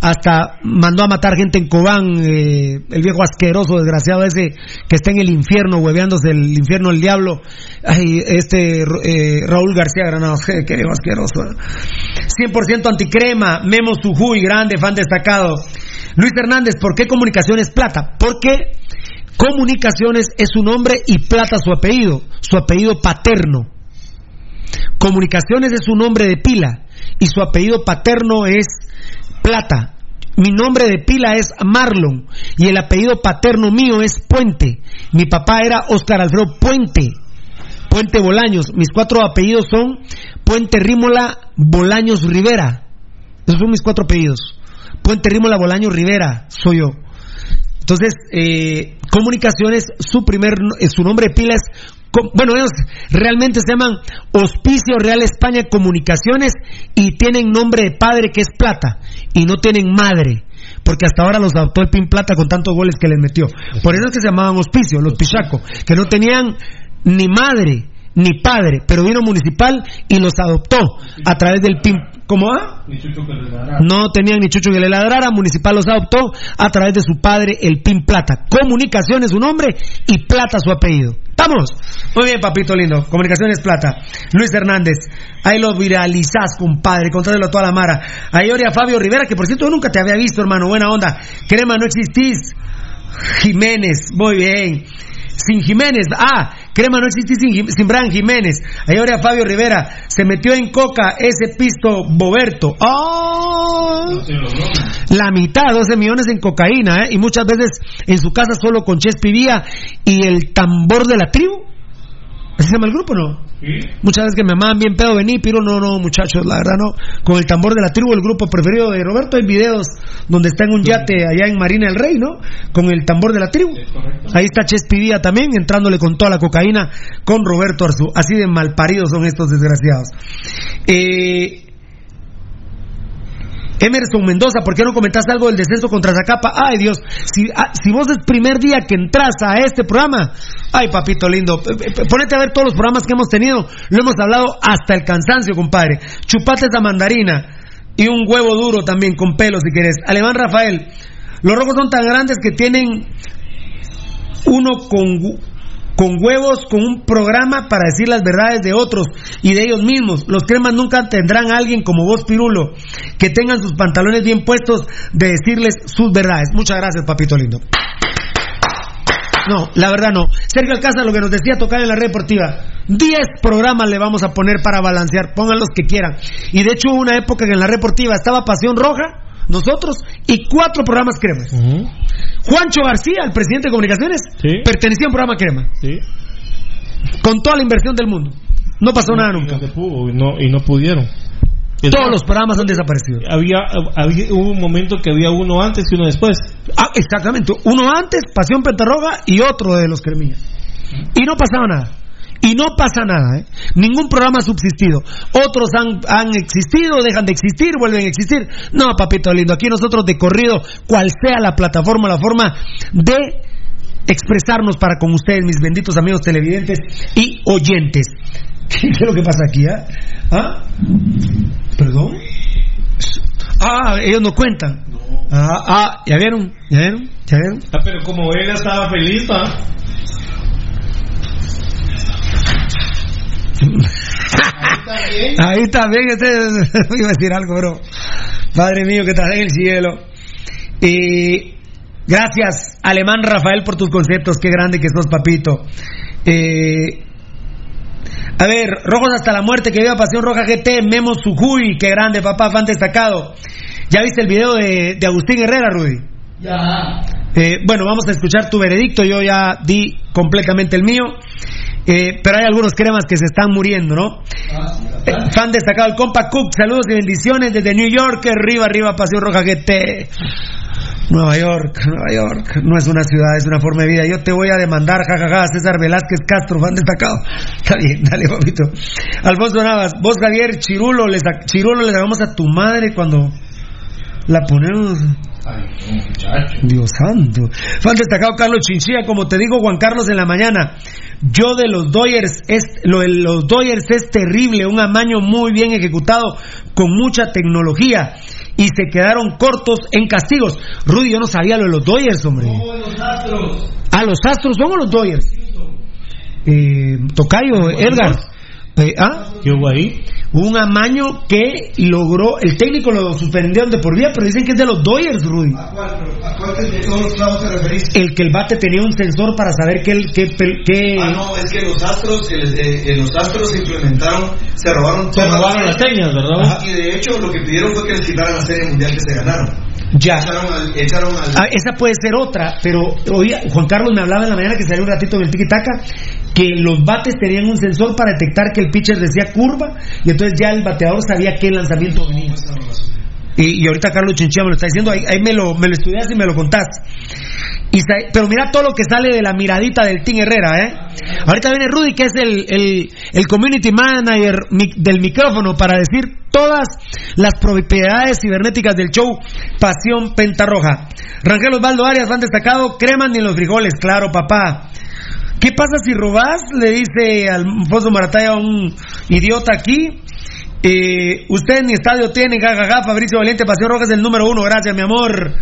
hasta mandó a matar gente en Cobán, eh, el viejo asqueroso, desgraciado ese, que está en el infierno, hueveándose el infierno del diablo. Ay, este eh, Raúl García Granados, qué viejo asqueroso. eh. 100% anticrema, Memo Sujuy, grande, fan destacado. Luis Hernández, ¿por qué comunicaciones plata? Porque comunicaciones es su nombre y plata su apellido, su apellido paterno. Comunicaciones es su nombre de pila y su apellido paterno es Plata. Mi nombre de pila es Marlon y el apellido paterno mío es Puente. Mi papá era Oscar Alfredo Puente. Puente Bolaños. Mis cuatro apellidos son Puente Rímola Bolaños Rivera. Esos son mis cuatro apellidos. Puente Rímola Bolaños Rivera. Soy yo. Entonces, eh, comunicaciones, su primer, eh, su nombre de pila es, bueno, ellos realmente se llaman Hospicio Real España Comunicaciones y tienen nombre de padre que es Plata y no tienen madre. Porque hasta ahora los adoptó el Pin Plata con tantos goles que les metió. Por eso es que se llamaban Hospicio, los Pichaco, que no tenían ni madre ni padre, pero vino municipal y los adoptó a través del PIN. ¿Cómo va? No tenían ni chucho que le ladrara, Municipal los adoptó a través de su padre, el PIN Plata. Comunicaciones su nombre y Plata su apellido. ¿Estamos? Muy bien, papito lindo. Comunicaciones Plata. Luis Hernández. Ahí lo viralizás, compadre. Contrátelo a toda la mara. Ahí a Fabio Rivera, que por cierto nunca te había visto, hermano. Buena onda. Crema, no existís. Jiménez, muy bien. Sin Jiménez, ah, Crema no existe sin, sin Brian Jiménez. Ahí ahora Fabio Rivera se metió en coca ese pisto Boberto. ¡Oh! La mitad, 12 millones en cocaína, ¿eh? Y muchas veces en su casa solo con Chespivía y el tambor de la tribu. ¿Así se llama el grupo, no? Muchas veces que me llamaban bien pedo, vení, pero no, no, muchachos, la verdad no. Con el tambor de la tribu, el grupo preferido de Roberto, hay videos donde está en un yate allá en Marina del Rey, ¿no? Con el tambor de la tribu. Ahí está Chespivía también, entrándole con toda la cocaína con Roberto Arzú. Así de malparidos son estos desgraciados. Eh, Emerson Mendoza, ¿por qué no comentaste algo del descenso contra Zacapa? Ay Dios, si, ah, si vos es primer día que entras a este programa, ay papito lindo, ponete a ver todos los programas que hemos tenido, lo hemos hablado hasta el cansancio, compadre. Chupate esa mandarina y un huevo duro también con pelo si querés. Alemán Rafael, los rojos son tan grandes que tienen uno con con huevos, con un programa para decir las verdades de otros y de ellos mismos. Los cremas nunca tendrán a alguien como vos, Pirulo, que tengan sus pantalones bien puestos de decirles sus verdades. Muchas gracias, papito lindo. No, la verdad no. Sergio Alcázar, lo que nos decía tocar en la red deportiva. Diez programas le vamos a poner para balancear. Pongan los que quieran. Y de hecho hubo una época que en la red deportiva estaba Pasión Roja, nosotros, y cuatro programas cremas. Juancho García, el presidente de comunicaciones, pertenecía a un programa crema. Con toda la inversión del mundo. No pasó nada nunca. No pudo, y, no, y no pudieron. Todos los programas han desaparecido. Había, había, hubo un momento que había uno antes y uno después. Ah, exactamente. Uno antes, Pasión Pentarroga, y otro de los cremillas. Y no pasaba nada. Y no pasa nada, ¿eh? Ningún programa ha subsistido. Otros han, han existido, dejan de existir, vuelven a existir. No, papito lindo, aquí nosotros de corrido, cual sea la plataforma, la forma de expresarnos para con ustedes, mis benditos amigos televidentes y oyentes. ¿Qué es lo que pasa aquí, eh? ¿Ah? ¿Perdón? Ah, ellos no cuentan. Ah, ah, ¿ya vieron? ¿Ya vieron? ¿Ya vieron? Ah, pero como él estaba feliz, ¿ah? Ahí bien, este, iba a decir algo, bro. Padre mío que estás en el cielo. Y gracias, Alemán Rafael, por tus conceptos. Qué grande que sos, papito. Eh, a ver, Rojos hasta la muerte, que viva Pasión Roja GT, Memo Sujuy, qué grande, papá, fan destacado. ¿Ya viste el video de, de Agustín Herrera, Rudy? Ya. Eh, bueno, vamos a escuchar tu veredicto, yo ya di completamente el mío. Eh, pero hay algunos cremas que se están muriendo, ¿no? Eh, fan destacado, el compa Cook, saludos y bendiciones desde New York, arriba, arriba, Pasión Roja GT. Nueva York, Nueva York, no es una ciudad, es una forma de vida. Yo te voy a demandar, jajaja, César Velázquez Castro, fan destacado. Está bien, dale, papito. Alfonso Navas, vos Javier, Chirulo, les, Chirulo le damos a tu madre cuando la ponemos. Dios santo. Fan destacado Carlos Chinchilla, como te digo Juan Carlos en la mañana. Yo de los Doyers es lo de los Doyers es terrible, un amaño muy bien ejecutado con mucha tecnología y se quedaron cortos en castigos. Rudy, yo no sabía lo de los Doyers, hombre. los astros. Ah, los Astros son o los Doyers. Eh, Tocayo, Edgar. Eh, ¿Ah? ¿Qué hubo ahí? Un amaño que logró, el técnico lo suspendieron de por vida, pero dicen que es de los Doyers, Rudy. ¿A cuál, a cuál de todos los clavos te referís? El que el bate tenía un sensor para saber qué... qué, qué... Ah, no, es que los astros, que les, eh, eh, los astros implementaron, se robaron Se robaron las señas, ¿verdad? Ajá, Y de hecho lo que pidieron fue que les quitaran la serie mundial que se ganaron. Ya. Echaron al, echaron al- Ah, esa puede ser otra, pero hoy Juan Carlos me hablaba en la mañana que salió un ratito en el tiki taka que los bates tenían un sensor para detectar que el pitcher decía curva y entonces ya el bateador sabía qué lanzamiento venía. Y, y ahorita Carlos Chinchilla me lo está diciendo, ahí, ahí me, lo, me lo estudias y me lo contás. Pero mira todo lo que sale de la miradita del Team Herrera, ¿eh? Ahorita viene Rudy, que es el, el, community manager del micrófono, para decir todas las propiedades cibernéticas del show Pasión Pentarroja. Rangel Osvaldo Arias, van destacado, creman ni los frijoles, claro, papá. ¿Qué pasa si robás? Le dice Alfonso Marataya a un idiota aquí. Eh, usted ni estadio tiene, jajaja, Fabricio Valiente, Pasión Roja es el número uno, gracias, mi amor.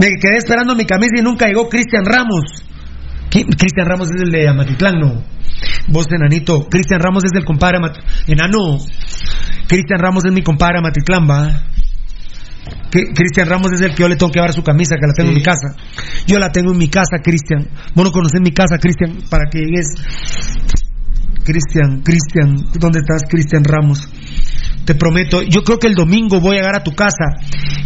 Me quedé esperando mi camisa y nunca llegó Cristian Ramos. ¿Qui- Cristian Ramos es el de Amatitlán, no. Vos, enanito. Cristian Ramos es el compadre Enano. Cristian Ramos es mi compadre Amatitlán, va. Cristian Ramos es el que yo le tengo que llevar su camisa, que la tengo en mi casa. Yo la tengo en mi casa, Cristian. Vos no conocés mi casa, Cristian, para que llegues. Cristian, Cristian, ¿dónde estás, Cristian Ramos? Te prometo, yo creo que el domingo voy a llegar a tu casa.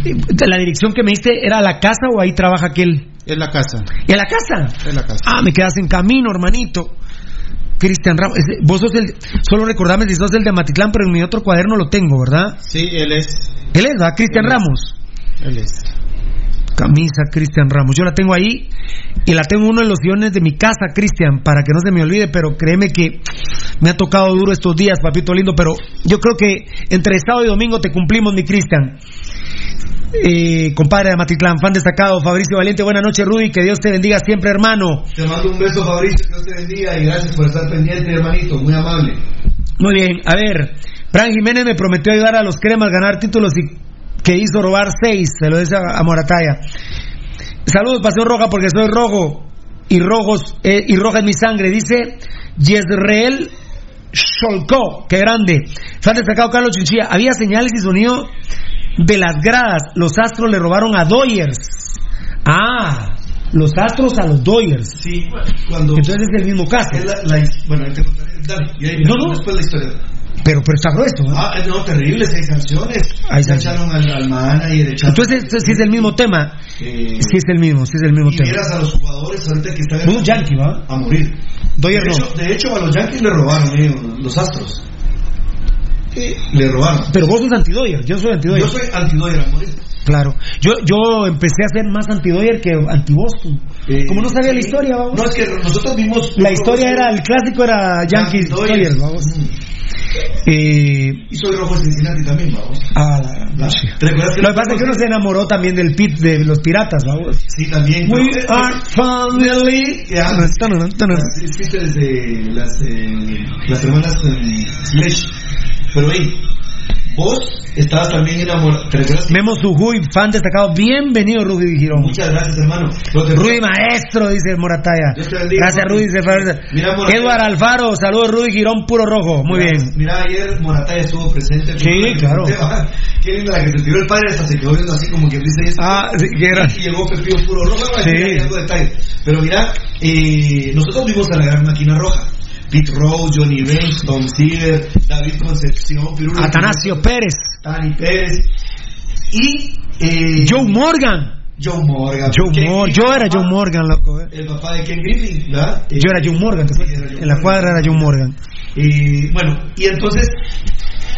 Eh, La dirección que me diste era a la casa o ahí trabaja aquel. En la casa. ¿Y a la casa? En la casa. Ah, me quedas en camino, hermanito. Cristian Ramos, vos sos el, solo recordarme si sos el de Matitlán, pero en mi otro cuaderno lo tengo, ¿verdad? Sí, él es. Él es, ¿verdad? Cristian. Ramos. Él es. Camisa Cristian Ramos. Yo la tengo ahí y la tengo en uno de los sillones de mi casa, Cristian, para que no se me olvide, pero créeme que me ha tocado duro estos días, papito lindo, pero yo creo que entre sábado y domingo te cumplimos, mi Cristian. Eh, compadre de Matitlán, fan destacado, Fabricio Valiente, buenas noches, Rudy, que Dios te bendiga siempre, hermano. Te mando un beso, Fabricio, que Dios te bendiga y gracias por estar pendiente, hermanito, muy amable. Muy bien, a ver, Fran Jiménez me prometió ayudar a los cremas a ganar títulos y que hizo robar seis, se lo dice a, a Morataya. Saludos, Pasión Roja, porque soy rojo y rojos eh, y roja es mi sangre, dice Yezreel Sholko, qué grande. Fan destacado Carlos Chinchilla, había señales y sonido de las gradas, los Astros le robaron a Doyers. Ah, los Astros a los Doyers. Sí, cuando. Entonces es el mismo caso. La- la- bueno, te contaré. Dale, y ahí No, no. después la historia. Pero, pero está grueso, ¿no? Ah, no, terrible, seis sanciones. Hay Ya echaron al, al manager, echaron. Entonces, esto sí es el mismo tema. Eh, Sí es el mismo, sí es el mismo y tema. vieras a los jugadores ahorita que están Un yankee, ¿va? a morir. Doyer de, no. hecho, de hecho, a los Yankees le robaron, eh, los Astros. Eh, le robaron. Pero vos sos antidoyer, yo soy antidoyer. Yo soy antidoyer a morir. Claro. Yo, yo empecé a ser más antidoyer que anti-Boston. Eh, Como no sabía la historia, vamos. No, es que nosotros vimos. La historia era, el clásico era Yankees Yankees, Dodgers, vamos. Eh, Y soy rojo Cincinnati también, vamos. ah, la- La- ¿Te recuerdas que Lo que pasa es que uno se enamoró también del pit de los piratas, vamos. Sí, también. We pero- are family. Las- existe desde las, eh, las hermanas eh, Sledge. Pero hey, vos estabas también enamorado. ¿Te Memo Sujuy, fan destacado. Bienvenido, Rudy Girón. Muchas gracias, hermano. Te- Rudy Maestro, dice Morataya. Te bendiga, Gracias, Rudy. Edward Alfaro, saludos, Rudy Girón, puro rojo. Muy Mira, bien. Mira, ayer Morataya estuvo presente. Sí, claro. Qué linda la que se tiró el padre, hasta se quedó viendo así como que dice eso. Ah, sí, que era. Y llegó Pepillo puro rojo. Sí. Pero mira, eh, nosotros vimos a la gran máquina roja. Pete Rose, Johnny Bench, Tom Seaver, David Concepción, Pirulo Atanasio Pérez. Tani Pérez y eh, Joe Morgan. Joe Morgan. Joe Mor- yo era Joe Morgan, loco. eh. El papá de Ken Griffin, ¿verdad? Eh, Yo era Joe Morgan. ¿te sí, acuerdas? era Joe En la cuadra era Joe Morgan. Y bueno, y entonces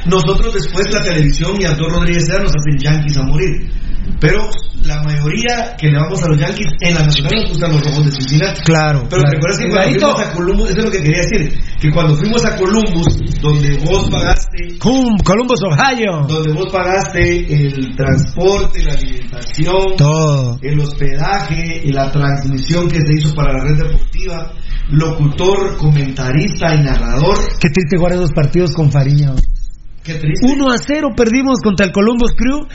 nosotros después la televisión y Arturo Rodríguez Seda nos hacen Yankees a morir. Pero la mayoría que le vamos a los Yankees en la nacional nos gustan los rojos de Cincinnati. Claro. Pero claro. te acuerdas que cuando Clarito. fuimos a Columbus, eso es lo que quería decir, que cuando fuimos a Columbus, donde vos pagaste, Cum- Columbus, Ohio. donde vos pagaste el transporte, la alimentación, Todo. el hospedaje y la transmisión que se hizo para la red deportiva, locutor, comentarista y narrador. Qué triste jugar esos partidos con Fariña. Qué triste. 1 a 0 perdimos contra el Columbus Crew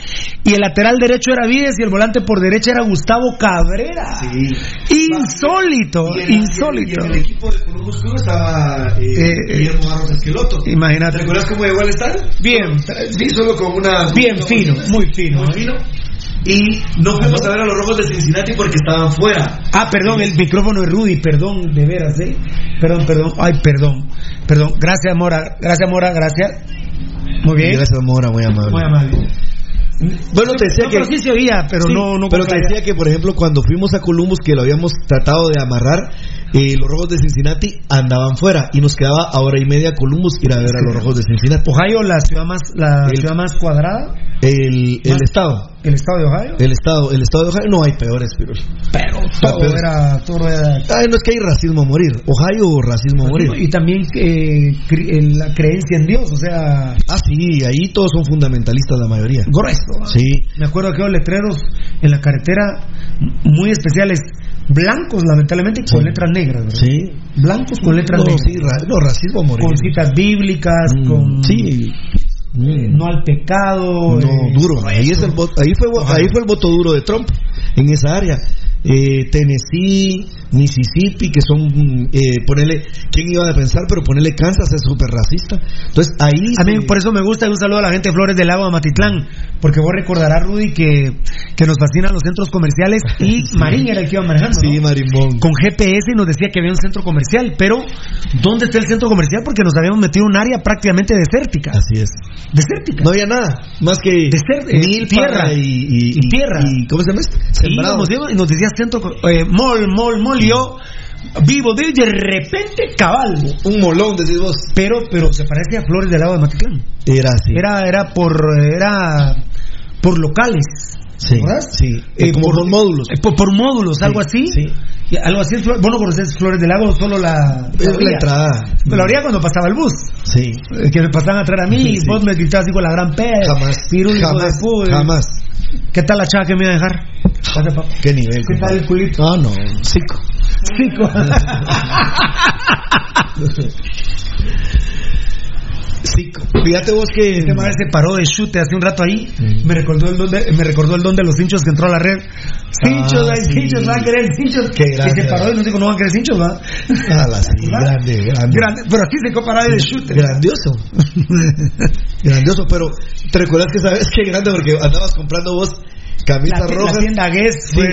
y el lateral derecho era Vides y el volante por derecha era Gustavo Cabrera. Sí. Insólito, Y en, y insólito. en el equipo de Columbus Crew estaba eh, Eh, Guillermo Barros Esqueloto. Imagínate. ¿Te recuerdas cómo llegó al estadio? Bien, Sí, solo con una... bien una fino, muy fino. Muy fino. Y no fuimos a ver a los rojos de Cincinnati porque estaban fuera. Ah, perdón, el micrófono de Rudy, perdón, de veras, ¿eh? Perdón, perdón, ay, perdón, perdón. Gracias, Mora, gracias, Mora, gracias. Muy bien. Gracias, Mora, muy amable. Muy amable. Bueno, te decía No, que... pero sí se oía, pero Sí, no, no pero te decía que, por ejemplo, cuando fuimos a Columbus, que lo habíamos tratado de amarrar, eh, los rojos de Cincinnati andaban fuera y nos quedaba a hora y media Columbus ir a ver a los rojos de Cincinnati. Ohio, la ciudad más, la El- ciudad más cuadrada, El, el Más- estado. el estado de Ohio. El estado, el estado de Ohio no hay peores, pero. Pero todo pero- era, todo era Ay, no es que hay racismo a morir. Ohio, racismo a morir. y también eh, cre- la creencia en Dios, o sea, Ah, sí, ahí todos son fundamentalistas la mayoría. grueso. ¿no? Sí. Me acuerdo que los letreros en la carretera muy especiales, blancos lamentablemente y con Sí. letras negras, ¿verdad? Sí. Blancos con letras No, negras. sí, ra- no, racismo a morir. Con citas bíblicas, Mm, con Sí. Mm. no al pecado. No, eh, duro. Ahí, es el voto, ahí, fue, ahí fue el voto duro de Trump en esa área. Eh, Tennessee, Mississippi, que son, eh, ponerle, ¿quién iba a pensar? Pero ponerle Kansas es súper racista. Entonces ahí... A mí por eso me gusta y un saludo a la gente de Flores del Lago de Matitlán, porque vos recordarás, Rudy, que, que nos fascinan los centros comerciales y Marín era el que iba manejando. Sí, ¿no? Marimbón. Con GPS y nos decía que había un centro comercial, pero ¿dónde está el centro comercial? Porque nos habíamos metido en un área prácticamente desértica. Así es. Desértica. No había nada, más que Deser- eh, tierra. y, y- Y tierra. y- ¿Cómo se llama? esto? Y nos decía centro, eh, mall, y yo vivo, y de repente cabalgo. Un molón, decís vos. Pero, pero se parece a Flores del Lago de Matitlán. Era así. Era, era por, era por locales. Sí, ¿verdad? sí. Eh, como por módulos. eh, por, por módulos, algo así. sí. Y algo así. Vos no conocés Flores del Lago, solo la. La entrada. Pero la orilla cuando pasaba el bus. Sí. Eh, Que me pasaban a traer a mí Sí, y vos me gritabas así con la gran P. Jamás. De Jamás. ¿Qué tal la chava que me iba a dejar? ¿Qué nivel? ¿Qué tal el culito? Ah, no. Cinco. Cinco. Cinco. Fíjate vos que. Este madre se paró de chute hace un rato ahí. Me recordó el don de, me recordó el don de los hinchos que entró a la red. Cinchos, Ah, hay sí. cinchos, van a querer cinchos. Qué grande, se paró y dijo, no van a querer cinchos, va. Ah, la sí, grande, grande. Grande, pero así se comparaba de chute. Grandioso. Grandioso, pero ¿te recuerdas que sabes qué grande? Porque andabas comprando vos camisas La, rojas. la tienda Guess Sí, fue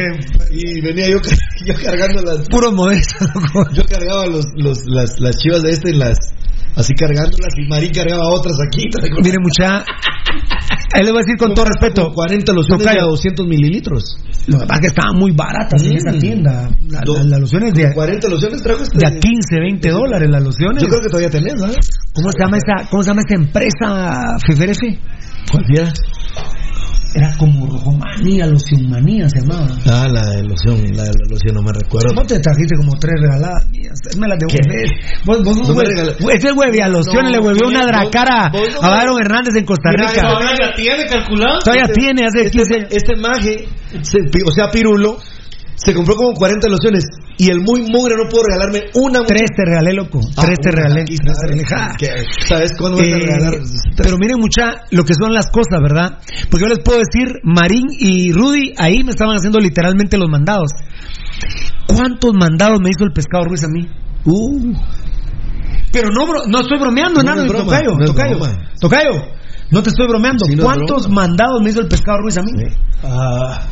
y venía yo, yo cargando las. puro modesto. loco. Yo cargaba los, los, las, las chivas de este y las. Así cargándolas y Marín cargaba otras aquí. Mire, mucha. Él le voy a decir con todo respeto. 40 lociones de Tocayo. a 200 mililitros. Lo que pasa es que estaban muy baratas en Mm. esa tienda. La- Las lociones de, 40 lociones trajo este. de a 15, 20 dólares las lociones. Yo creo que todavía tenés, ¿no? ¿Cómo se llama esa, cómo se llama esa empresa, Feferefe? ¿Cuál era? Como Rojomanía, Locionmanía se llamaba. Ah, la de loción, la de loción, no me recuerdo. ¿Cómo te trajiste como tres regaladas? mías? Me las devolvés. Vos, vos, No ese güey a lociones No, le huevió una vos- dracara vos no a Byron Hernández en Costa Rica. la tiene calculado? Todavía tiene, hace Este, 15 este maje, se- o sea, Pirulo, se compró como 40 lociones y el muy mugre no pudo regalarme una. Tres te regalé, loco. Ah, Tres te regalé. aquí Tres está. te regalé. Ja. ¿Qué? ¿Sabes cuándo vas a Eh, regalar? pero miren mucha lo que son las cosas, ¿verdad? Porque yo les puedo decir, Marín y Rudy ahí me estaban haciendo literalmente los mandados. ¿Cuántos mandados me hizo el pescado Ruiz a mí? Uh, Pero no, bro- no estoy bromeando, No nada, es broma, tocayo, no tocayo, tocayo. No te estoy bromeando. Sí, no es ¿Cuántos mandados me hizo el pescado Ruiz a mí? ah,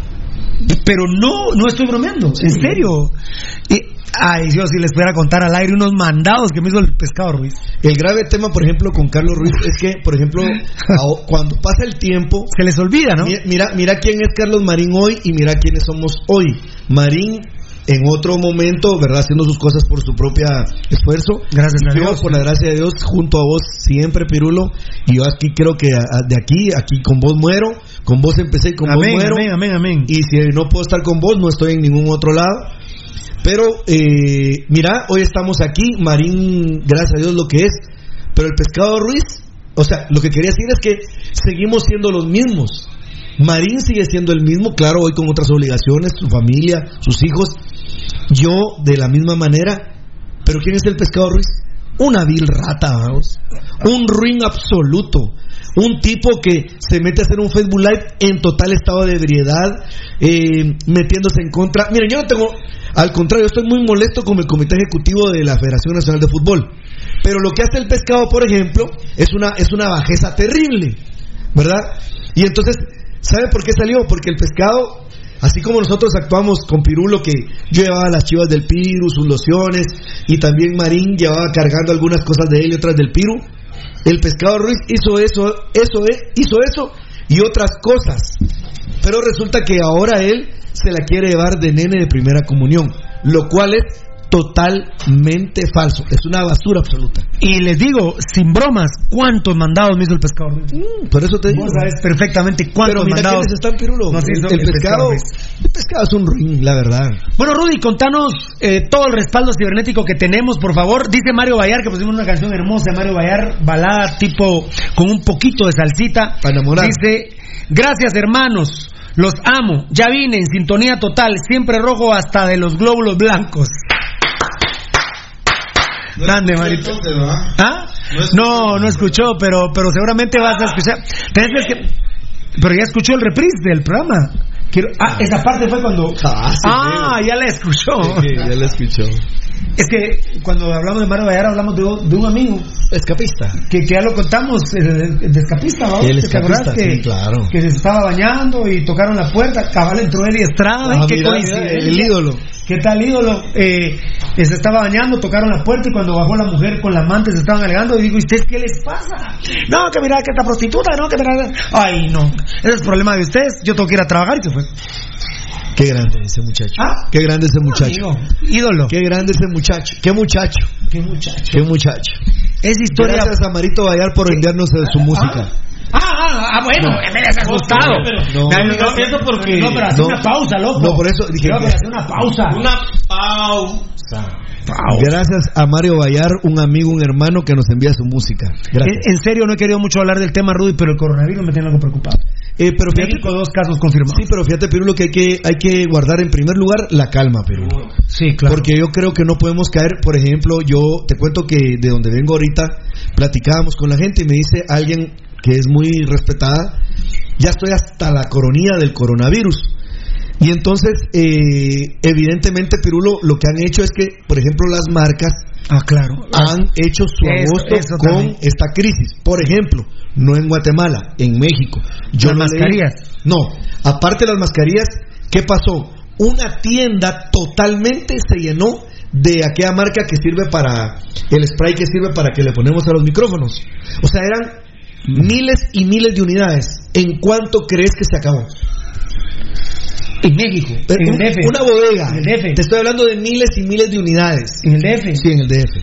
Pero no, no estoy bromeando, en serio. Y, ay, Dios, si les pudiera contar al aire unos mandados que me hizo el pescado Ruiz. el grave tema, por ejemplo, con Carlos Ruiz es que, por ejemplo, cuando pasa el tiempo, Se les olvida, ¿no? Mi- Mira, mira quién es Carlos Marín hoy y mira quiénes somos hoy. Marín en otro momento, ¿verdad? Haciendo sus cosas por su propio esfuerzo. Gracias a Yo, Dios. por la gracia de Dios, junto a vos siempre, Pirulo. Y yo aquí creo que de aquí, aquí con vos muero. Con vos empecé y con Amén, vos muero. amén, amén, amén. Y si no puedo estar con vos, no estoy en ningún otro lado. Pero, eh, mira, hoy estamos aquí. Marín, gracias a Dios, lo que es. Pero el pescado Ruiz, o sea, lo que quería decir es que seguimos siendo los mismos. Marín sigue siendo el mismo, claro, hoy con otras obligaciones, su familia, sus hijos. Yo, de la misma manera. Pero ¿quién es el pescado Ruiz? Una vil rata, vamos. Un ruin absoluto. Un tipo que se mete a hacer un Facebook Live en total estado de ebriedad, eh, metiéndose en contra. Miren, yo no tengo, al contrario, estoy muy molesto con el comité ejecutivo de la Federación Nacional de Fútbol. Pero lo que hace el pescado, por ejemplo, es una, es una bajeza terrible, ¿verdad? Y entonces, ¿sabe por qué salió? Porque el pescado, así como nosotros actuamos con Pirulo, que yo llevaba las chivas del Piru, sus lociones, y también Marín llevaba cargando algunas cosas de él y otras del Piru, el pescado Ruiz hizo eso, eso, eh, hizo eso y otras cosas. Pero resulta que ahora él se la quiere llevar de nene de primera comunión, lo cual es totalmente falso. Es una basura absoluta. Y les digo, sin bromas, ¿cuántos mandados me hizo el pescado Ruiz? Por eso te digo. Vos sabes perfectamente Pero cuántos mira mandados. quiénes están, Pirulo. No, sí, el, son el el pescado, pescado el pescado es un ruin, la verdad. Bueno, Rudy, contanos eh, todo el respaldo cibernético que tenemos, por favor. Dice Mario Bayar que pusimos una canción hermosa, Mario Bayar, balada tipo con un poquito de salsita. Para enamorar. Dice, gracias hermanos, los amo, ya vine en sintonía total, siempre rojo hasta de los glóbulos blancos. Grande, Marito. ¿Ah? No, no escuchó, pero, pero seguramente vas a escuchar. Tenés que- Pero ya escuchó el reprise del programa. Quiero, ah, esa parte fue cuando. Ah, ya la escuchó. ya la escuchó. Es que cuando hablamos de Mario Vallar hablamos de, de un amigo. Escapista. Que, que ya lo contamos, eh, de, de escapista, ¿no? El ¿Te escapista, acordás que, sí, claro. que se estaba bañando y tocaron la puerta, cabal entró Eddie Estrada, Ah, qué el ídolo. ¿Qué tal ídolo? Eh, se estaba bañando, tocaron la puerta y cuando bajó la mujer con la amante se estaban alegando y digo, ¿y ustedes qué les pasa? No, que mira que esta prostituta, no, que mira... Ay, no, ese es problema de ustedes, yo tengo que ir a trabajar y se fue. Qué grande ese muchacho. ¿Ah? Qué grande ese muchacho. Amigo, ídolo. Qué grande ese muchacho. Qué muchacho. Qué muchacho. Qué muchacho. Es historia... Gracias a Marito Vallar por vendernos de su música. Ah, ah, ah, bueno, No. me has asustado. No. No, no, no, eso porque- No, pero hace No. una pausa, loco. No, por eso dije- No, pero hace una pausa. Una pausa. Gracias a Mario Vallar, un amigo, un hermano que nos envía su música. Gracias. En, en serio, no he querido mucho hablar del tema, Rudy, pero el coronavirus me tiene algo preocupado. Eh, pero fíjate, México, dos casos confirmados. sí, pero fíjate, Pirulo, que hay que hay que guardar en primer lugar la calma, Pirulo. Sí, claro. Porque yo creo que no podemos caer, por ejemplo, yo te cuento que de donde vengo ahorita, platicábamos con la gente y me dice alguien que es muy respetada, ya estoy hasta la coronilla del coronavirus. Y entonces, eh, evidentemente, Pirulo, lo que han hecho es que, por ejemplo, las marcas Ah, claro. han hecho su Eso- agosto eso con también. esta crisis. Por ejemplo, no en Guatemala, en México. Yo Las leí- mascarillas. No, aparte de las mascarillas, ¿qué pasó? Una tienda totalmente se llenó de aquella marca que sirve para el spray que sirve para que le ponemos a los micrófonos. O sea, eran miles y miles de unidades. ¿En cuánto crees que se acabó? En México, Eh, en un- el DF. Una bodega. En el DF. Te estoy hablando de miles y miles de unidades. En el DF. Sí, en el DF.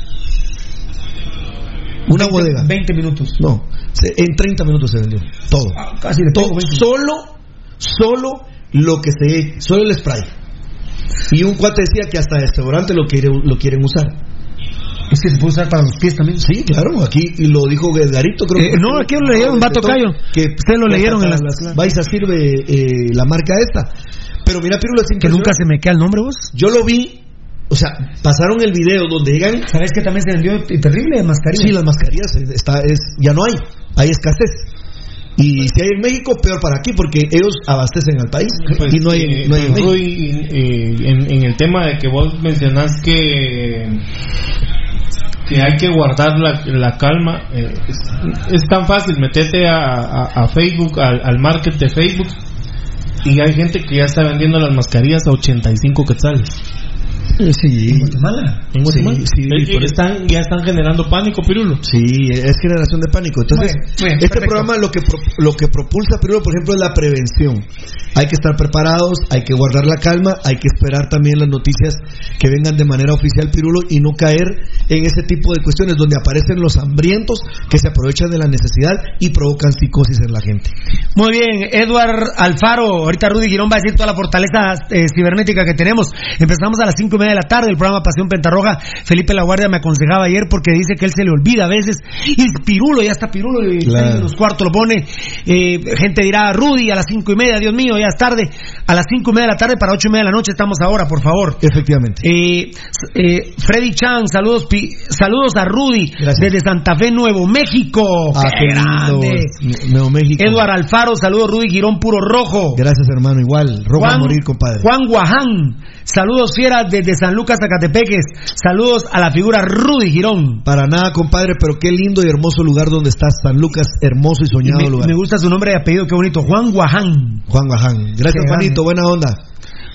Una 20 bodega. 20 minutos. No, en 30 minutos se vendió. Todo. Ah, casi le Todo. pongo 20. Solo, solo lo que se, solo el spray. Y un cuate decía que hasta el restaurante lo, quiere, lo quieren usar. Es que se puede usar para los pies también. Sí, claro, aquí y lo dijo Edgarito, creo Eh, no, aquí lo leyeron, Vato Cayo. Que Ustedes lo que leyeron en las- las Baisa sirve eh, la marca esta. Pero mira, Pirulo, es Que nunca se me queda el nombre, vos. Yo lo vi, o sea, pasaron el video donde llegan ¿Sabes que también se vendió terrible de mascarilla? Sí, las mascarillas eh, está, es, ya no hay, hay escasez. Y si hay en México, peor para aquí, porque ellos abastecen al país Pues, y no hay, eh, no hay en México. Eh, en, en el tema de que vos mencionás que que hay que guardar la, calma eh, es, tan fácil metete a, a- a Facebook al, al market de Facebook y hay gente que ya está vendiendo las mascarillas a 85 quetzales Sí. ¿En Guatemala? en Guatemala. Sí, sí, Eh, por eso. están, ya están generando pánico pirulo Sí, es generación de pánico. Entonces, Muy bien, muy bien, este perfecto. programa lo que pro- lo que propulsa primero, por ejemplo, es la prevención. Hay que estar preparados, hay que guardar la calma, hay que esperar también las noticias que vengan de manera oficial, Pirulo, y no caer en ese tipo de cuestiones donde aparecen los hambrientos que se aprovechan de la necesidad y provocan psicosis en la gente. Muy bien, Edward Alfaro. Ahorita Rudy Girón va a decir toda la fortaleza eh, cibernética que tenemos. Empezamos a las cinco y media de la tarde el programa Pasión Pentarroja. Felipe La Guardia me aconsejaba ayer porque dice que él se le olvida a veces. Y Pirulo, ya está Pirulo y Claro. en los cuartos lo pone. Eh, gente dirá, Rudy, a las cinco y media, Dios mío, ya es tarde. A las cinco y media de la tarde para ocho y media de la noche estamos ahora, por favor. Efectivamente. Eh, eh, Freddy Chan, saludos, pi- saludos a Rudy Gracias. desde Santa Fe, Nuevo México. Ah, qué grande! Nuevo México. Eduard Alfaro, saludos Rudy Girón, puro rojo. Gracias, hermano. Igual. Rojo a morir, compadre. Juan Guaján, saludos fieras desde San Lucas, Zacatepeques. Saludos a la figura Rudy Girón. Para nada, compadre, pero qué lindo y hermoso lugar donde estás, San Lucas, hermoso y soñado Me, lugar. me gusta su nombre y apellido, qué bonito. Juan Guaján. Juan Baján. Gracias. Juanito, buena onda.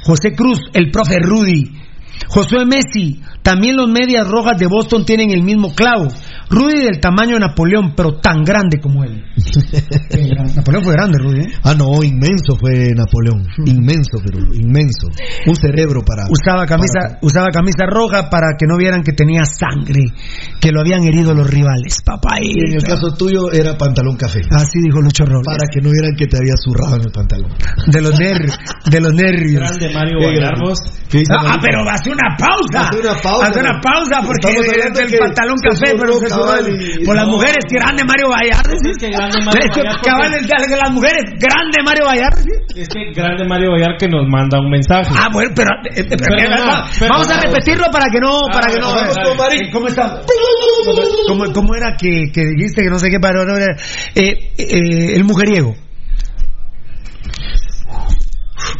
José Cruz, el profe Rudy. Josué Messi, también los medias rojas de Boston tienen el mismo clavo. Rudy del tamaño de Napoleón, pero tan grande como él. Gran- Napoleón fue grande, Rudy. ¿eh? Ah, no, inmenso fue Napoleón. Inmenso, pero inmenso. Un cerebro para. Usaba camisa, para- usaba camisa roja para que no vieran que tenía sangre, que lo habían herido los rivales, papá. Y en el caso tuyo era pantalón café. Así dijo Lucho Robles. Para que no vieran que te había zurrado en el pantalón. De los nervios, de los nervios. grande Mario Qué Vallar grande. vos. ¿Qué dice Ah, pero hace una pausa. Hace una pausa. Hace una pausa porque que pantalón se café, pero se el- y- por las mujeres, grande Mario Vallarde. ¿sí? Es que grande Mario porque- el las mujeres, grande Mario Vallarde. ¿sí? Es que grande Mario que nos manda un mensaje. Ah, bueno, pero, eh, eh, Pero no, va- pero vamos a repetirlo para que no, Ah, para que no. vamos con Mari. ¿Cómo está? ¿Cómo, cómo era que, que dijiste que no sé qué para eh, eh, el mujeriego?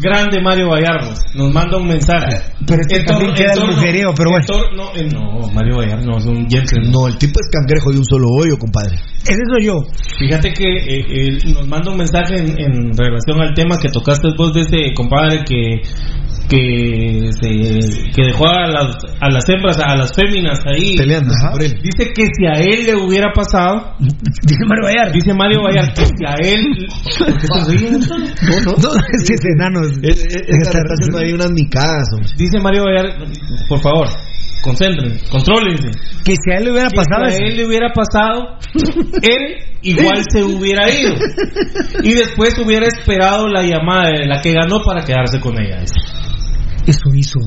Grande Mario Vallardo nos manda un mensaje. Pero este también queda el mujereo, pero en bueno. no, eh, no, Mario Vallardo no es un gentleman. No, el tipo es cangrejo de un solo hoyo, compadre. Ese soy yo. Fíjate que eh, eh, nos manda un mensaje en, en relación al tema que tocaste vos de este compadre que que se, que dejó a las, a las hembras, a las féminas ahí Peleando por él. Dice que si a él le hubiera pasado, Dice Mario Vallar. dice Mario Vallar que si a él, ¿por qué se ríen? No, no. No, enano es- Es- es- es- está haciendo ahí unas micadas, hombre. dice Mario Vallar, por favor, concentren, contrólense. Que si a él le hubiera Que pasado si a él le hubiera pasado, él igual se hubiera ido. Y después hubiera esperado la llamada de la que ganó para quedarse con ella. Eso hizo.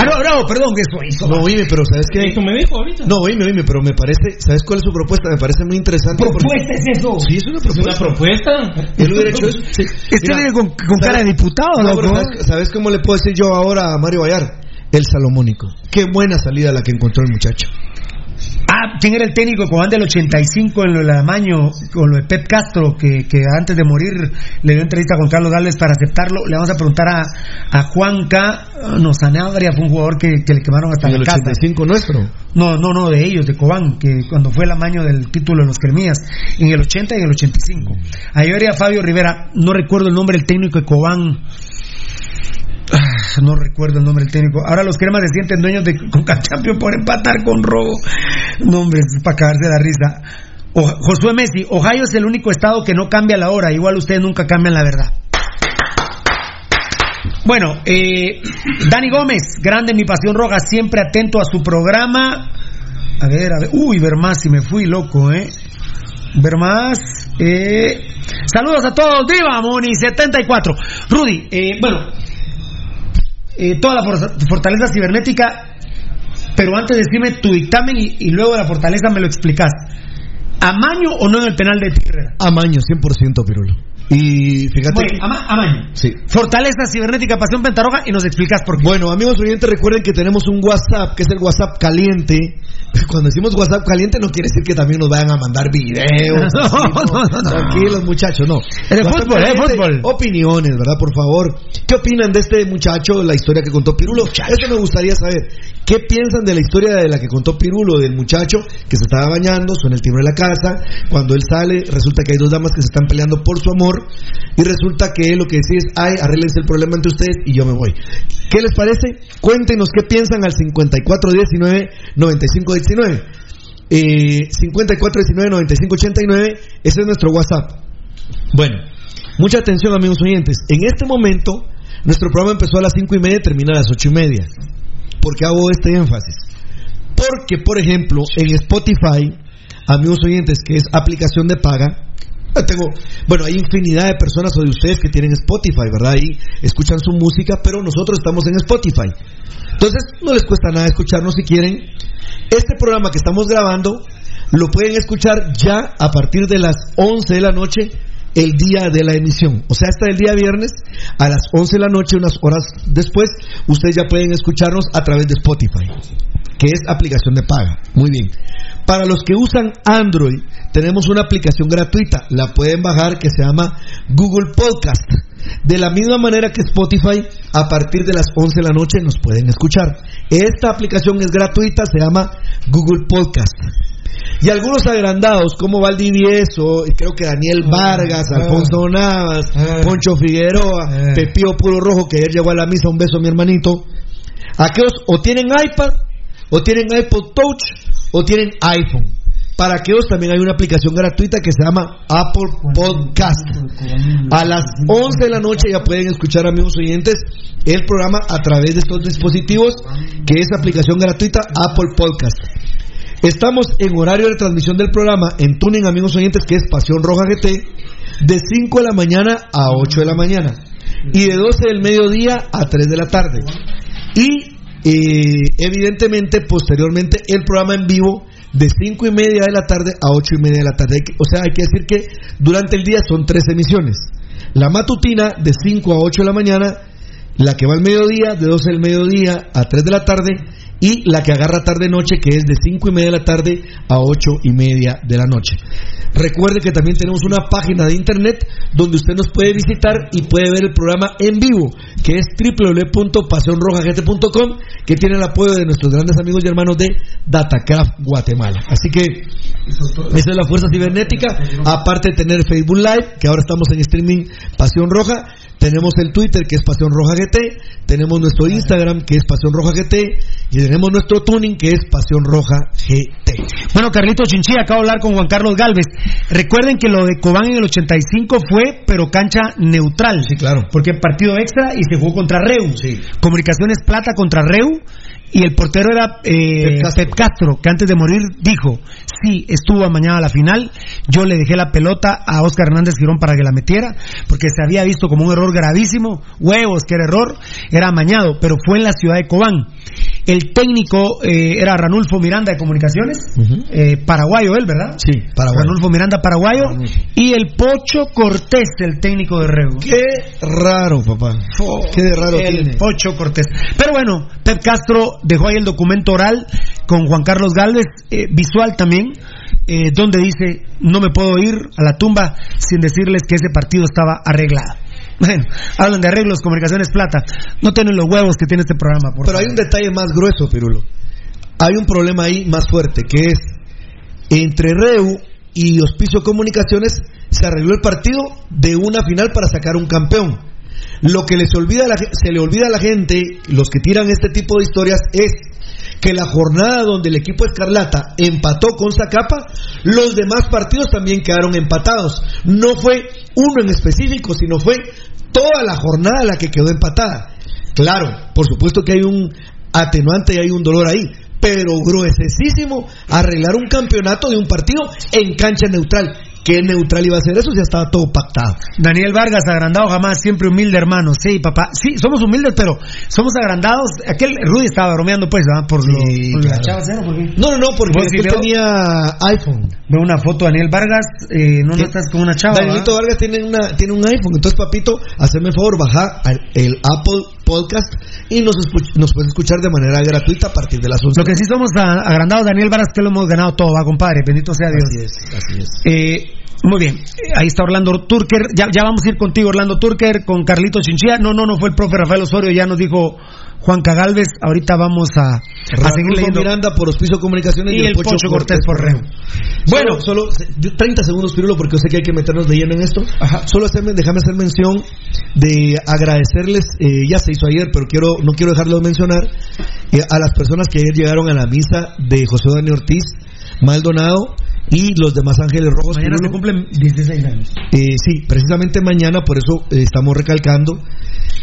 Ah, no, no, perdón, que eso hizo. No, oíme, pero ¿sabes qué? Eso me dijo ahorita. No, oíme, oíme, pero me parece, ¿sabes cuál es su propuesta? Me parece muy interesante. porque- ¿Propuesta es eso? Sí, es una ¿Es una propuesta. propuesta? Él hubiera hecho eso. Sí. Este Mira, viene con, con cara de diputado, no, pero loco. ¿sabes, sabes cómo le puedo decir yo ahora a Mario Vallar? El Salomónico. Qué buena salida la que encontró el muchacho. Ah, ¿quién era el técnico de Cobán del 85 en lo de Amaño, con lo de Pep Castro, que, que antes de morir le dio entrevista con Carlos Gales para aceptarlo? Le vamos a preguntar a, a Juanca, no, Sanabria fue un jugador que, que le quemaron hasta En la el casa. 85 nuestro. No, no, no, de ellos, de Cobán, que cuando fue el amaño del título de los Cremías, en el 80 y en el 85. Ahí vería Fabio Rivera, no recuerdo el nombre del técnico de Cobán. No recuerdo el nombre del técnico. Ahora los cremas se sienten dueños de Conca Champions por empatar con robo. No, es para cagarse la risa. O- Josué Messi, Ohio es el único estado que no cambia la hora. Igual ustedes nunca cambian la verdad. Bueno, eh, Dani Gómez, grande mi pasión roja, siempre atento a su programa. A ver, a ver. Uy, ver más, si me fui loco, ¿eh? Ver más. Eh, saludos a todos, Diva Moni74. Rudy, eh, bueno, eh, toda la for- fortaleza cibernética, pero antes decime tu dictamen y, luego la fortaleza me lo explicas. ¿Amaño o no en el penal de Tigre? Amaño, 100% Pirulo. Y fíjate. Bueno, ama- amaño. Sí. Fortaleza cibernética, pasión pentaroja y nos explicas por qué. Bueno, amigos oyentes, recuerden que tenemos un WhatsApp, que es el WhatsApp caliente. Cuando decimos WhatsApp caliente no quiere decir que también nos vayan a mandar videos. No, así, no, no, no. Tranquilos, muchachos, no. De WhatsApp fútbol, de caliente, fútbol. Opiniones, ¿verdad? Por favor. ¿Qué opinan de este muchacho, la historia que contó Pirulo? Eso me gustaría saber. ¿Qué piensan de la historia de la que contó Pirulo, del muchacho que se estaba bañando, suena el timbre de la casa, cuando él sale, resulta que hay dos damas que se están peleando por su amor, y resulta que lo que decide es, ay, arréglense el problema entre ustedes y yo me voy. ¿Qué les parece? Cuéntenos qué piensan al 5419-9519. Eh, 5419-9589, ese es nuestro WhatsApp. Bueno, mucha atención amigos oyentes. En este momento, nuestro programa empezó a las 5 y media y termina a las 8 y media. ¿Por qué hago este énfasis? Porque, por ejemplo, en Spotify, amigos oyentes, que es aplicación de paga, eh, tengo, bueno, hay infinidad de personas o de ustedes que tienen Spotify, ¿verdad? Y escuchan su música, pero nosotros estamos en Spotify. Entonces, no les cuesta nada escucharnos si quieren. Este programa que estamos grabando lo pueden escuchar ya a partir de las 11 de la noche el día de la emisión. O sea, hasta el día viernes a las 11 de la noche, unas horas después, ustedes ya pueden escucharnos a través de Spotify, que es aplicación de paga. Muy bien. Para los que usan Android, tenemos una aplicación gratuita, la pueden bajar que se llama Google Podcast. De la misma manera que Spotify, a partir de las 11 de la noche nos pueden escuchar. Esta aplicación es gratuita, se llama Google Podcast. Y algunos agrandados como Valdivieso, y creo que Daniel Vargas, Alfonso Navas, Poncho Figueroa, Pepío Puro Rojo, que ayer llegó a la misa, un beso a mi hermanito. Aquellos o tienen iPad, o tienen iPod Touch, o tienen iPhone. Para aquellos también hay una aplicación gratuita que se llama Apple Podcast. A las 11 de la noche ya pueden escuchar, amigos oyentes, el programa a través de estos dispositivos, que es aplicación gratuita Apple Podcast. Estamos en horario de transmisión del programa en Tuning, amigos oyentes, que es Pasión Roja GT, de 5 de la mañana a 8 de la mañana y de 12 del mediodía a 3 de la tarde. Y eh, evidentemente, posteriormente, el programa en vivo de 5 y media de la tarde a 8 y media de la tarde. O sea, hay que decir que durante el día son tres emisiones. La matutina de 5 a 8 de la mañana, la que va al mediodía, de 12 del mediodía a 3 de la tarde, y la que agarra tarde-noche, que es de 5 y media de la tarde a 8 y media de la noche. Recuerde que también tenemos una página de internet donde usted nos puede visitar y puede ver el programa en vivo, que es www.pasionrojagt.com, que tiene el apoyo de nuestros grandes amigos y hermanos de Datacraft Guatemala. Así que esa es la fuerza cibernética, aparte de tener Facebook Live, que ahora estamos en streaming Pasión Roja, tenemos el Twitter que es Pasión Roja GT, tenemos nuestro Instagram que es Pasión Roja GT y tenemos nuestro tuning que es Pasión Roja GT. Bueno, Carlito Chinchilla, acabo de hablar con Juan Carlos Galvez. Recuerden que lo de Cobán en el 85 fue, pero cancha neutral. Sí, claro. Porque partido extra y se jugó contra Reu. Comunicaciones Plata contra Reu. Y el portero era eh, Pep, Castro. que antes de morir dijo, sí, estuvo mañana a la final, yo le dejé la pelota a Oscar Hernández Girón para que la metiera, porque se había visto como un error gravísimo, huevos, que era error, era amañado, pero fue en la ciudad de Cobán. El técnico eh, era Ranulfo Miranda de Comunicaciones, eh, paraguayo él, ¿verdad? Sí, paraguayo. Ranulfo Miranda, paraguayo, y el Pocho Cortés, el técnico de Reu. Qué raro, papá. Qué de raro el tiene. Pocho Cortés. Pero bueno, Pep Castro dejó ahí el documento oral con Juan Carlos Galvez, eh, visual también, eh, donde dice, no me puedo ir a la tumba sin decirles que ese partido estaba arreglado. Bueno, hablan de arreglos, comunicaciones plata. No tienen los huevos que tiene este programa. Por Pero hay un detalle más grueso, Pirulo. Hay un problema ahí más fuerte, que es entre Reu y Hospicio Comunicaciones se arregló el partido de una final para sacar un campeón. Lo que les olvida la se le olvida a la gente, los que tiran este tipo de historias, es que la jornada donde el equipo Escarlata empató con Zacapa, los demás partidos también quedaron empatados. No fue uno en específico, sino fue toda la jornada la que quedó empatada. Claro, por supuesto que hay un atenuante y hay un dolor ahí, pero gruesísimo arreglar un campeonato de un partido en cancha neutral. ¿Qué neutral iba a ser eso? Ya estaba todo pactado. Daniel Vargas, agrandado jamás, siempre humilde hermano. Sí, papá. Sí, somos humildes, pero somos agrandados. Aquel Rudy estaba bromeando, pues, ¿verdad? Por, lo, por la chava cero, ¿por qué? No, no, no, porque aquel si tenía iPhone. Veo una foto de Daniel Vargas, eh, no, no estás con una chava. Danielito ¿verdad? Vargas tiene, una, tiene un iPhone. Entonces, papito, hazme el favor, baja el Apple Podcast y nos, nos puedes escuchar de manera gratuita a partir de las 11. Lo que sí somos agrandados, Daniel Vargas, que lo hemos ganado todo, va, compadre. Bendito sea Dios. Así es, así es. Eh, muy bien, ahí está Orlando Turker. Ya, ya vamos a ir contigo, Orlando Turker, con Carlito Chinchilla. No, no, no fue el profe Rafael Osorio, ya nos dijo Juan Cagalvez. Ahorita vamos a, a seguir leyendo. Miranda por Hospicio Comunicaciones Y el Pocho Cortés por Reu. Bueno, solo, yo- 30 segundos, Pirulo, porque yo sé que hay que meternos de lleno en esto. Solo hacerme, déjame hacer mención de agradecerles, eh, ya se hizo ayer, pero quiero no quiero dejarlo de mencionar, eh, a las personas que ayer llegaron a la misa de José Daniel Ortiz, Maldonado y los demás ángeles rojos. Mañana se cumplen 16 años. Eh, sí, precisamente mañana, por eso eh, estamos recalcando.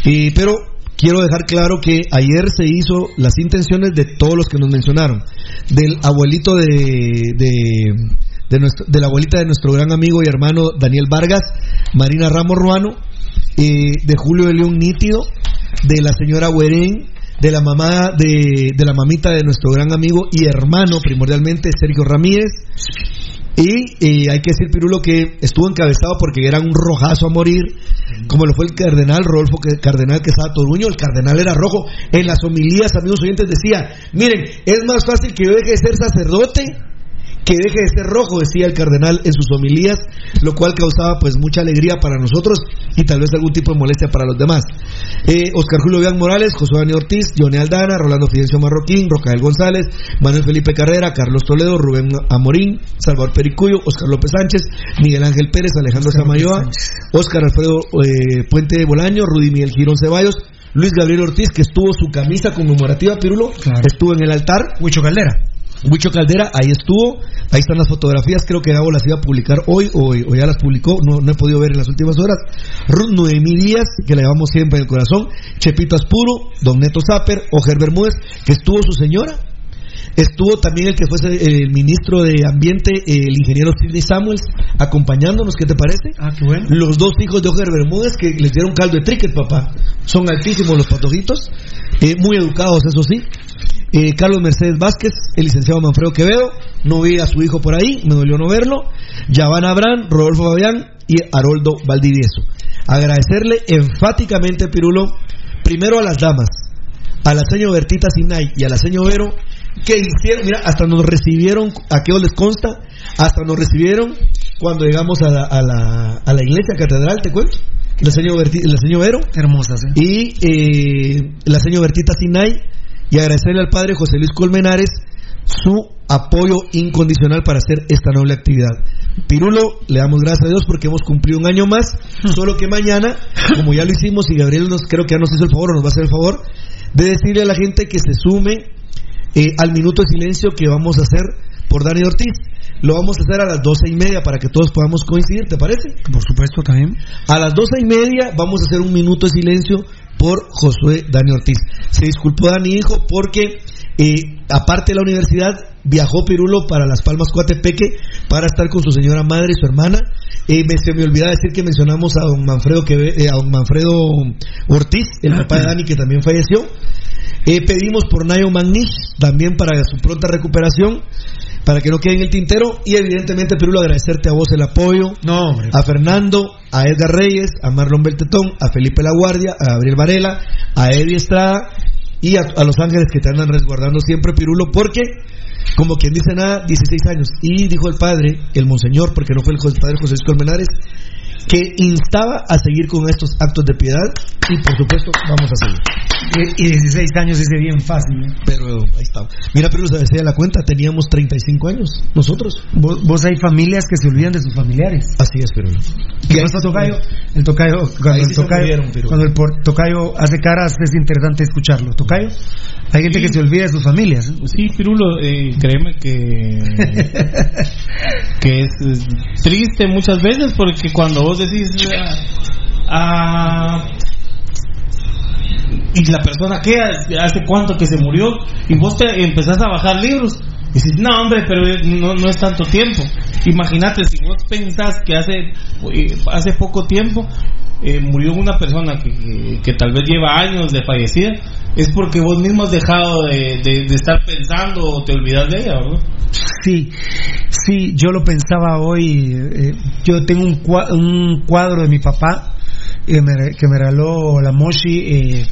Eh, pero quiero dejar claro que ayer se hizo las intenciones de todos los que nos mencionaron. Del abuelito de, de, nuestro- la abuelita de nuestro gran amigo y hermano Daniel Vargas, Marina Ramos Ruano, eh, de Julio de León Nítido, de la señora Huerén, de la mamá de, de la mamita de nuestro gran amigo y hermano primordialmente Sergio Ramírez y hay que decir Pirulo que estuvo encabezado porque era un rojazo a morir como lo fue el cardenal Rodolfo que- Cardenal que estaba Toruño el cardenal era rojo. En las homilías amigos oyentes decía miren es más fácil que yo deje de ser sacerdote que deje de ser rojo, decía el cardenal en sus homilías, lo cual causaba pues mucha alegría para nosotros y tal vez algún tipo de molestia para los demás. Eh, Oscar Julio Bian Morales, José Daniel Ortiz, Johnny Aldana, Rolando Fidencio Marroquín, Rocael González, Manuel Felipe Carrera, Carlos Toledo, Rubén Amorín, Salvador Pericuyo, Oscar López Sánchez, Miguel Ángel Pérez, Alejandro Samayoa, Oscar Alfredo eh, Puente de Bolaño, Rudy Miguel Girón Ceballos, Luis Gabriel Ortiz, que estuvo su camisa conmemorativa, Pirulo, estuvo en el altar. Huicho Caldera. Huicho Caldera, ahí estuvo, ahí están las fotografías, creo que Gabo las iba a publicar hoy o, o ya las publicó, no, no he podido ver en las últimas horas. Ruth Noemí Díaz, que la llevamos siempre en el corazón, Chepito Aspuro, Don Neto Zapper, Ojer Bermúdez, que estuvo su señora, Estuvo también el que fuese el ministro de Ambiente, el ingeniero Sidney Samuels, acompañándonos, ¿qué te parece? Ah, qué bueno. Los dos hijos de Ojer Bermúdez que les dieron caldo de tricket, papá. Son altísimos los patojitos, eh, muy educados, eso sí. Eh, Carlos Mercedes Vázquez, el licenciado Manfredo Quevedo, no vi a su hijo por ahí, me dolió no verlo. Yaván Abrán, Rodolfo Fabián y Haroldo Valdivieso. Agradecerle enfáticamente, Pirulo, primero a las damas, a la señora Bertita Sinay y a la señora Vero, que hicieron, mira, hasta nos recibieron, a qué os les consta, hasta nos recibieron cuando llegamos a la, a la, a la iglesia catedral, te cuento. La señora, Berti- la señora Vero Hermosas, ¿eh? y eh, la señora Bertita Sinay y agradecerle al padre José Luis Colmenares su apoyo incondicional para hacer esta noble actividad. Pirulo, le damos gracias a Dios porque hemos cumplido un año más, solo que mañana, como ya lo hicimos y Gabriel nos creo que ya nos hizo el favor o nos va a hacer el favor de decirle a la gente que se sume eh, al minuto de silencio que vamos a hacer por Dani Ortiz. Lo vamos a hacer a las doce y media para que todos podamos coincidir, ¿te parece? Por supuesto, también. A las doce y media vamos a hacer un minuto de silencio por Josué Dani Ortiz. Se disculpó Dani Hijo porque, eh, aparte de la universidad, viajó Pirulo para Las Palmas Coatepeque para estar con su señora madre y su hermana. Eh, me, se me olvidaba decir que mencionamos a don Manfredo, que, eh, a don Manfredo Ortiz, el papá de Dani, que también falleció. Eh, pedimos por Nayo Magnich también para su pronta recuperación, para que no quede en el tintero. Y evidentemente, Pirulo, agradecerte a vos el apoyo, No, hombre. a Fernando, a Edgar Reyes, a Marlon Beltetón, a Felipe La Guardia, a Gabriel Varela, a Eddie Estrada y a, a Los Ángeles que te andan resguardando siempre, Pirulo, porque, como quien dice nada, 16 años. Y dijo el padre, el monseñor, porque no fue el, el padre José Luis Colmenares, que instaba a seguir con estos actos de piedad y por supuesto vamos a seguir. Y, y 16 años dice bien fácil. ¿eh? Pero ahí está. Mira, pero se decía la cuenta, teníamos 35 años nosotros. Vos, vos hay familias que se olvidan de sus familiares. Así es, pero ¿Qué pasa, Tocayo? El Tocayo, cuando el Tocayo, murieron, pero- cuando el por- Tocayo hace caras es interesante escucharlo. Tocayo, hay gente que se olvida de sus familias. ¿eh? Sí, Pirulo, eh, créeme que, que es eh, triste muchas veces porque cuando vos decís, ah, ah, y la persona que hace cuánto que se murió, y vos te empezás a bajar libros, y dices, no hombre, pero no, no es tanto tiempo. Imagínate, si vos pensás que hace, eh, hace poco tiempo eh, murió una persona que, que, tal vez lleva años de fallecida, es porque vos mismo has dejado de, de- estar pensando o te olvidas de ella, ¿verdad? Sí, sí, yo lo pensaba hoy. eh, yo tengo un, un cuadro de mi papá eh, que me regaló la Moshi, eh,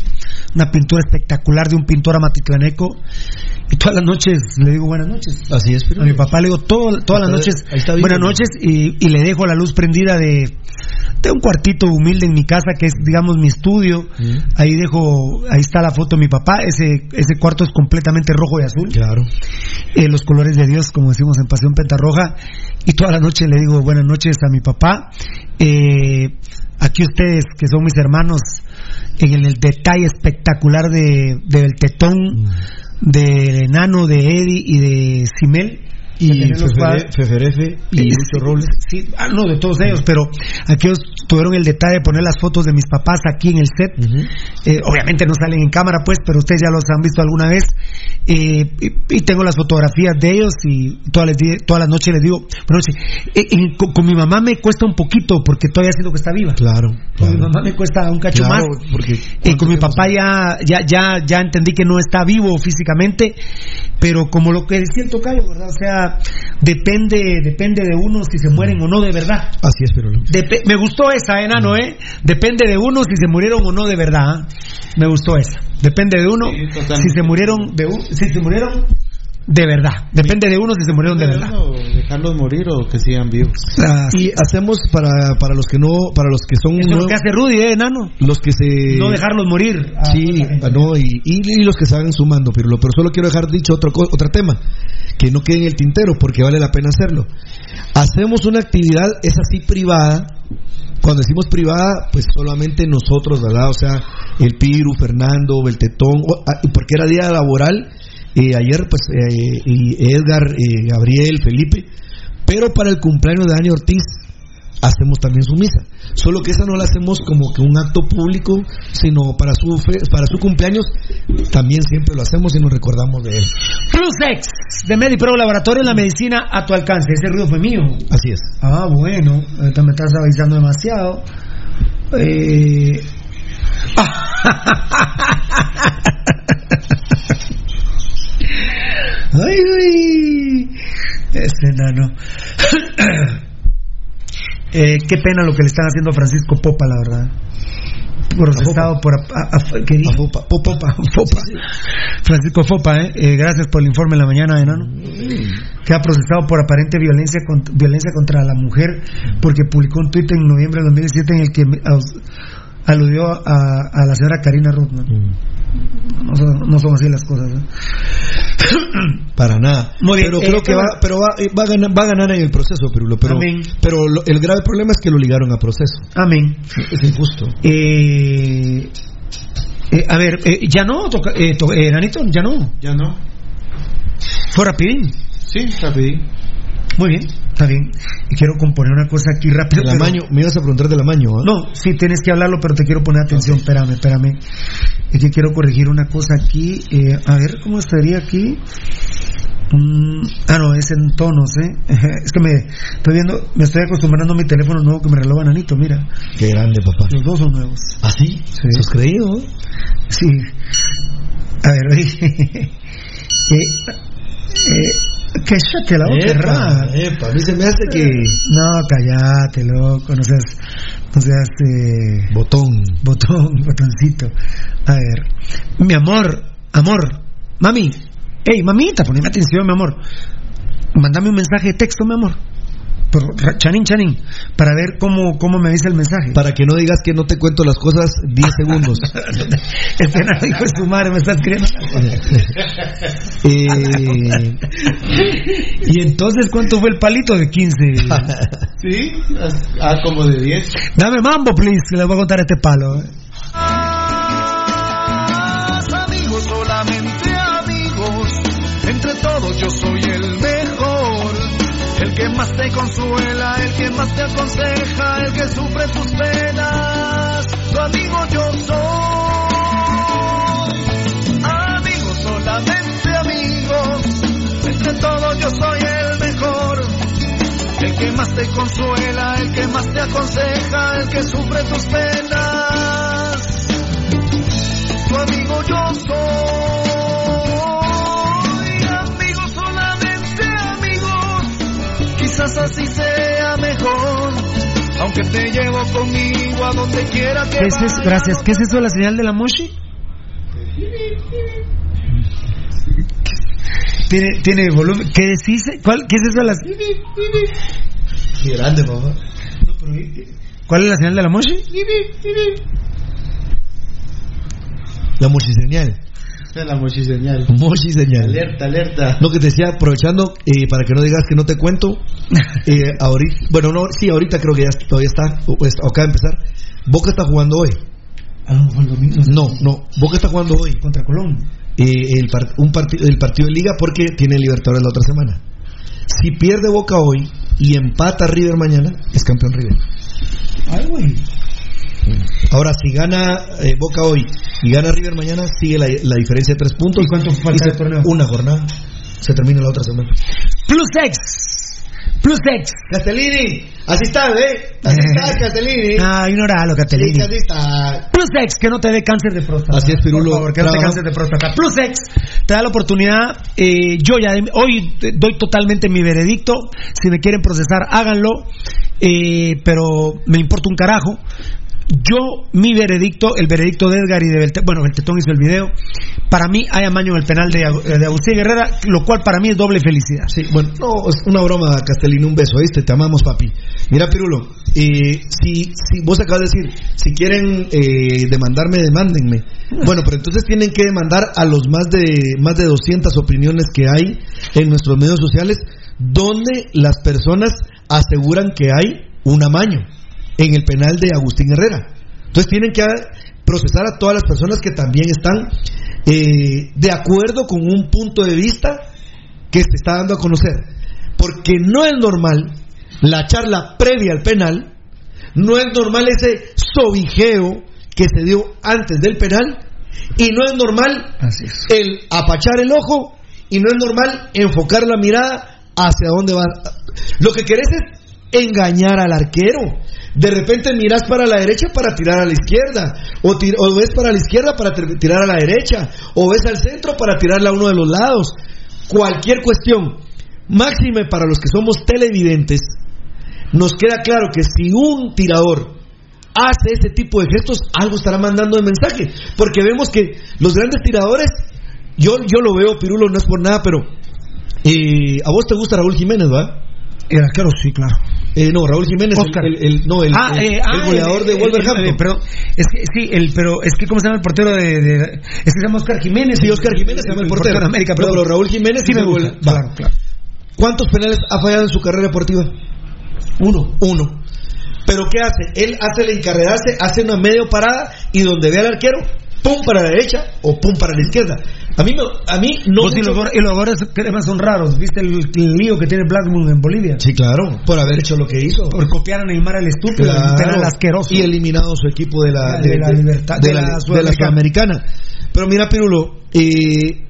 una pintura espectacular de un pintor amatitlaneco. Y todas las noches le digo buenas noches. Así es, pero A mi papá le digo todo- todas las noches buenas ¿no? noches y, y le dejo la luz prendida de, de un cuartito humilde en mi casa que es, digamos, mi estudio. Ahí dejo, ahí está la foto de mi papá. Ese, ese cuarto es completamente rojo y azul. Claro. Eh, los colores de Dios, como decimos en Pasión Pentarroja. Y toda la noche le digo buenas noches a mi papá. Eh, aquí ustedes, que son mis hermanos, en el, detalle espectacular de, del tetón, del enano, de Eddie y de Simel. Y. Feferefe y Eh, Lucho Robles. Sí, ah, no, de todos ellos, pero aquellos tuvieron el detalle de poner las fotos de mis papás aquí en el set. Eh, obviamente no salen en cámara, pues, pero ustedes ya los han visto alguna vez. Eh, y, y tengo las fotografías de ellos y todas, di- todas las noches les digo, eh, en- con, con mi mamá me cuesta un poquito porque todavía siento que está viva. Claro. Con mi mamá me cuesta un cacho Claro, más. porque con mi papá ya, ya, ya, ya entendí que no está vivo físicamente, pero como lo que decía el tocayo, ¿verdad? O sea, depende, depende de uno si se mueren o no de verdad. Así es, pero Depe- me gustó esa, enano, ¿eh? Depende de uno si se murieron o no de verdad. ¿eh? Me gustó esa. Depende de uno si se murieron de u- si se murieron de verdad. Depende de uno si se murieron de verdad. O dejarlos morir o que sigan vivos. Y hacemos para, para los que no, para los que son Eso es lo nuevos- que hace Rudy, ¿eh, enano? los que se No dejarlos morir. a Sí, ah, no, y, y- y los que se van sumando, pero, pero solo quiero dejar dicho otro, otro tema, que no quede en el tintero, porque vale la pena hacerlo. Hacemos una actividad, es así privada, cuando decimos privada, pues solamente nosotros, ¿verdad? O sea, el Piru, Fernando, Beltetón, ah, porque era día laboral, eh, ayer, pues, eh, y Edgar, eh, Gabriel, Felipe, pero para el cumpleaños de Dani Ortiz, hacemos también su misa. Solo que esa no la hacemos como que un acto público, sino para su fe- para su cumpleaños también siempre lo hacemos y nos recordamos de él. De MediPro Laboratorio la medicina a tu alcance. Ese ruido fue mío. Así es. Ah, bueno, ahorita me estás avisando demasiado. Eh... Ay, ay, este enano. Eh, qué pena lo que le están haciendo a Francisco Popa, la verdad. procesado por a- a- ¿qué dije? Fopa, Fopa. Francisco Fopa, eh. Eh, gracias por el informe en la mañana, enano. Que ha procesado por aparente violencia con- violencia contra la mujer porque publicó un tuit en noviembre de 2017 en el que aludió a, a la señora Karina Rutman. No, son, no son así las cosas. ¿eh? Para nada. Muy bien, pero eh, creo que ¿qué va, pero va, eh, va a ganar, va a ganar en el proceso, Pirulo. Pero, Amén. pero lo- el grave problema es que lo ligaron a proceso. Amén. Es injusto. Eh, eh, a ver, eh, ya no, toca, eh, to- eh, Nanito, ya no. Ya no. Fue rapidín. Sí, rapidín. Muy bien, está bien. Y quiero componer una cosa aquí rápido. Pero- me ibas a preguntar del amaño, ¿ah? No, sí, tienes que hablarlo, pero te quiero poner atención. Espérame, espérame. Es que quiero corregir una cosa aquí. eh, a ver, ¿cómo estaría aquí? Mm, ah, no, es en tonos, ¿eh? Es que me estoy viendo, me estoy acostumbrando a mi teléfono nuevo que me reloj Nanito, mira. Qué grande, papá. Los dos son nuevos. ¿Ah, sí? Sí. ¿Sos creído? Sí. A ver, oye. eh, eh, que la boca, Epa, epa, a mí se me hace que... No, callate, loco, no seas, no seas, eh, Botón. botón, botoncito. A ver, mi amor, amor, mami, hey, mamita, poneme atención, mi amor. Mándame un mensaje de texto, mi amor. Por chanin, chanin, para ver cómo, cómo me dice el mensaje. Para que no digas que no te cuento las cosas 10 segundos. Este no hijo de su madre me está escribiendo. Eh, y entonces, ¿cuánto fue el palito de 15? Sí, ah, como de 10. Dame mambo, please, que les voy a contar este palo. eh. amigos, solamente amigos. Entre todos yo soy el. El que más te consuela, el que más te aconseja, el que sufre tus penas. Tu amigo yo soy. Amigos, solamente amigos. Entre todos yo soy el mejor. El que más te consuela, el que más te aconseja, el que sufre tus penas tu amigo yo soy. Quizás así sea mejor. Aunque te llevo conmigo a donde quiera que ¿Qué es eso? Gracias. ¿Qué es eso de la señal de la Moshi? Tiene, tiene volumen. ¿Qué decís? ¿Cuál, ¿Qué es eso de las.? Qué grande, papá. ¿Cuál es la señal de la Moshi? La mochiseñal. Esa es la mochiseñal. Mochiseñal. Alerta, alerta. Lo que te decía, aprovechando, eh, para que no digas que no te cuento, eh, ahorita, bueno, no, sí, ahorita creo que ya todavía está, o, pues, acaba de empezar. Boca está jugando hoy. Ah, el domingo. No, no, Boca está jugando hoy. Contra Colón. Eh, el, par- un partido, el partido de liga porque tiene Libertadores la otra semana. Si pierde Boca hoy y empata River mañana, es campeón River. Ay, güey. Ahora, si gana eh, Boca hoy y gana River mañana, sigue la, la diferencia de tres puntos. ¿Y cuánto falta se- de torneo? Una jornada. Se termina la otra semana. Plus X. Plus X. Castellini, así está, ¿eh? Así está, Castellini. No, ignoralo, Catelini. Sí, así está. Plus X, que no te dé cáncer de próstata. Así es, Pirulo. Por favor, que no te cáncer de próstata. Plus X te da la oportunidad. eh, yo ya hoy doy totalmente mi veredicto. Si me quieren procesar, háganlo. eh, pero me importa un carajo. Yo, mi veredicto, el veredicto de Edgar y de Beltetón, bueno, Beltetón hizo el video. Para mí hay amaño en el penal de, Agu- de Agustín Guerrera, lo cual para mí es doble felicidad. Sí, bueno, no, es una broma, Castellini, un beso, ¿viste? Te amamos, papi. Mira, Pirulo, eh, si, si vos acabas de decir, si quieren eh, demandarme, demándenme. Bueno, pero entonces tienen que demandar a los más de más de 200 opiniones que hay en nuestros medios sociales, donde las personas aseguran que hay un amaño en el penal de Agustín Herrera. Entonces tienen que procesar a todas las personas que también están eh, de acuerdo con un punto de vista que se está dando a conocer. Porque no es normal la charla previa al penal, no es normal ese sobijeo que se dio antes del penal, y no es normal el apachar el ojo, y no es normal enfocar la mirada hacia dónde va. Lo que querés es engañar al arquero. De repente miras para la derecha para tirar a la izquierda, o, ves para la izquierda para tir- tirar a la derecha, o ves al centro para tirarla a uno de los lados. Cualquier cuestión, máxime para los que somos televidentes, nos queda claro que si un tirador hace ese tipo de gestos, algo estará mandando de mensaje. Porque vemos que los grandes tiradores, yo, yo lo veo, Pirulo, no es por nada, pero eh, a vos te gusta Raúl Jiménez, ¿va? El arquero, sí, claro. Eh, no, Raúl Jiménez, Oscar. el, el- no, el, ah, eh, ah, goleador el- de el- Wolverhampton. pero, es que, sí, el, pero es que, ¿cómo se llama el portero de, de- es que se llama Oscar Jiménez. Sí, Oscar Jiménez se llama el portero. de América, No, pero, Raúl Jiménez sí me gusta. gol- Claro, claro. ¿Cuántos penales ha fallado en su carrera deportiva? Uno. Uno. Pero ¿qué hace? Él hace el encarredarse, hace una medio parada y donde ve al arquero, pum para la derecha o pum para la izquierda. A mí, a mí no. Vos y mucho- los, y que además son raros. ¿Viste el, el lío que tiene Blackburn en Bolivia? Sí, claro, por haber hecho lo que hizo. Por copiar a Neymar al estúpido, Claro. penal asqueroso. Y eliminado su equipo de la, De la libertad- de de la, la Sudamericana. Pero mira, Pirulo, eh,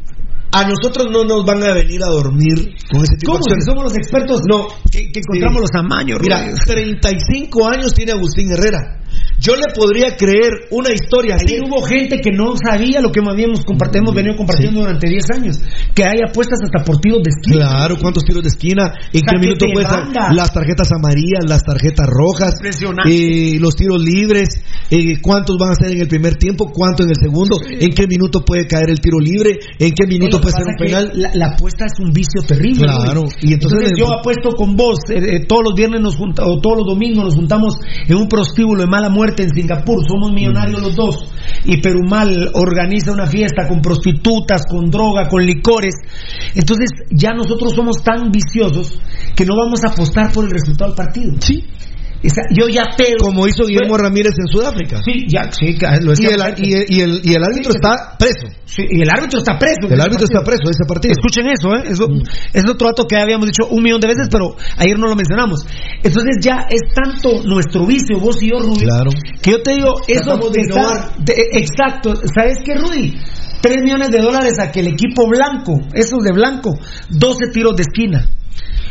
a nosotros no nos van a venir a dormir con ese tipo ¿Cómo? de acciones. somos los expertos No, que, que encontramos los amaños. Mira, Rudy. 35 años tiene Agustín Herrera. Yo le podría creer una historia así. Hubo gente que no sabía lo que habíamos compartido, hemos venido compartiendo durante 10 años. Que hay apuestas hasta por tiros de esquina. Claro, cuántos tiros de esquina, en qué minuto de puede estar banda. las tarjetas amarillas, las tarjetas rojas, Impresionante. eh, los tiros libres, eh, cuántos van a ser en el primer tiempo, cuánto en el segundo, en qué minuto puede caer el tiro libre, en qué minuto puede ser un penal. La, la apuesta es un vicio terrible. Claro, y entonces- yo apuesto con vos. eh, eh, todos los viernes nos junta, o todos los domingos nos juntamos en un prostíbulo de mala muerte en Singapur. Somos millonarios los dos. Y Perumal organiza una fiesta con prostitutas, con droga, con licores. Entonces ya nosotros somos tan viciosos que no vamos a apostar por el resultado del partido. Sí. Yo ya pero Como hizo Guillermo Ramírez en Sudáfrica. Sí, ya, sí, lo Y el, y el- y el- y el árbitro Sí, está preso. Sí, y el árbitro está preso. El árbitro está preso de ese partido. Escuchen eso, ¿eh? Eso, Es otro dato que habíamos dicho un millón de veces, pero ayer no lo mencionamos. Entonces ya es tanto nuestro vicio, vos y yo, Rudy, Claro. que yo te digo, eso de de- exacto. ¿Sabes qué, Rudy? 3 millones de dólares a que el equipo blanco, esos de blanco, 12 tiros de esquina.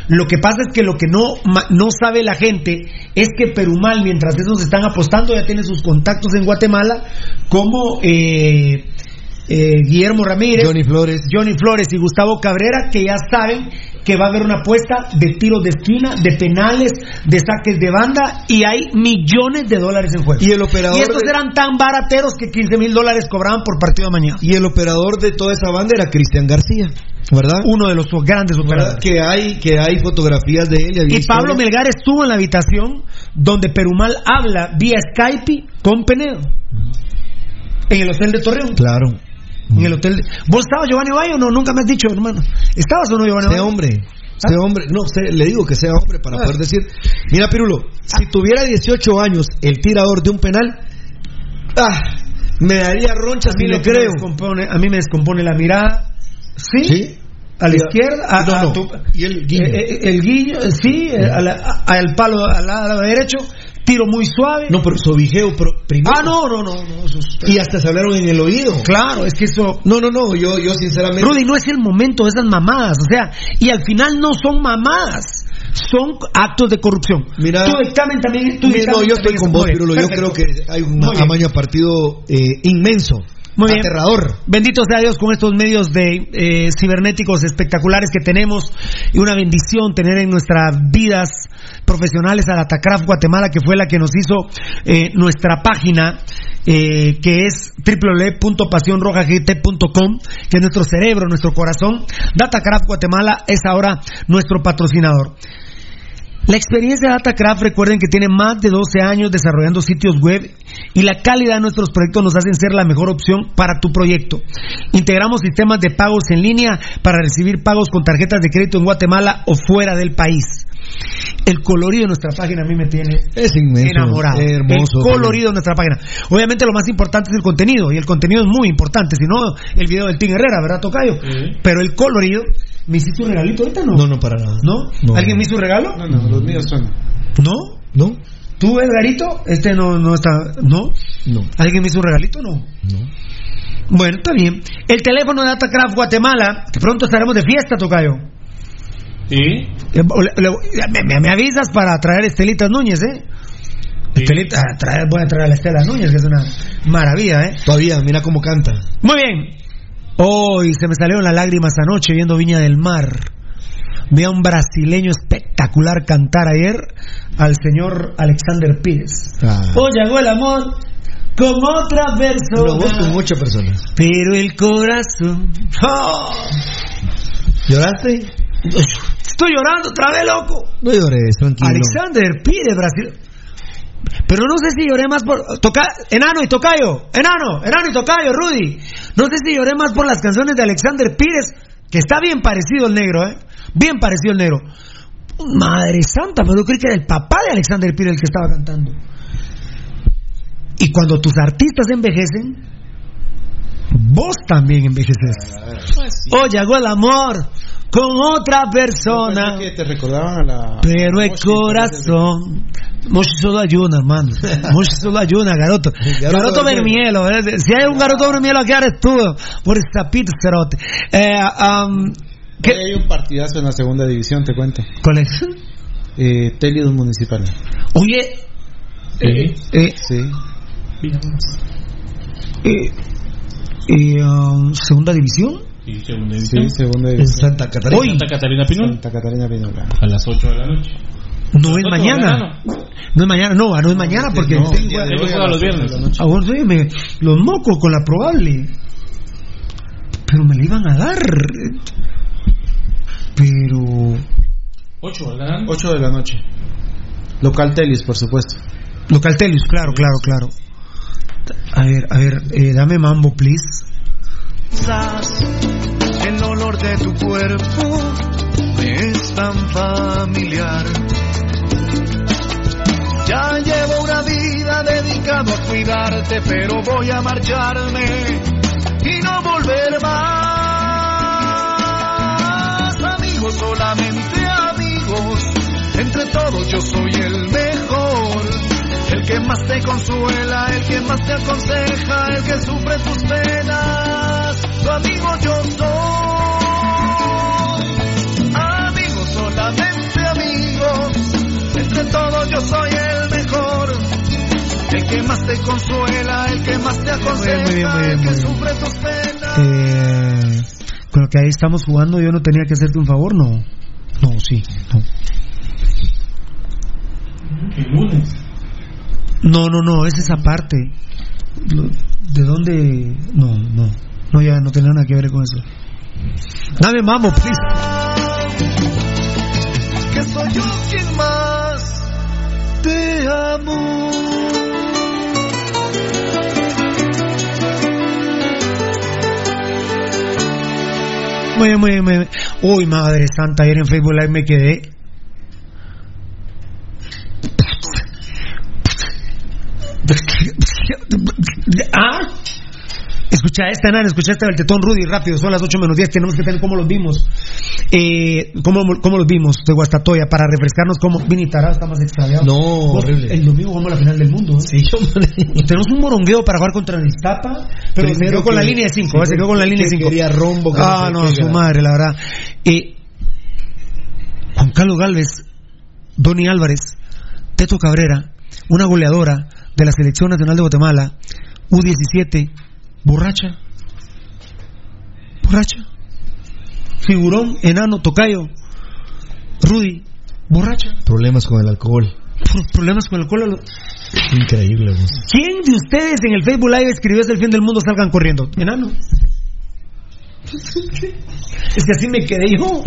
Lo que pasa es que lo que no, no sabe la gente es que Perumal, mientras esos están apostando, ya tiene sus contactos en Guatemala, como eh, eh, Guillermo Ramírez, Johnny Flores. Johnny Flores y Gustavo Cabrera, que ya saben que va a haber una apuesta de tiros de esquina, de penales, de saques de banda, y hay millones de dólares en juego. Y el operador Y estos de- eran tan barateros que 15 mil dólares cobraban por partido de mañana. Y el operador de toda esa banda era Cristian García, ¿verdad? Uno de los grandes operadores. Que hay, que hay fotografías de él. había Y Pablo. Melgar estuvo en la habitación donde Perumal habla vía Skype con Penedo. En el hotel de Torreón. Claro. En el hotel. de- ¿Vos estabas Giovanni Bayo o no? Nunca me has dicho, hermano. ¿Estabas o no Giovanni Sea Bayo? hombre. Sea hombre. No, sé, le digo que sea hombre para Ah. poder decir. Mira, Pirulo, si tuviera 18 años el tirador de un penal, ah, me daría ronchas A mí creo. descompone, a mí me descompone la mirada. ¿Sí? ¿Sí? A la izquierda, a, no, a no. tu- Y el guiño. eh, eh, el guiño, sí, eh, a la- a- al palo al lado derecho, tiro muy suave. No, pero sobijeo pero primero. ah, no, no, no, no, eso es- Y hasta se hablaron en el oído. Claro, es que eso. No, no, no, yo, yo sinceramente. Rudy, no es el momento de esas mamadas, o sea, y al final no son mamadas, son actos de corrupción. Mira, tu dictamen también. Tu Mira, dictamen no, yo estoy con vos, Pirulo. Yo creo que hay un amaño partido eh, inmenso. Muy bien. Aterrador. Bendito sea Dios con estos medios de eh, cibernéticos espectaculares que tenemos y una bendición tener en nuestras vidas profesionales a la Tacraf Guatemala que fue la que nos hizo eh, nuestra página eh, que es www.pasionrojagt.com que es nuestro cerebro, nuestro corazón. Datacraft Guatemala es ahora nuestro patrocinador. La experiencia de Datacraft, recuerden que tiene más de 12 años desarrollando sitios web y la calidad de nuestros proyectos nos hacen ser la mejor opción para tu proyecto. Integramos sistemas de pagos en línea para recibir pagos con tarjetas de crédito en Guatemala o fuera del país. El colorido de nuestra página a mí me tiene Es inmenso. enamorado. Hermoso. el colorido de nuestra página. Obviamente lo más importante es el contenido y el contenido es muy importante, si no el video del Team Herrera, ¿verdad, Tocayo? Pero el colorido, ¿me hiciste un regalito ahorita no? No, no, para nada. ¿No? No. ¿Alguien me hizo un regalo? No, no, los míos son. ¿No? ¿No? ¿Tú, Edgarito? Este no, no está. ¿No? No. ¿Alguien me hizo un regalito? No. No. Bueno, está bien. El teléfono de Datacraft Guatemala, que pronto estaremos de fiesta, Tocayo. ¿Sí? Eh, le- le- me, me- me avisas para traer Estelitas Núñez, ¿eh? Estelita, ah, traer- voy a traer a la Estela Núñez, que es una maravilla, ¿eh? Todavía, mira cómo canta. Muy bien. Hoy se me salieron las lágrimas anoche viendo Viña del Mar. Vi a un brasileño espectacular cantar ayer al señor Alexander Pires. Ah. Oh, llegó el amor con otra persona. Lo vos con muchas personas. Pero el corazón. ¡Oh! ¿Lloraste? Estoy llorando otra vez, loco. No llores, tranquilo. Alexander Pires, Brasil. Pero no sé si lloré más por. Toca... Enano y Tocayo. Enano, Enano y Tocayo, Rudy. No sé si lloré más por las canciones de Alexander Pires, que está bien parecido el negro, ¿eh? Bien parecido el negro. Madre santa, pero yo creí que era el papá de Alexander Pires el que estaba cantando. Y cuando tus artistas envejecen, vos también envejeces. Oh, llegó el amor con otra persona. que te recordaban a la. Pero el corazón. Moshi solo ayuna, hermano. Moshi solo ayuna, garoto. Garoto vermielo. eh. Si hay un garoto vermielo aquí, eres tú. Por tapito, cerote. Eh, um, Hoy hay un partidazo en la segunda división, te cuento. ¿Cuál es? Eh, Telios Municipal. Oye. Eh, eh, Sí. eh, eh, um, segunda división. Y segunda Sí, división. segunda En división. Santa Catarina. Hoy. Santa Catarina Pinol. Santa Catarina Pinola. A las 8 de la noche. No es mañana. No es mañana, no, no es mañana porque. No, de Tengo hoy a los viernes. la noche. Ah, bueno, sí, me- los mocos con la probable. Pero me la iban a dar. Pero. 8 de la noche. 8 de la noche. Local Telis, por supuesto. Local Telius, claro, claro, claro. A ver, a ver, eh, dame mambo, please. El olor de tu cuerpo me es tan familiar. Ya llevo una vida dedicado a cuidarte, pero voy a marcharme y no volver más. Amigos, solamente amigos. Entre todos yo soy el mejor. El que más te consuela, el que más te aconseja, el que sufre tus penas. Tu amigo yo soy. Amigos, solamente amigos. Entre todos yo soy el mejor. El que más te consuela, el que más te aconseja, muy bien, muy bien, el que bien. sufre tus penas. Eh, con lo que ahí estamos jugando, yo no tenía que hacerte un favor, no. No, sí, no. El lunes. No, no, no, es esa parte. ¿De dónde? No, no. No, ya no tiene nada que ver con eso. Dame mambo, please. que soy yo quien más te amo. Muy bien, muy bien, muy bien. Uy, madre santa, ayer en Facebook Live me quedé. Escucha esta, Nan, escucha esta del tetón Rudy, rápido, son las 8 menos 10, tenemos que tener cómo los vimos. Eh, ¿cómo, cómo los vimos de Guastatoya? Para refrescarnos cómo. Vini Tará está más extraviado. No, horrible. El domingo jugamos la final del mundo. ¿eh? Sí, yo Tenemos un morongueo para jugar contra el Iztapa, pero se quedó con la línea de 5, sí, se quedó con la línea de 5. quería rombo, que Ah, no su madre, la verdad. Eh, Juan Carlos Galvez, Donny Álvarez, Teto Cabrera, una goleadora de la Selección Nacional de Guatemala, U17, borracha. Borracha. Figurón, enano, tocayo, Rudy, borracha. Problemas con el alcohol. Pro- Problemas con el alcohol. Increíble, vos. ¿Quién de ustedes en el Facebook Live escribió es el fin del mundo salgan corriendo? Enano. Es que así me quedé yo.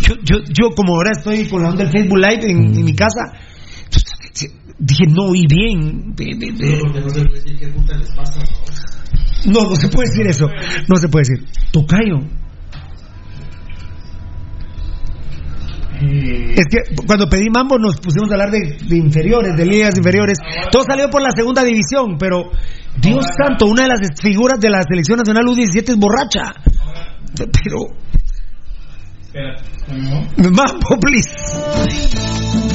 Yo, yo, yo como ahora estoy con la onda del Facebook Live en, en mi casa, dije, no oí bien. De- de- de- Porque no se puede decir qué puta les pasa. No, no se puede decir eso. No se puede decir. Tocayo. Es que cuando pedí mambo nos pusimos a hablar de, de inferiores, de ligas inferiores. Todo salió por la segunda división, pero Dios santo, una de las figuras de la selección nacional U17 es borracha. Pero ¿no? mambo, please.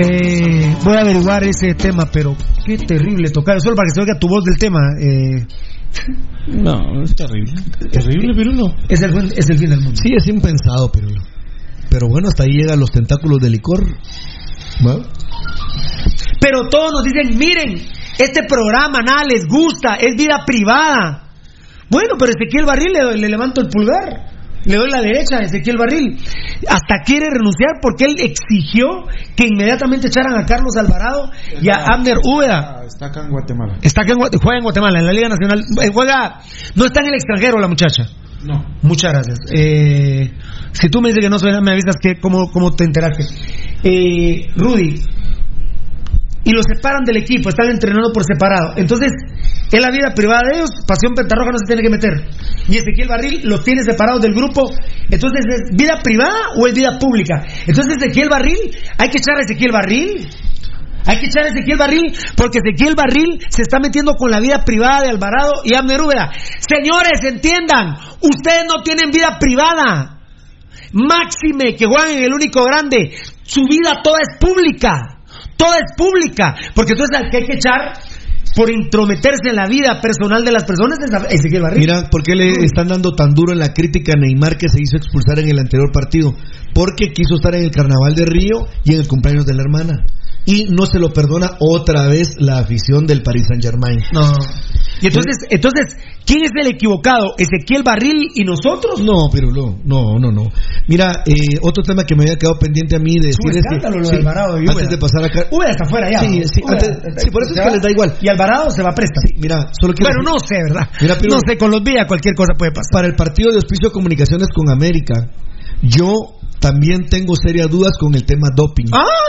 Eh, voy a averiguar ese tema, pero qué terrible tocar. Solo para que se oiga tu voz del tema. Eh, No, es terrible. Terrible, pero no. es, el, fin- es el fin del mundo. Sí, es impensado, pero. Pero bueno, hasta ahí llegan los tentáculos de licor. ¿Va? Pero todos nos dicen, miren, este programa nada les gusta, es vida privada. Bueno, pero Ezequiel Barril le, le levanto el pulgar. Le doy la derecha a Ezequiel Barril. Hasta quiere renunciar porque él exigió que inmediatamente echaran a Carlos Alvarado y a Abner Úbeda. Está acá en Guatemala. Está acá en, juega en Guatemala, en la Liga Nacional. Eh, Juega, no está en el extranjero la muchacha. No. Muchas gracias. Eh, si tú me dices que no suena, me avisas que cómo, cómo te enteraste. Eh, Rudy. Y los separan del equipo, están entrenando por separado. Entonces, en la vida privada de ellos, Pasión Pentarroja no se tiene que meter. Y Ezequiel Barril los tiene separados del grupo. Entonces, ¿es vida privada o es vida pública? Entonces, Ezequiel Barril, hay que echar a Ezequiel Barril. Hay que echar a Ezequiel Barril porque Ezequiel Barril se está metiendo con la vida privada de Alvarado y Abner Úbeda. Señores, entiendan, ustedes no tienen vida privada. Máxime que juegan en el único grande. Su vida toda es pública. Toda es pública. Porque entonces al que hay que echar por intrometerse en la vida personal de las personas es Ezequiel. Mira, ¿por qué le están dando tan duro en la crítica a Neymar que se hizo expulsar en el anterior partido? Porque quiso estar en el Carnaval de Río y en el cumpleaños de la hermana. Y no se lo perdona otra vez la afición del Paris Saint Germain. No. Y entonces, entonces, ¿quién es el equivocado? ¿Ezequiel Barril y nosotros? No, pero no, no, no, no. Mira, eh, otro tema que me había quedado pendiente a mí de decir es que lo de sí, Alvarado y antes de pasar acá, Úbeda está fuera ya. Sí, sí, antes- sí, por eso es que va. les da igual. Y Alvarado se va a prestar. mira, solo quiero decir- no sé, ¿verdad? Mira, pero- no sé, con los vías cualquier cosa puede pasar. para el partido de Hospicio Comunicaciones con América, yo también tengo serias dudas con el tema doping.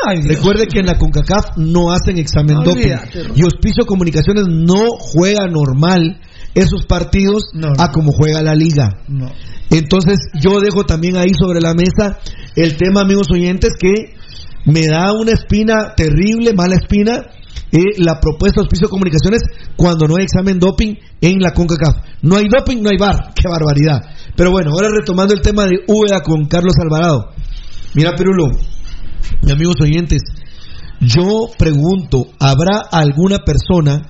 Ay. Recuerde que en la CONCACAF no hacen examen doping y Hospicio Comunicaciones no juega normal esos partidos No, no. a como juega la liga. Entonces yo dejo también ahí sobre la mesa el tema, amigos oyentes, que me da una espina terrible, mala espina, eh, la propuesta de Hospicio Comunicaciones cuando no hay examen doping en la CONCACAF. No hay doping, no hay bar. Qué barbaridad. Pero bueno, ahora retomando el tema de Úbeda con Carlos Alvarado. Mira, Pirulo, mis amigos oyentes, yo pregunto, ¿habrá alguna persona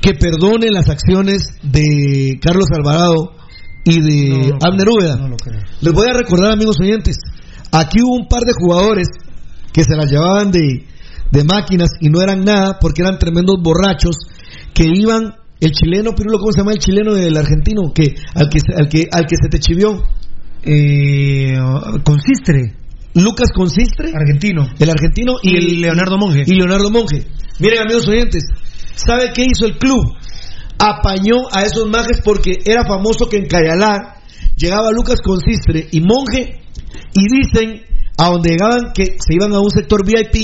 que perdone las acciones de Carlos Alvarado y de Abner Úbeda? No lo creo. Les voy a recordar, amigos oyentes, aquí hubo un par de jugadores que se las llevaban de, de máquinas y no eran nada porque eran tremendos borrachos que iban, el chileno, Pirulo, ¿cómo se llama el chileno del argentino? Que, al, que, se- al, que, al que se te chivió. Eh, consistre. Lucas Consistre, Argentino. el argentino, Y el Leonardo Monge. Y Leonardo Monge. Miren, amigos oyentes, ¿sabe qué hizo el club? Apañó a esos majes porque era famoso que en Cayalá llegaba Lucas Consistre y Monge y dicen a donde llegaban que se iban a un sector VIP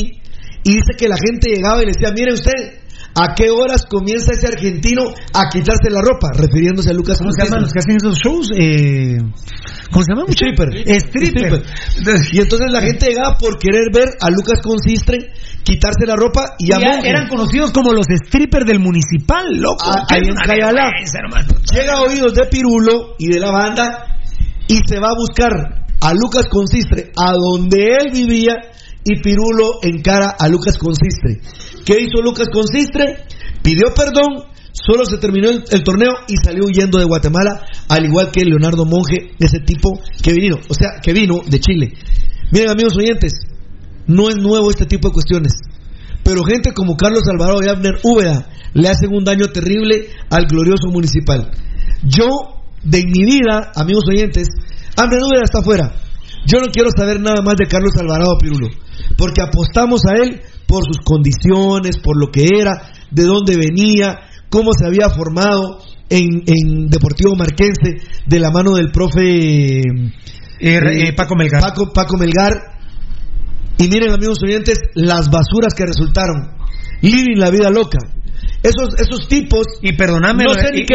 y dice que la gente llegaba y le decía, mire usted, ¿a qué horas comienza ese argentino a quitarse la ropa? Refiriéndose a Lucas ¿Cómo se llaman los que hacen esos shows? Eh, ¿Cómo se llaman? Stripper. Stripper. Y entonces la gente llegaba por querer ver a Lucas Consistre quitarse la ropa y a Ya eran conocidos como los strippers del municipal, loco. Ah, ahí en Cayalá. Llega a oídos de Pirulo y de la banda y se va a buscar a Lucas Consistre a donde él vivía y Pirulo encara a Lucas Consistre. ¿Qué hizo Lucas Consistre? Pidió perdón, solo se terminó el, torneo y salió huyendo de Guatemala, al igual que Leonardo Monge, ese tipo que vino, o sea, que vino de Chile. Miren amigos oyentes, no es nuevo este tipo de cuestiones. Pero gente como Carlos Alvarado y Abner Úbeda le hacen un daño terrible al glorioso municipal. Yo, de mi vida, amigos oyentes, Abner Úbeda está afuera. Yo no quiero saber nada más de Carlos Alvarado Pirulo, porque apostamos a él por sus condiciones, por lo que era, de dónde venía, cómo se había formado en, en Deportivo Marquense de la mano del profe Eh, eh, Paco Melgar. Paco, Paco Melgar. Y miren, amigos oyentes, las basuras que resultaron. Living la vida loca. Esos, esos tipos. Y perdóname, no sé ni y- qué.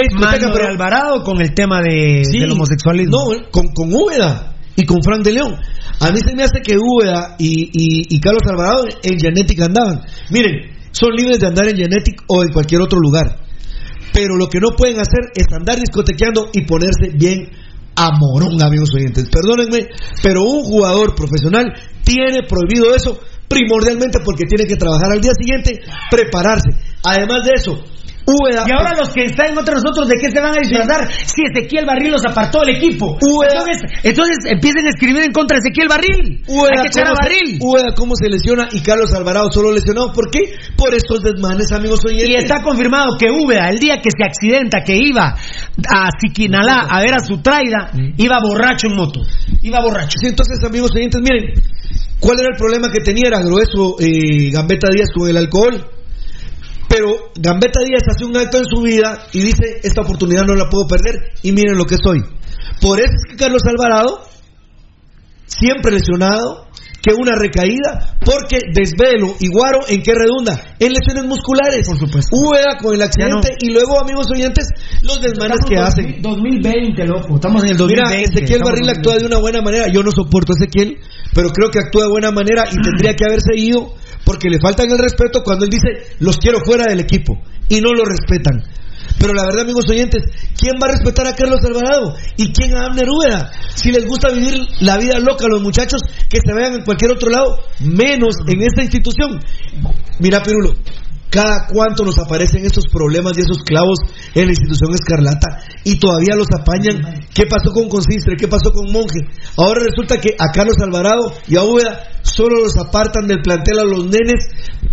Alvarado con el tema de, Sí, del homosexualismo. No, con, con Úbeda y con Frank de León. A mí se me hace que Úbeda y, y- y Carlos Alvarado en Genetic andaban. Miren, son libres de andar en Genetic o en cualquier otro lugar. Pero lo que no pueden hacer es andar discotequeando y ponerse bien a morón, amigos oyentes. Perdónenme, pero un jugador profesional tiene prohibido eso primordialmente porque tiene que trabajar al día siguiente, prepararse. Además de eso, Y ahora los que están contra nosotros, ¿de qué se van a disfrazar? Si Ezequiel Barril los apartó del equipo. Entonces, entonces empiecen a escribir en contra de Ezequiel Barril. Úbeda, Hay que echar a cómo se- Barril. Cómo se lesiona y Carlos Alvarado solo lesionado. ¿Por qué? Por estos desmanes, amigos oyentes. Y está confirmado que Úbeda, el día que se accidenta, que iba a Siquinalá a ver a su traida, iba borracho en moto. Iba borracho. Sí, entonces, amigos oyentes, miren, ¿cuál era el problema que tenía? Era grueso eh, Gambetta Díaz con el alcohol. Pero Gambetta Díaz hace un acto en su vida y dice, esta oportunidad no la puedo perder y miren lo que soy. Por eso es que Carlos Alvarado, siempre lesionado, que una recaída, porque desvelo y guaro, ¿en qué redunda? En lesiones musculares. Por supuesto. Úbeda con el accidente y luego, amigos oyentes, los desmanes que hacen. 2020, loco. Estamos en el Mira, 2020. Ezequiel estamos Barril actúa de una buena manera. Yo no soporto a Ezequiel, pero creo que actúa de buena manera y tendría que haberse ido porque le faltan el respeto cuando él dice los quiero fuera del equipo y no lo respetan. Pero la verdad, amigos oyentes, ¿quién va a respetar a Carlos Alvarado? ¿Y quién a Abner Úbeda? Si les gusta vivir la vida loca a los muchachos, que se vean en cualquier otro lado, menos en esta institución. Mira, Pirulo, cada cuánto nos aparecen estos problemas y esos clavos en la institución escarlata y todavía los apañan. ¿Qué pasó con Consistre? ¿Qué pasó con Monje? Ahora resulta que a Carlos Alvarado y a Úbeda solo los apartan del plantel a los nenes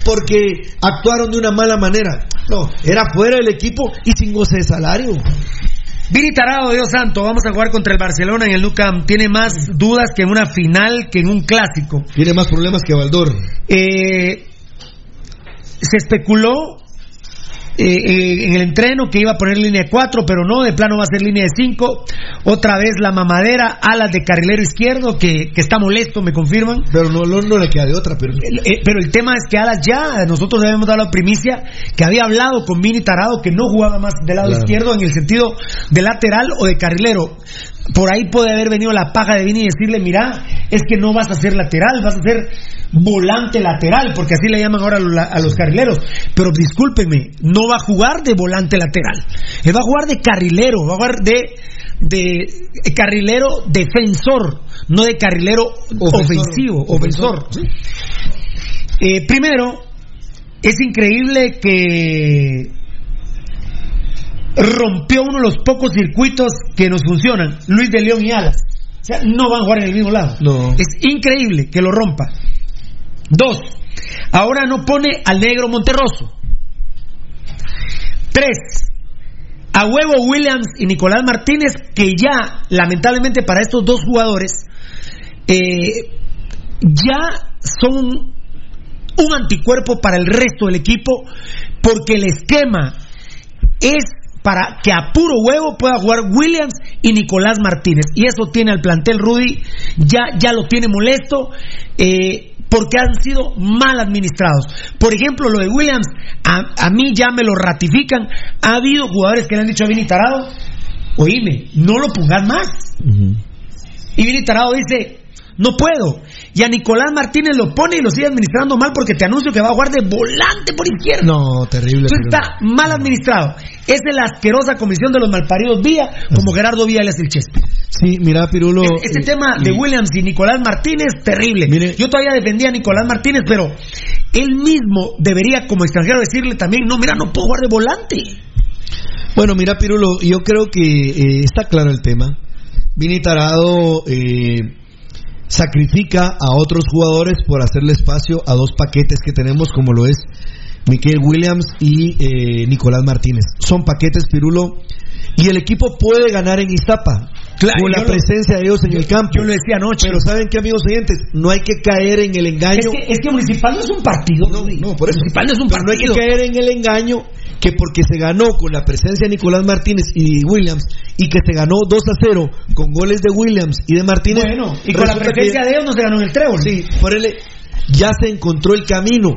porque actuaron de una mala manera. No, era fuera del equipo y sin goce de salario. Vini Tarado, Dios santo, vamos a jugar contra el Barcelona en el Nou Camp. Tiene más dudas que en una final, que en un clásico. Tiene más problemas que Valdor. Eh, se especuló eh, eh, en el entreno que iba a poner línea de 4, pero no, de plano va a ser línea de 5. Otra vez la mamadera, alas de carrilero izquierdo, que, que está molesto, me confirman. Pero no, no, no le queda de otra, pero... Eh, pero el tema es que Alas ya, nosotros habíamos dado la primicia que había hablado con Vini Tarado que no jugaba más del lado Claro. izquierdo en el sentido de lateral o de carrilero. Por ahí puede haber venido la paja de Vini y decirle, mira, es que no vas a ser lateral, vas a ser volante lateral, porque así le llaman ahora a los, carrileros. Pero discúlpenme, no va a jugar de volante lateral. Él va a jugar de carrilero, va a jugar de, de eh, carrilero defensor, no de carrilero ofensivo, ofensor. Eh, primero, es increíble que rompió uno de los pocos circuitos que nos funcionan, Luis de León y Alas. O sea, no van a jugar en el mismo lado. No. Es increíble que lo rompa. Dos, ahora no pone al negro Monterroso. Tres, a huevo Williams y Nicolás Martínez, que ya, lamentablemente para estos dos jugadores, eh, ya son un anticuerpo para el resto del equipo, porque el esquema es para que a puro huevo pueda jugar Williams y Nicolás Martínez. Y eso tiene al plantel Rudy, ya, ya lo tiene molesto. eh, porque han sido mal administrados. Por ejemplo, lo de Williams, a, a mí ya me lo ratifican. Ha habido jugadores que le han dicho a Vini Tarado, oíme, no lo pongas más. Y Vini Tarado dice, no puedo. Y a Nicolás Martínez lo pone y lo sigue administrando mal porque te anuncio que va a jugar de volante por izquierda. No, terrible. Pirulo. está mal administrado. Es de la asquerosa comisión de los malparidos Vía, como Gerardo Vía es el Chespi. Sí, mira, Pirulo. Este eh, tema de Williams y Nicolás Martínez, terrible. Yo todavía defendía a Nicolás Martínez, pero él mismo debería, como extranjero, decirle también: no, mira, no puedo jugar de volante. Bueno, mira, Pirulo, yo creo que eh, está claro el tema. Vini Tarado eh, sacrifica a otros jugadores por hacerle espacio a dos paquetes que tenemos, como lo es Miquel Williams y eh, Nicolás Martínez. Son paquetes, Pirulo, y el equipo puede ganar en Iztapa. Claro, con la lo- presencia de ellos en el campo. Yo lo decía anoche. Pero ¿saben qué, amigos oyentes? No hay que caer en el engaño. Es que, es que Municipal no es un partido. No, no, por eso. Municipal no es un Pero no hay que partido. caer en el engaño que porque se ganó con la presencia de Nicolás Martínez y Williams y que se ganó 2 a 0 con goles de Williams y de Martínez. Bueno, y con la presencia que- de ellos no se ganó en el trébol. Sí, por él ya se encontró el camino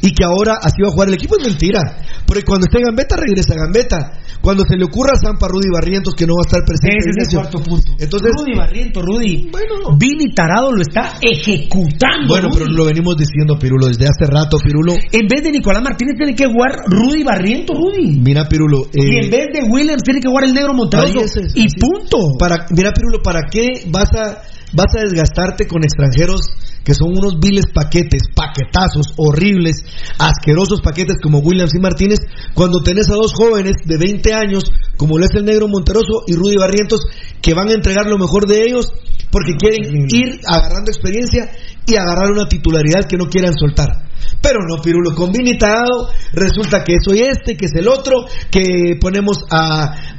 y que ahora así va a jugar el equipo es mentira. Porque cuando esté Gambetta regresa Gambetta. Cuando se le ocurra a Zampa Rudy Barrientos que no va a estar presente. Ese es el cuarto punto. Entonces, Rudy Barriento, Rudy. Bueno. Vini Tarado lo está ejecutando. bueno, pero lo venimos diciendo, Pirulo, desde hace rato, Pirulo. En vez de Nicolás Martínez tiene que jugar Rudy Barriento, Rudy. Mira, Pirulo. y eh, en vez de Williams tiene que jugar el negro Monterroso. Y punto. Para, mira, Pirulo, ¿para qué vas a, vas a desgastarte con extranjeros que son unos viles paquetes, paquetazos horribles, asquerosos paquetes como Williams y Martínez, cuando tenés a dos jóvenes de 20 años, como lo es el negro Monteroso y Rudy Barrientos, que van a entregar lo mejor de ellos porque quieren ir agarrando experiencia y agarrar una titularidad que no quieran soltar. Pero no, Pirulo, con Vinitado, resulta que soy este, que es el otro, que ponemos a,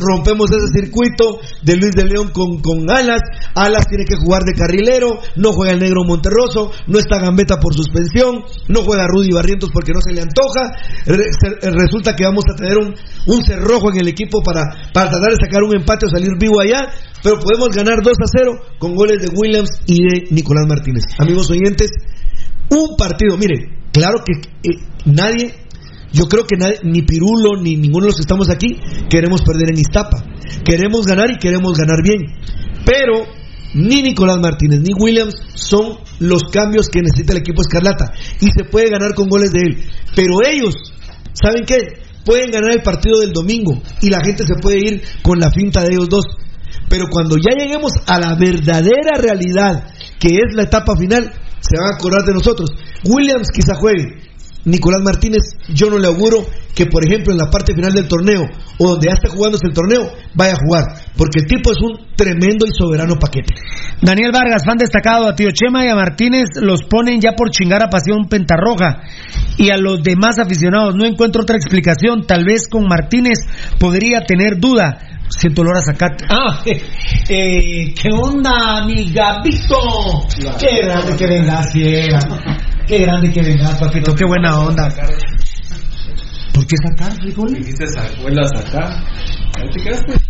rompemos ese circuito de Luis de León con, con Alas, Alas tiene que jugar de carrilero, no juega el negro Monterroso, no está Gambetta por suspensión, no juega Rudy Barrientos porque no se le antoja, resulta que vamos a tener un, un cerrojo en el equipo para, para tratar de sacar un empate o salir vivo allá, pero podemos ganar 2 a 0 con goles de Williams y de Nicolás Martínez. Amigos oyentes, un partido, mire, claro que eh, nadie, yo creo que nadie, ni Pirulo ni ninguno de los que estamos aquí queremos perder en Iztapa. Queremos ganar y queremos ganar bien. Pero ni Nicolás Martínez ni Williams son los cambios que necesita el equipo Escarlata y se puede ganar con goles de él. Pero ellos, ¿saben qué? Pueden ganar el partido del domingo y la gente se puede ir con la finta de ellos dos. Pero cuando ya lleguemos a la verdadera realidad, que es la etapa final, se van a acordar de nosotros. Williams quizá juegue. Nicolás Martínez, yo no le auguro que, por ejemplo, en la parte final del torneo o donde ya está jugándose el torneo, vaya a jugar. Porque el tipo es un tremendo y soberano paquete. Daniel Vargas, fan destacado, a Tío Chema y a Martínez los ponen ya por chingar a Pasión Pentarroja. Y a los demás aficionados, no encuentro otra explicación. Tal vez con Martínez podría tener duda. Siento olor a zacate. Ah, eh, ¿qué onda, mi Gabito? Qué grande que vengas, fiera. Qué grande que vengas, papito. Qué buena onda. ¿Por qué sacar frijoles? Dijiste vuelve a sacar. Ahí te quedaste.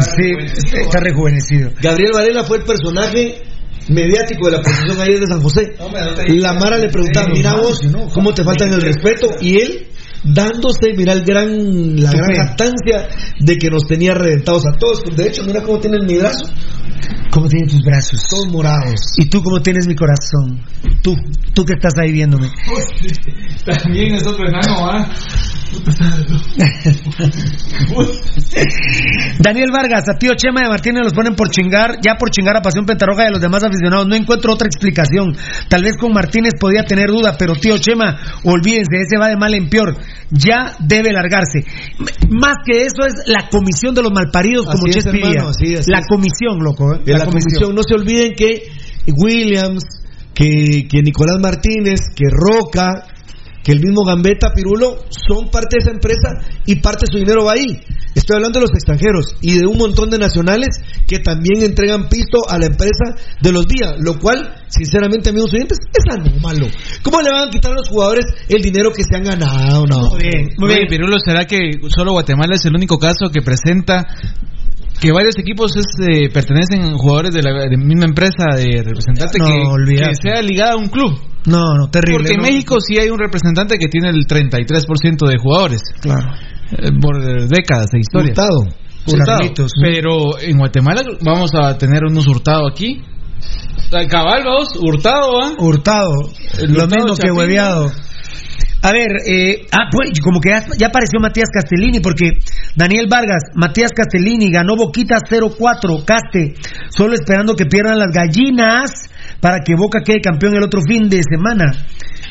Sí, está rejuvenecido. Gabriel Varela fue el personaje mediático de la procesión ayer de San José. No La Mara le preguntaba, mira vos, ¿cómo te faltan el respeto? Y él dándose, mira el gran, la gran jactancia de que nos tenía reventados a todos. De hecho, mira cómo tiene mi brazo, ¿Cómo tienen tus brazos? todos morados. ¿Y tú cómo tienes mi corazón? Tú, tú que estás ahí viéndome. También es otro enano, ¿ah? Daniel Vargas, a tío Chema de Martínez los ponen por chingar, ya por chingar a Pasión Pentarroja y a los demás aficionados. No encuentro otra explicación. Tal vez con Martínez podía tener duda, pero tío Chema, olvídense, ese va de mal en peor. Ya debe largarse. Más que eso es la comisión de los malparidos, como es, hermano, así así La es. comisión, loco. ¿eh? La, comisión. no se olviden que Williams, que, que Nicolás Martínez, que Roca, que el mismo Gambetta, Pirulo, son parte de esa empresa y parte de su dinero va ahí. Estoy hablando de los extranjeros y de un montón de nacionales que también entregan pisto a la empresa de los días, lo cual, sinceramente, amigos oyentes, es anómalo. ¿Cómo le van a quitar a los jugadores el dinero que se han ganado? No. Muy bien, muy bien. Pirulo, ¿será que solo Guatemala es el único caso que presenta que varios equipos es, eh, pertenecen a jugadores de la de misma empresa de representante No, que, sea ligada a un club? No, no, terrible. Porque en no. México sí hay un representante que tiene el 33% de jugadores. Claro. Eh, por eh, décadas de historia. Hurtado. Hurtado. Pero en Guatemala vamos a tener unos hurtados aquí. Cabal, vamos, hurtado, ¿ah? Hurtado, El lo Hurtado mismo que Chapín, hueveado. A ver, eh, ah, pues, como que ya, ya apareció Matías Castellini, porque Daniel Vargas, Matías Castellini ganó Boquita 0-4, Caste, solo esperando que pierdan las gallinas para que Boca quede campeón el otro fin de semana.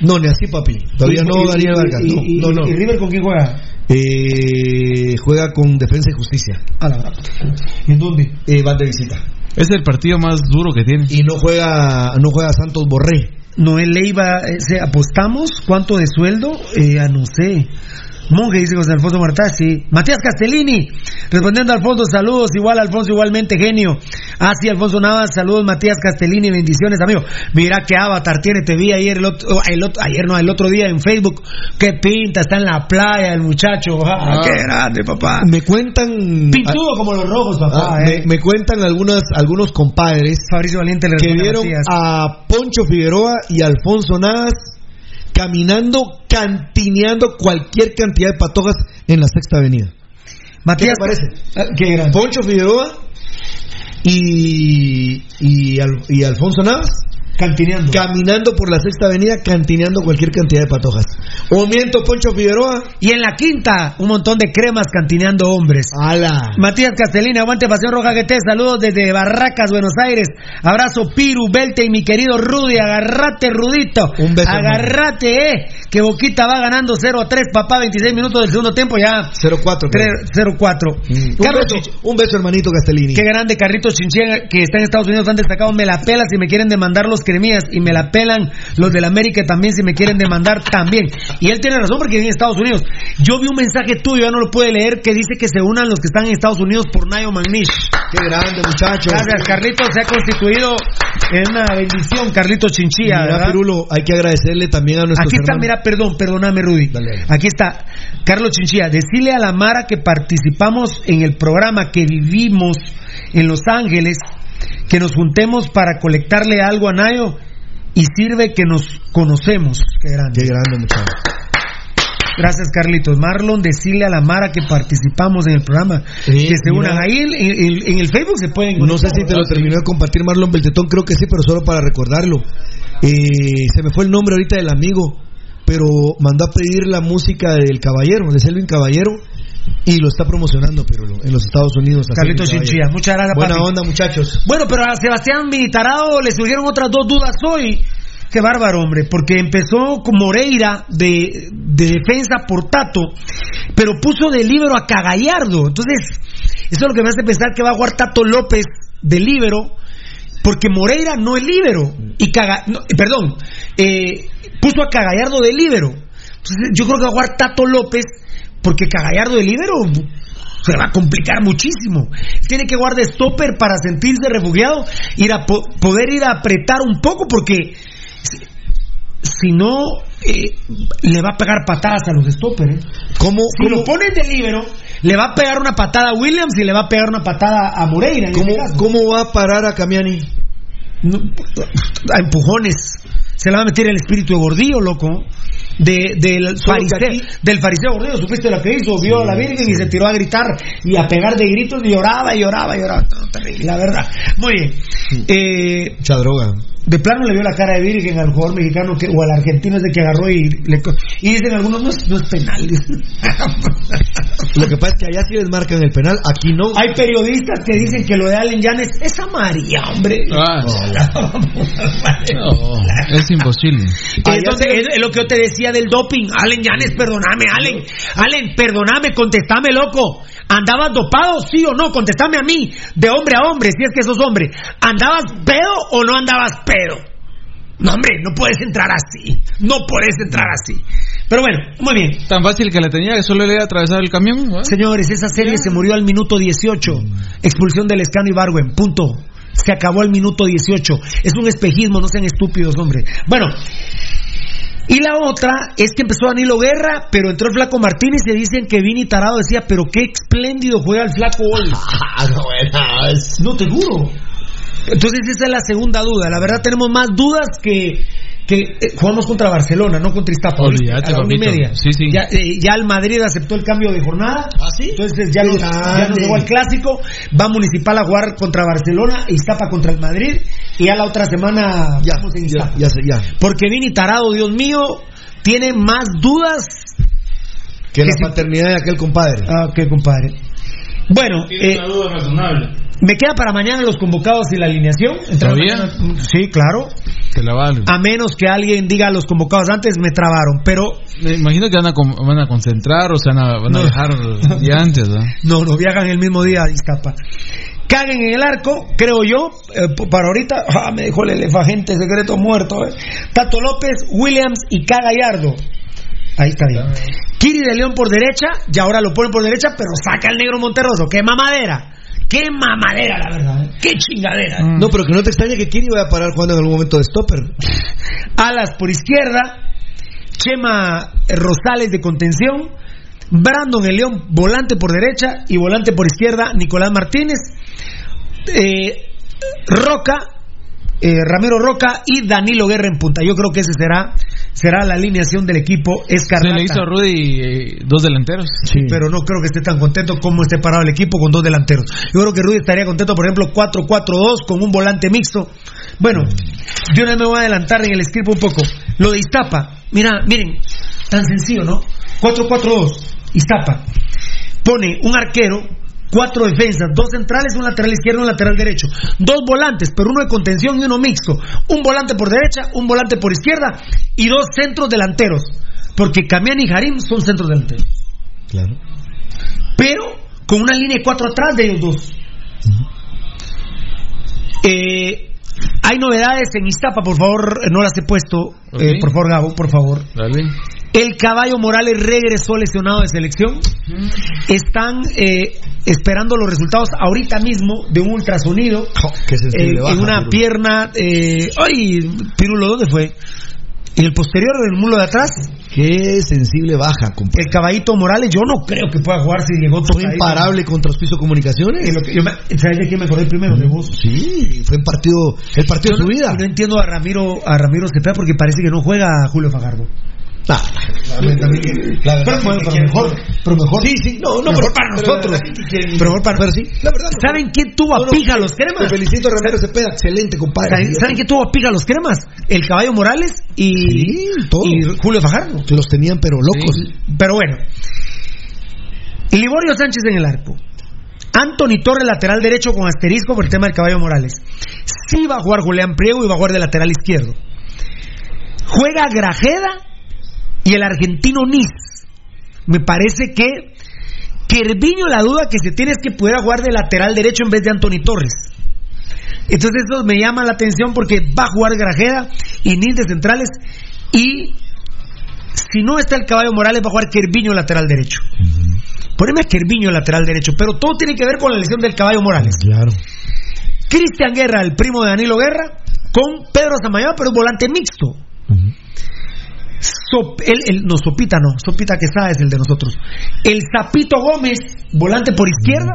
No, ni así, papi. Todavía Y- no, y- Daniel y- Vargas. y- No, y- no, no. ¿Y River con quién juega? Eh, juega con Defensa y Justicia. A la verdad. ¿En dónde? Eh, van de visita. Es el partido más duro que tiene. Y no juega, no juega Santos Borré. Noel Leiva, eh, se- ¿apostamos? ¿Cuánto de sueldo? Eh, ah, no sé. Monje dice José Alfonso Martá, sí. Matías Castellini, respondiendo a Alfonso, saludos, igual Alfonso, igualmente genio. Ah, sí, Alfonso Navas, saludos Matías Castellini, bendiciones, amigo. Mira qué avatar tiene, te vi ayer, el otro, oh, el otro- ayer no, el otro día en Facebook. Qué pinta, está en la playa el muchacho. Ah, Ah. qué grande, papá. Me cuentan. Pintudo como los rojos, papá. Ah, eh. me, me cuentan algunas, algunos compadres Fabricio Valiente le que vieron Macías. a Poncho Figueroa y Alfonso Navas caminando, cantineando cualquier cantidad de patojas en la Sexta Avenida. Matías, ¿Qué parece? Ah. Poncho Figueroa y, y, Al- y Alfonso Navas Cantineando. caminando por la Sexta Avenida, cantineando cualquier cantidad de patojas. O miento, Poncho Figueroa. Y en la quinta, un montón de cremas cantineando hombres. ¡Hala! Matías Castellini, aguante Pasión Roja GT, saludos desde Barracas, Buenos Aires. Abrazo Piru, Belte y mi querido Rudy, agarrate Rudito. Un beso, Agarrate, eh, que Boquita va ganando 0 a 3, papá, 26 minutos del segundo tiempo ya. 0-4. 0-4. Un Carlos beso, Chich- un beso, hermanito Castellini. Qué grande Carlitos Chinchilla que está en Estados Unidos han destacado, me la pela si me quieren demandar los cremías y me la pelan los del América también si me quieren demandar también. Y él tiene razón porque vive en Estados Unidos. Yo vi un mensaje tuyo, ya no lo puede leer, que dice que se unan los que están en Estados Unidos por Nayo Magnish. Qué grande, muchachos. Gracias, Carlitos, se ha constituido en una bendición, Carlitos Chinchilla. Mira, ¿verdad? Pirulo, hay que agradecerle también a nuestros Aquí está, hermanos. mira, perdón, perdóname, Rudy. Dale. Aquí está, Carlos Chinchilla. Decirle a la Mara que participamos en el programa que vivimos en Los Ángeles, que nos juntemos para colectarle algo a Nayo y sirve que nos conocemos. Qué grande. Qué grande, muchachos. Gracias, Carlitos. Marlon, decirle a la Mara que participamos en el programa, Sí, que se unan ahí en, en- en el Facebook se pueden. No sé si te lo terminó de compartir Marlon Beltetón, creo que sí, pero solo para recordarlo. Eh, se me fue el nombre ahorita del amigo, pero mandó a pedir la música del Caballero, de Selvin Caballero, y lo está promocionando, pero en los Estados Unidos. Carlitos Chinchilla, muchas gracias, Buena papi. onda, muchachos. Bueno, pero a Sebastián Militarado le surgieron otras dos dudas hoy. Qué bárbaro, hombre, porque empezó con Moreira de, de defensa por Tato, pero puso de líbero a Cagallardo. Entonces, eso es lo que me hace pensar que va a jugar Tato López de líbero, porque Moreira no es líbero. Y Caga- no, perdón, eh, puso a Cagallardo de líbero. Entonces, yo creo que va a jugar Tato López, porque Cagallardo de líbero se va a complicar muchísimo. Tiene que guardar stopper para sentirse refugiado, ir a po- poder ir a apretar un poco, porque si, no, eh, le va a pegar patadas a los stoppers. ¿eh? ¿Cómo, Si cómo- lo pones de libero, le va a pegar una patada a Williams y le va a pegar una patada a Moreira. cómo- este caso. cómo va a parar a Camiani? No, a empujones. Se le va a meter el espíritu de gordillo, loco. De, del, fariseo, aquí- del fariseo gordillo, supiste lo que hizo, vio a la Virgen y se tiró a gritar y a pegar de gritos y lloraba y lloraba y lloraba. No, terrible, la verdad. Muy bien. Eh, Mucha droga. De plano le vio la cara de Virgen al jugador mexicano que, o al argentino ese que agarró y le, y dicen algunos no es, no es penal. Lo que pasa es que allá sí les marcan el penal, aquí no. Hay periodistas que dicen que lo de Allen Yanes es amarilla, hombre. Ah, no, es imposible. Entonces, es, es lo que yo te decía del doping. Allen Yanes, perdóname, Allen. Allen, perdóname, contestame, loco. ¿Andabas dopado, sí o no? Contestame a mí, de hombre a hombre, si es que sos hombre. ¿Andabas pedo o no andabas pedo? No, hombre, no puedes entrar así. No puedes entrar así. Pero bueno, muy bien. Tan fácil que la tenía que solo le iba a atravesar el camión. Señores, esa serie se murió al minuto 18. Expulsión del Escano y Barwen. Punto. Se acabó al minuto 18. Es un espejismo, no sean estúpidos, hombre. Bueno. Y la otra es que empezó Danilo Guerra, pero entró el Flaco Martínez y dicen que Vini Tarado decía, pero qué espléndido juega el Flaco hoy. No te juro. Entonces esa es la segunda duda. La verdad tenemos más dudas que que eh, jugamos contra Barcelona, no contra Iztapa. Olvídate, A la una y media. Sí, sí. Ya, eh, ya el Madrid aceptó el cambio de jornada. ¿Ah, sí? Entonces ya Qué nos, ya grande. nos llegó al clásico. Va Municipal a jugar contra Barcelona, Iztapa contra el Madrid. Y ya la otra semana Ya, vamos en ya, Iztapa. ya, sé, ya. Porque Vini Tarado, Dios mío, tiene más dudas Que la Que paternidad de aquel compadre. Ah, ok, compadre. Bueno, Tiene eh, una duda razonable. Me queda para mañana los convocados y la alineación. ¿Todavía? Sí, claro. Se la va. A menos que alguien diga los convocados antes, me trabaron. Pero Me imagino que van a, van a concentrar o se van a, van a No. dejar ya antes, ¿no? no, no viajan el mismo día a Iztapa. Caguen en el arco, creo yo. eh, para ahorita, ah, me dejó el elefagente secreto muerto. eh. Tato López, Williams y Cagallardo. Ahí está bien. Kiri de León por derecha, y ahora lo ponen por derecha, pero saca el negro Monterroso. ¡Qué mamadera! ¡Qué mamadera, la verdad! eh. ¡Qué chingadera! eh. No, pero que no te extrañe que Kiri vaya a parar jugando en algún momento de stopper. Alas por izquierda, Chema Rosales de contención, Brandon el León volante por derecha y volante por izquierda Nicolás Martínez, eh, Roca, eh, Ramiro Roca y Danilo Guerra en punta. Yo creo que ese será será la alineación del equipo Se Escarlata. le hizo a Rudy eh, dos delanteros. Pero no creo que esté tan contento como esté parado el equipo con dos delanteros. Yo creo que Rudy estaría contento, por ejemplo, 4-4-2 con un volante mixto. Bueno, yo no me voy a adelantar en el script un poco. Lo de Iztapa, mira, miren, tan sencillo, ¿no? 4-4-2, Iztapa. Pone un arquero, cuatro defensas, dos centrales, un lateral izquierdo y un lateral derecho. Dos volantes, pero uno de contención y uno mixto. Un volante por derecha, un volante por izquierda y dos centros delanteros. Porque Camián y Harim son centros delanteros. Claro. Pero con una línea de cuatro atrás de ellos dos. Eh, hay novedades en Iztapa, por favor, no las he puesto. Eh, por favor, Gabo, por favor. Dale. El caballo Morales regresó lesionado de selección. Están eh, esperando los resultados ahorita mismo de un ultrasonido eh, baja, en una Pirulo. pierna. Eh, ¡Ay! Pirulo, ¿dónde fue? En el posterior del mulo de atrás. Qué sensible baja, compadre. El caballito Morales, yo no creo que pueda jugar si llegó Fue imparable contra Hospicio Comunicaciones. En lo que yo me- ¿Sabes de quién me acordé primero? De vos. Sí, fue partido, el partido Yo de su no- vida. no entiendo a Ramiro, a Ramiro Cepeda porque parece que no juega a Julio Fajardo. Ah, pero, bueno, pero mejor, pero mejor. Sí, sí, no, no, mejor para nosotros. Pero mejor para Pero sí, la verdad. ¿Saben quién tuvo a No, no, pija te- los cremas? Te felicito, Ramiro Cepeda, excelente, compadre. ¿Saben, saben quién tuvo a pija los cremas? El caballo Morales y, Sí, y Julio Fajardo. Que los tenían, pero locos. Pero bueno. Liborio Sánchez en el arco. Anthony Torres, lateral derecho con asterisco por el tema del caballo Morales. Sí va a jugar Julián Priego y va a jugar de lateral izquierdo. Juega Grajeda y el argentino Nis. Me parece que Kerviño la duda que se tiene es que pudiera jugar de lateral derecho en vez de Anthony Torres. Entonces eso me llama la atención porque va a jugar Grajeda y Nis de centrales y si no está el caballo Morales va a jugar Kerviño lateral derecho. Poneme a Kerviño lateral derecho, pero todo tiene que ver con la lesión del caballo Morales. Claro. Cristian Guerra, el primo de Danilo Guerra, con Pedro Samayoa, pero volante mixto. Sop- el, el- no, Sopita no, Sopita Quesada es el de nosotros. El Zapito Gómez, volante por izquierda,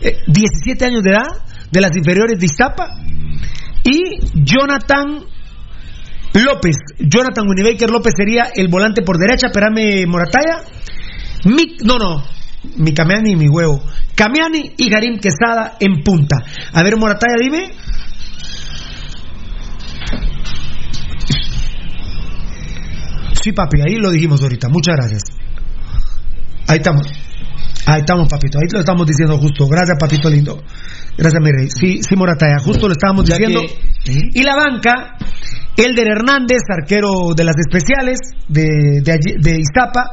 eh, 17 años de edad, de las inferiores de Iztapa. Y Jonathan López, Jonathan Unibaker López sería el volante por derecha, Perame Morataya. Mi, no, no, mi Camiani y mi huevo. Camiani y Garim Quesada en punta. A ver, Morataya, dime. Sí, papi, ahí lo dijimos ahorita. Muchas gracias. Ahí estamos. Ahí estamos, papito. Ahí lo estamos diciendo justo. Gracias, papito lindo. Gracias, mi rey. Sí, sí, Morataya. Justo lo estábamos Ya diciendo. Y la banca, Elder Hernández, arquero de las especiales de, de, allí- de Iztapa.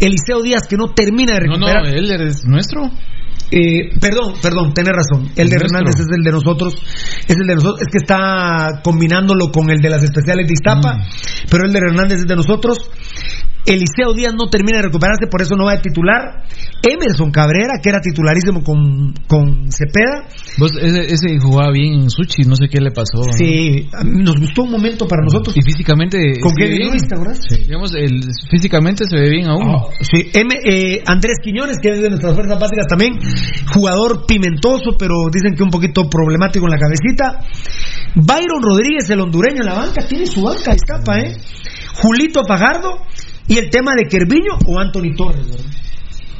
Eliseo Díaz, que no termina de No, no, recuperar. él es nuestro. Eh, perdón, perdón, tenés razón. El de Nuestro. Hernández es el de nosotros. Es el de nosotros. Es que está combinándolo con el de las especiales de Iztapa. Mm. Pero el de Hernández es de nosotros. Eliseo Díaz no termina de recuperarse, por eso no va a titular. Emerson Cabrera, que era titularísimo con, con Cepeda. Vos, ese, ese jugaba bien en Suchi, no sé qué le pasó. ¿no? Sí, nos gustó un momento para nosotros. Y físicamente. ¿Con te acordás? Digamos, el, físicamente se ve bien aún. Ah, Sí, M- eh, Andrés Quiñones, que es de nuestras fuerzas básicas también, jugador pimentoso, pero dicen que un poquito problemático en la cabecita. Byron Rodríguez, el hondureño en la banca, tiene su banca, escapa, ¿eh? Julito Fajardo y el tema de Kerviño o Anthony Torres,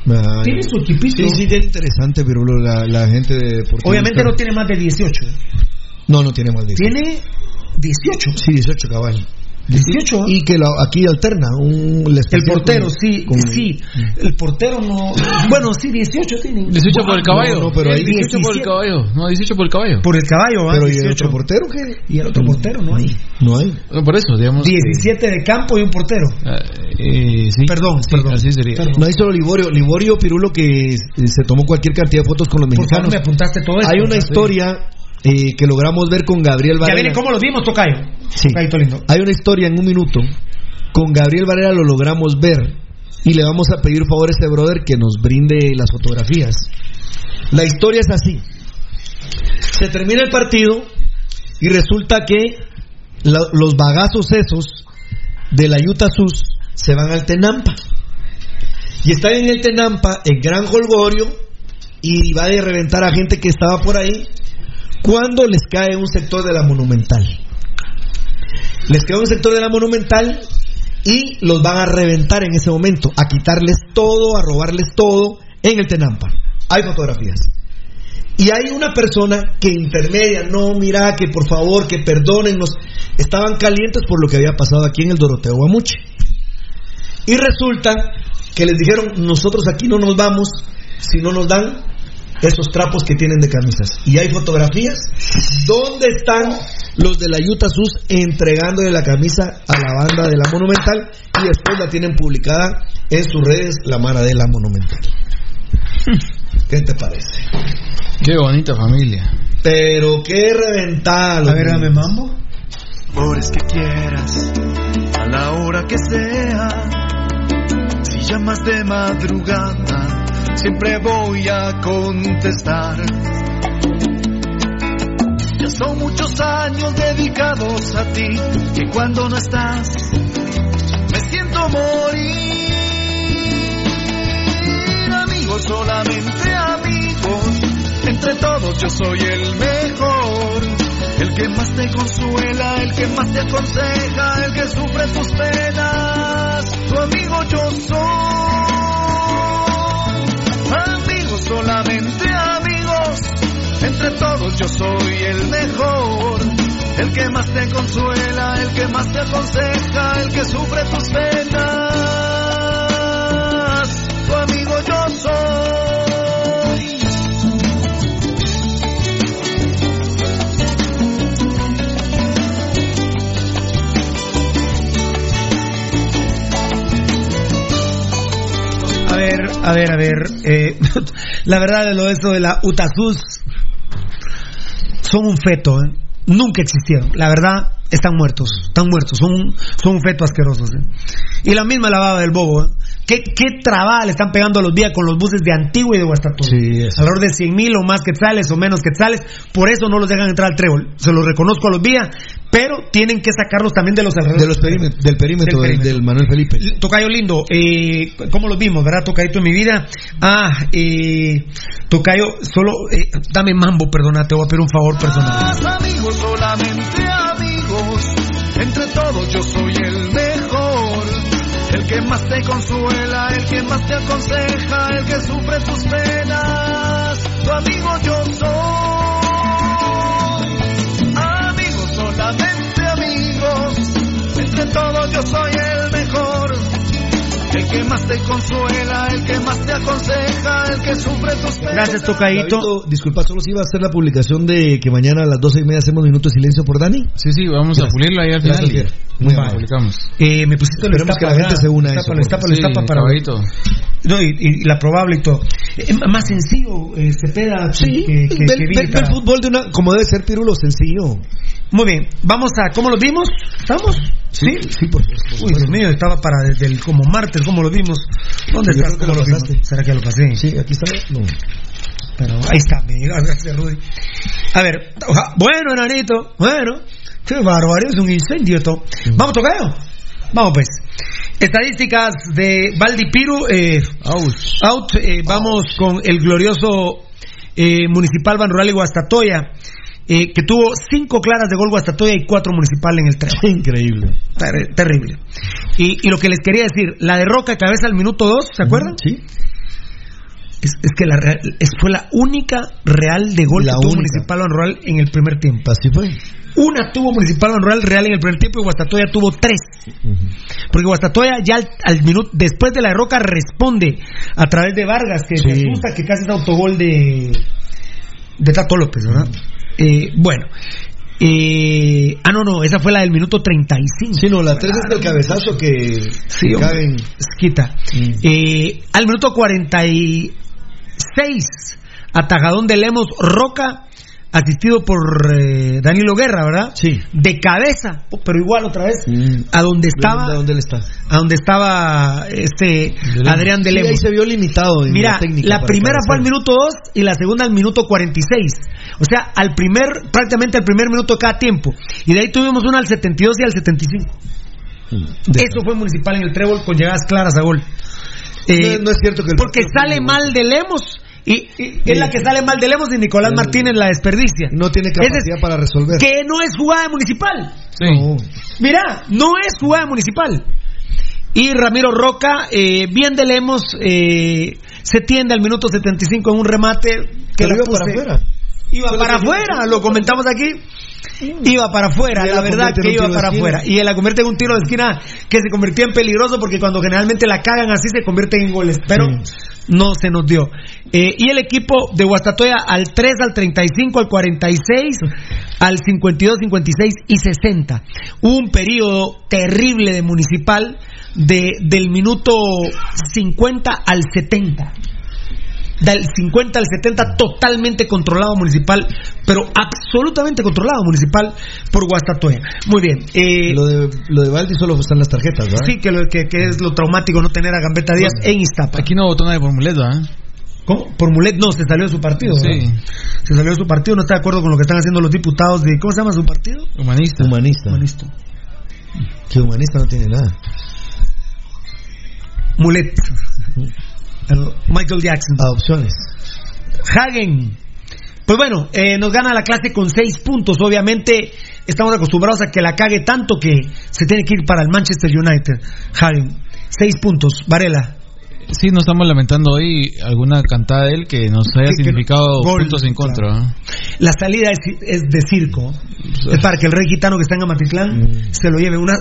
¿verdad? Tiene su equipito. Sí, sí, bien interesante, pero la, la gente de Obviamente no tiene más de 18. No, no tiene más de Tiene 18. Sí, 18 cabal. 18. Y que lo- aquí alterna un el portero, con- sí, con- sí. El portero no. Bueno, sí, 18 tiene. 18 por el caballo. No, no, pero ahí 18 por el 17. caballo. No, 18 por el caballo. Por el caballo, ¿va? Pero ¿y el 18. otro portero qué? Y el otro portero no hay. No hay. No, por eso, digamos. que- 17 de campo y un portero. Ah, eh, sí. Perdón, Sí, perdón. Así sería. Perdón. No hay solo Liborio. Liborio Pirulo que eh, se tomó cualquier cantidad de fotos con los Por favor, mexicanos. me apuntaste todo esto. Hay una historia eh, que logramos ver con Gabriel Ya Varela. viene, ¿cómo los vimos, Tocayo? Sí. Lindo. Hay una historia en un minuto. Con Gabriel Varela lo logramos ver. Y le vamos a pedir favor a este brother que nos brinde las fotografías. La historia es así. Se termina el partido y resulta que la- los bagazos esos de la Utah Sus se van al Tenampa. Y están en el Tenampa, en gran holgorio, y va a reventar a gente que estaba por ahí, cuando les cae un sector de la Monumental. Les cae un sector de la Monumental y los van a reventar en ese momento, a quitarles todo, a robarles todo en el Tenampa. Hay fotografías. Y hay una persona que intermedia, no, mira, que por favor, que perdónennos. Estaban calientes por lo que había pasado aquí en el Doroteo Guamuche. Y resulta que les dijeron, nosotros aquí no nos vamos si no nos dan esos trapos que tienen de camisas. Y hay fotografías. ¿Dónde están los de la Utah Sus entregándole la camisa a la banda de la Monumental? Y después la tienen publicada en sus redes, la Mara de la Monumental. ¿Qué te parece? Qué bonita familia. Pero qué reventada. A ver, dame mambo. Por es que quieras, a la hora que sea, si llamas de madrugada, siempre voy a contestar. Ya son muchos años dedicados a ti, que cuando no estás, me siento morir. Amigos, solamente amigos, entre todos yo soy el mejor. El que más te consuela, el que más te aconseja, el que sufre tus penas, tu amigo yo soy. Solamente amigos, entre todos yo soy el mejor. El que más te consuela, el que más te aconseja, el que sufre tus penas, tu amigo yo soy. A ver, a ver, eh, la verdad de lo de esto de la Utasus son un feto, ¿eh? Nunca existieron. La verdad, están muertos. Están muertos. Son, un- son un feto asquerosos. ¿eh? Y la misma lavada del bobo. ¿eh? ¿Qué, qué trabada le están pegando a los días con los buses de Antigua y de Guastatoya? Alrededor de 100 mil o más quetzales o menos quetzales. Por eso no los dejan entrar al trébol. Se los reconozco a los días. Pero tienen que sacarlos también de los alrededores. De los perímetros, del perímetro del, del Manuel Felipe. Tocayo lindo, eh, ¿cómo los vimos, verdad? Tocayito en mi vida. Ah, eh, Tocayo, solo, eh, dame mambo, perdona, te voy a pedir un favor personal. Solamente amigos. Entre todos yo soy el mejor. El que más te consuela, el que más te aconseja, el que sufre tus penas. Tu amigo yo soy. Amigos, solamente amigos. Entre todos yo soy el. El que más te consuela, el que más te aconseja, el que sufre tus penas. Gracias, Tocayito. Davidito, disculpa, solo si iba a hacer la publicación de que mañana a las doce y media hacemos minuto de silencio por Dani. Sí, sí, vamos a Gracias. pulirlo ahí al final. Gracias, y Muy amable. publicamos. Eh, me pusiste la Esperemos que la estapa, gente se una a La eso, estapa, la estapa, la Sí, estapa para caballito. No, y, y la probable y todo. Eh, más sencillo, eh, Cepeda, Sí, que, que, fútbol de una, como debe ser Pirulo, sencillo. Muy bien, vamos a, ¿cómo los vimos? ¿Estamos? Sí, sí, por favor. Uy, Dios mío, estaba para desde el como martes, ¿cómo lo vimos? ¿Dónde que ¿Cómo lo lo vimos? ¿Será que lo pasé? Sí, aquí está. No. Pero ahí está, me gracias Rudy. A ver, oja- bueno, enanito, bueno, qué bárbaro, es un incendio esto. Vamos, tocayo. Vamos pues. Estadísticas de Valdipiru, eh, out, eh, vamos con el glorioso eh, Municipal Ban Rural y Guastatoya, eh, que tuvo cinco claras de gol Guastatoya y cuatro Municipal en el tren. Increíble. Ter- terrible. Y, y lo que les quería decir, la de Roca cabeza al minuto 2, ¿se acuerdan? Sí. Es, es que la real- es- fue la única real de gol La que tuvo única. Municipal Ban Rural en el primer tiempo. Así fue. Una tuvo Municipal Ban Rural real en el primer tiempo y Guastatoya tuvo tres. Porque Guastatoya ya al, al minuto, después de la de Roca responde a través de Vargas, que se Sí. asusta que casi es autogol de, de Tato López, ¿verdad? Eh, bueno. Eh, ah, no, no, esa fue la del minuto 35. Sí, no, la tres es el cabezazo que, Sí, que hombre. cae en- Esquita. Eh, al minuto 46, atajadón de Lemos Roca, asistido por eh, Danilo Guerra, ¿verdad? Sí. De cabeza, oh, pero igual otra vez, Mm. a donde estaba, ¿De dónde él está? a donde estaba este Adrián de Sí, ahí Lemos. se vio limitado en Mira, la técnica. la primera fue al minuto 2 y la segunda al minuto 46. O sea, al primer, prácticamente al primer minuto de cada tiempo. Y de ahí tuvimos una al 72 y al 75. Eso fue municipal en el trébol con llegadas claras a gol. Eh, no, no es cierto que el porque sale mal de Lemos y, y es la que sale mal de Lemos y Nicolás El- Martínez la desperdicia. No tiene es- capacidad para resolver. que no es jugada municipal. No. Mira, no es jugada municipal. Y Ramiro Roca, eh, bien de Lemos, eh, se tiende al minuto 75 en un remate que la puse- para afuera. Iba para afuera, lo comentamos aquí. Iba para afuera, la verdad que iba para afuera. Y él la convierte en un tiro de esquina que se convirtió en peligroso porque cuando generalmente la cagan así se convierten en goles. Pero no se nos dio. Eh, y el equipo de Guastatoya al 3, al 35, al 46, al 52, 56 y 60. Hubo un periodo terrible de municipal de, del minuto 50 al 70 del 50 al 70 totalmente controlado municipal, pero absolutamente controlado municipal por Guastatoya. Muy bien. eh, Lo de, lo de Valdi solo están las tarjetas, ¿verdad? sí, que, lo, que, que es lo traumático no tener a Gambetta Díaz en Iztapa. Aquí no votó nadie por Mulet, ¿verdad? ¿Cómo? Por Mulet no, se salió de su partido. Sí. ¿verdad? Se salió de su partido, no está de acuerdo con lo que están haciendo los diputados de. ¿Cómo se llama su partido? Humanista. Humanista. Humanista. Que humanista no tiene nada. Mulet. El Michael Jackson. Adopciones. Hagen. Pues bueno, eh, nos gana la clase con seis puntos. Obviamente estamos acostumbrados a que la cague tanto que se tiene que ir para el Manchester United. Hagen. Seis puntos. Varela. Sí, nos estamos lamentando hoy alguna cantada de él que nos haya Que- que- significado gol, puntos en contra. ¿eh? La salida es, es de circo. Es para que el rey gitano que está en Amatitlán se lo lleve. Una,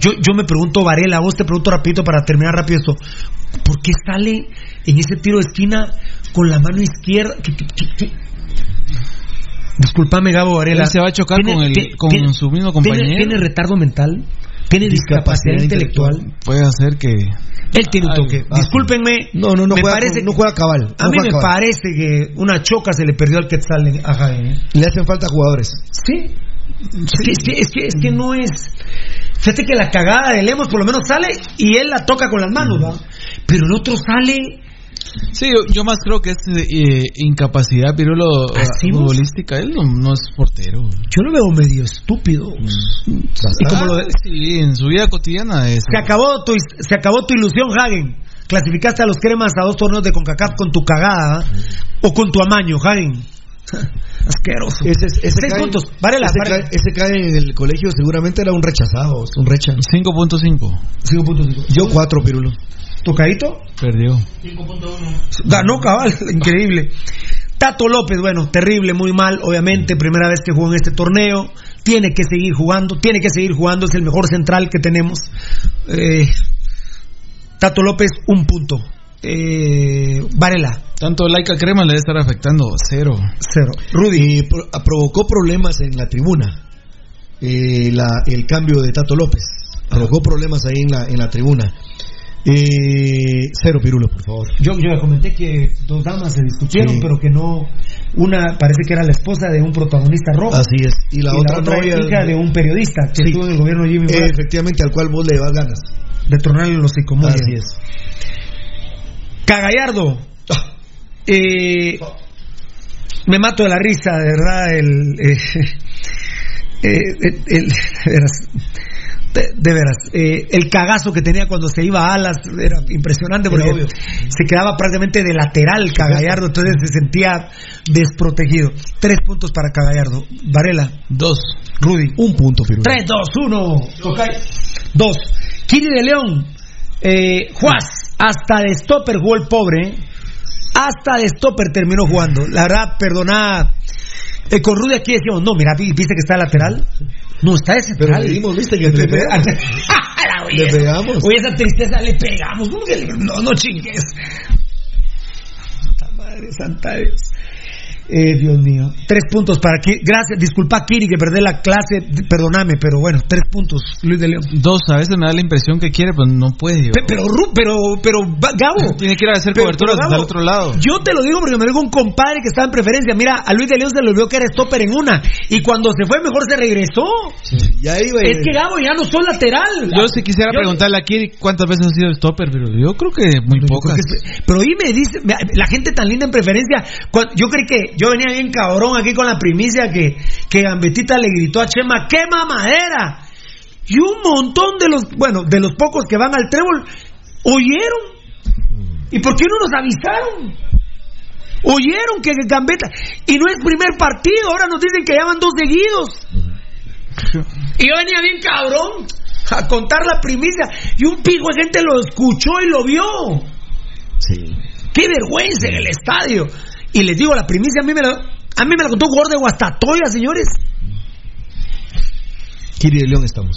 yo, yo me pregunto, Varela, vos te pregunto rapidito para terminar rápido esto. ¿Por qué sale en ese tiro de esquina con la mano izquierda? ¿Qué- qué- qué- qué? Disculpame, Gabo Varela. Él se va a chocar con el- con su mismo compañero. ¿tiene, tiene retardo mental? ¿Tiene discapacidad, Discapacidad intelectual? intelectual. Puede hacer que. Él tiene un toque. ah, Discúlpenme. No, no, no me juega, parece no juega cabal. A no mí me cabal. parece que una choca se le perdió al Quetzal en- a Jaén. ¿eh? Le hacen falta jugadores. Sí. Es que, es, que, es, que, es que no es. Fíjate que la cagada de Lemos por lo menos sale y él la toca con las manos, ¿va? Pero el otro sale. Sí, yo, yo más creo que es eh, incapacidad, Pirulo, eh, ¿Así vos? futbolística. Él no, no es portero. Yo lo veo medio estúpido. Y como lo de- Sí, en su vida cotidiana es. se acabó tu se acabó tu ilusión, Hagen. Clasificaste a los cremas a dos torneos de CONCACAF con tu cagada ¿va? o con tu amaño, Hagen. Asqueroso. Ese, ese Seis cae- puntos. Varela, ese. Cae, ese cae en el colegio, seguramente era un rechazado, un recha. 5.5. 5.5. Yo cuatro, Pirulo. ¿Tocadito? Perdió. Ganó cabal, increíble. Tato López, bueno, terrible, muy mal, obviamente, primera vez que jugó en este torneo, tiene que seguir jugando, tiene que seguir jugando, es el mejor central que tenemos. Eh, Tato López, un punto. Eh, Varela, Tanto Laika Crema le debe estar afectando. Cero. cero. Rudy, Eh, pro- provocó problemas en la tribuna. Eh, la- el cambio de Tato López. Provocó problemas ahí en la, en la tribuna. Eh, cero, Pirulo, por favor. yo, yo ya comenté que dos damas se discutieron, Sí. pero que no, una parece que era la esposa de un protagonista rojo. Así es. Y la otra novia- hija de un periodista que Sí. estuvo en el gobierno de Jimmy Eh, efectivamente, al cual vos le das ganas. de tronarle los. Muy Así es. Cagallardo. Eh, me mato de la risa, de verdad. El, eh, eh, el- el- de veras, de, de veras, eh, el cagazo que tenía cuando se iba a alas era impresionante Era porque obvio. se quedaba prácticamente de lateral Cagallardo, entonces se sentía desprotegido. Tres puntos para Cagallardo. Varela, Dos. Rudy. Un punto. 3, 2, 1. Dos. Kiri de León. Eh, Juaz. Hasta de stopper jugó el pobre. Hasta de stopper terminó jugando. La verdad, perdona. eh, con Rudy aquí decíamos, no, mira, vi- ¿viste que está lateral? No, está ese Pero lateral. le dimos, viste, que le pegamos. Le pegamos. Oye, esa tristeza le pegamos. ¿Cómo que le- No, no chingues. Santa madre, santa Dios. Eh, Dios mío. Tres puntos para Kiri. Gracias. Disculpa, Kiri, que perdí la clase. Perdóname, pero bueno, tres puntos, Luis de León. Dos, a veces me da la impresión que quiere, pero no puede. Pe- Pero, Ru- pero, pero, va- Gabo. Tiene que ir a hacer Pero- coberturas pero, Gabo, el otro lado. Yo te lo digo porque me lo dijo un compadre que estaba en preferencia. Mira, a Luis de León se le olvidó que era stopper en una. Y cuando se fue, mejor se regresó. Ya iba. Es que Gabo ya no son lateral. Yo sí quisiera Yo- preguntarle a Kiri cuántas veces ha sido stopper, pero yo creo que muy pocas. Pero hoy me dice, la gente tan linda en preferencia, yo creí que yo venía bien cabrón aquí con la primicia que, que Gambetita le gritó a Chema, ¡quema madera! Y un montón de los, bueno, de los pocos que van al trébol, oyeron. ¿Y por qué no nos avisaron? Oyeron que Gambetta, y no es primer partido, ahora nos dicen que ya van dos seguidos. Y yo venía bien cabrón. a contar la primicia. Y un pico de gente lo escuchó y lo vio. Sí. ¡Qué vergüenza en el estadio! Y les digo, la primicia a mí me la, a mí me la contó jugador de Guastatoya, señores. Kiri de León estamos.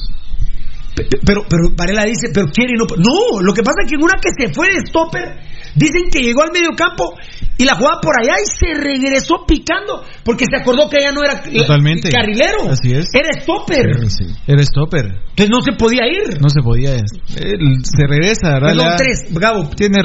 Pe- pe- Pero, pero Varela dice, pero quiere y no. No, lo que pasa es que en una que se fue de stopper, dicen que llegó al medio campo y la jugaba por allá y se regresó picando porque se acordó que ya no era eh, Totalmente. carrilero. Así es. Era stopper. Era stopper. Entonces no se podía ir. No se podía. Él se regresa, ¿verdad? Ya tres, Gabo. Tiene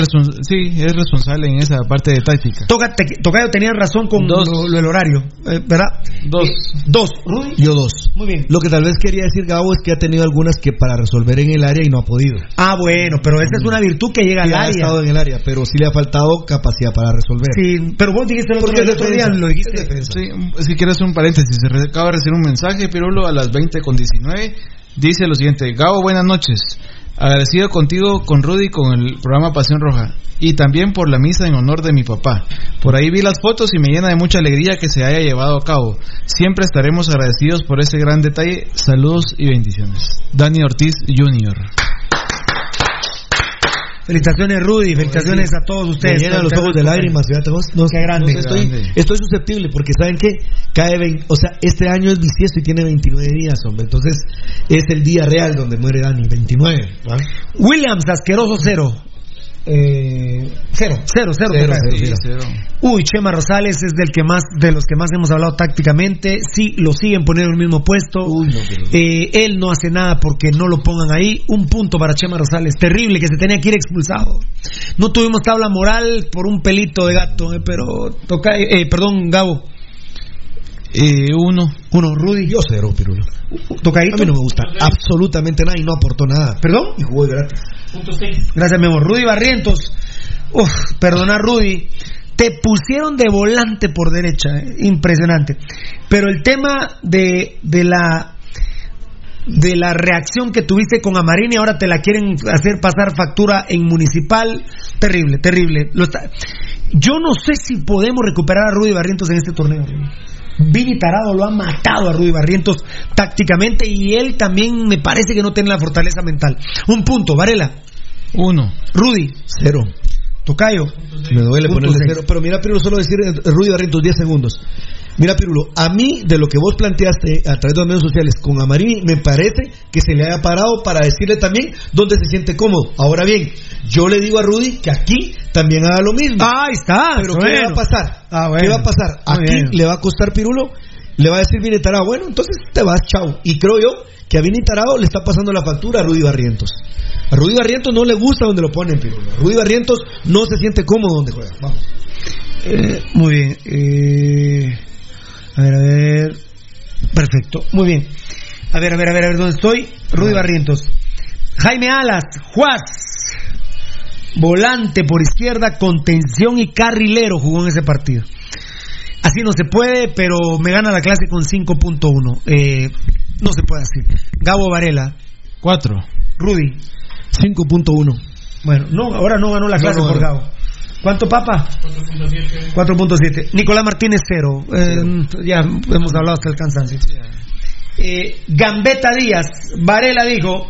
sí, es responsable en esa parte de táctica. Tocayo tenía razón con Dos. lo, lo- el horario, eh, ¿verdad? Dos. Eh, dos. Rudy. Yo dos. Muy bien. Lo que tal vez quería decir Gabo es que ha tenido algunas que para resolver en el área y no ha podido. Ah, bueno, pero esa es una virtud que llega Sí, al ha área. estado en el área, pero sí le ha faltado capacidad para resolver. Sí, pero vos dijiste el otro, Porque el es otro día, defensa. lo dijiste. Es defensa. Sí, si quieres un paréntesis, se acaba de recibir un mensaje, Pirulo, a las 20 con 19. Dice lo siguiente: Gabo, buenas noches. Agradecido contigo, con Rudy, con el programa Pasión Roja. Y también por la misa en honor de mi papá. Por ahí vi las fotos y me llena de mucha alegría que se haya llevado a cabo. Siempre estaremos agradecidos por ese gran detalle. Saludos y bendiciones. Dani Ortiz Jr. Felicitaciones, Rudy. Felicitaciones a todos Me ustedes. llenan los ojos de lágrimas, fíjate vos. No, Qué grande. no, estoy, Grande. estoy susceptible porque saben que cae, vein- o sea, este año es bisiesto y tiene 29 días, hombre. Entonces es el día real donde muere Dani, 29. ¿va? Williams, asqueroso cero. Eh, cero, cero, cero. Cero, tocayo. cero, cero. Uy, Chema Rosales es del que más, de los que más hemos hablado tácticamente. Sí, lo siguen poniendo en el mismo puesto. Eh, él no hace nada porque no lo pongan ahí. Un punto para Chema Rosales. Terrible que se tenía que ir expulsado. No tuvimos tabla moral por un pelito de gato, eh, pero toca, eh, perdón, Gabo. Eh, uno. Uno, Rudy. Yo cero, Pirulo. Tocadito. A mí no me gusta absolutamente nada y no aportó nada. ¿Perdón? Y jugó de gratis. Gracias, mi amor. Rudy Barrientos. Uf, perdona, Rudy. Te pusieron de volante por derecha. eh, Impresionante. Pero el tema de, de la de la reacción que tuviste con Amarini, ahora te la quieren hacer pasar factura en municipal. Terrible, terrible. Lo está- Yo no sé si podemos recuperar a Rudy Barrientos en este torneo. Vini Tarado lo ha matado a Rudy Barrientos tácticamente y él también me parece que no tiene la fortaleza mental. Un punto, Varela. Uno. Rudy. Cero. Tocayo. Me duele ponerle cero. Pero mira, Pirulo, solo decir eh, Rudy Barrientos 10 segundos. Mira, Pirulo, a mí, de lo que vos planteaste a través de los medios sociales con Amarini, me parece que se le haya parado para decirle también dónde se siente cómodo. Ahora bien, yo le digo a Rudy que aquí también haga lo mismo. Ah, ahí está. Pero ¿qué va a pasar? Ah, bueno. ¿Qué va a pasar? Aquí le va a costar Pirulo, le va a decir Vini Tarado, bueno, entonces te vas, chao. Y creo yo que a Vini Tarado le está pasando la factura a Rudy Barrientos. A Rudy Barrientos no le gusta donde lo ponen, Pirulo. A Rudy Barrientos no se siente cómodo donde juega. Vamos. Eh, muy bien. eh, a ver, a ver. Perfecto. Muy bien. A ver, a ver, a ver, a ver, ¿dónde estoy? Rudy Barrientos. Jaime Alas, Juaz. Volante por izquierda, contención y carrilero jugó en ese partido. Así no se puede, pero me gana la clase con 5.1. Eh, no se puede así. Gabo Varela. Cuatro. Rudy. 5.1. Bueno, no, ahora no ganó la clase no por. Gabo. ¿Cuánto, papá? 4.7. Nicolás Martínez, cero. Eh, ya hemos hablado hasta el cansancio. Eh, Gambetta Díaz. Varela dijo: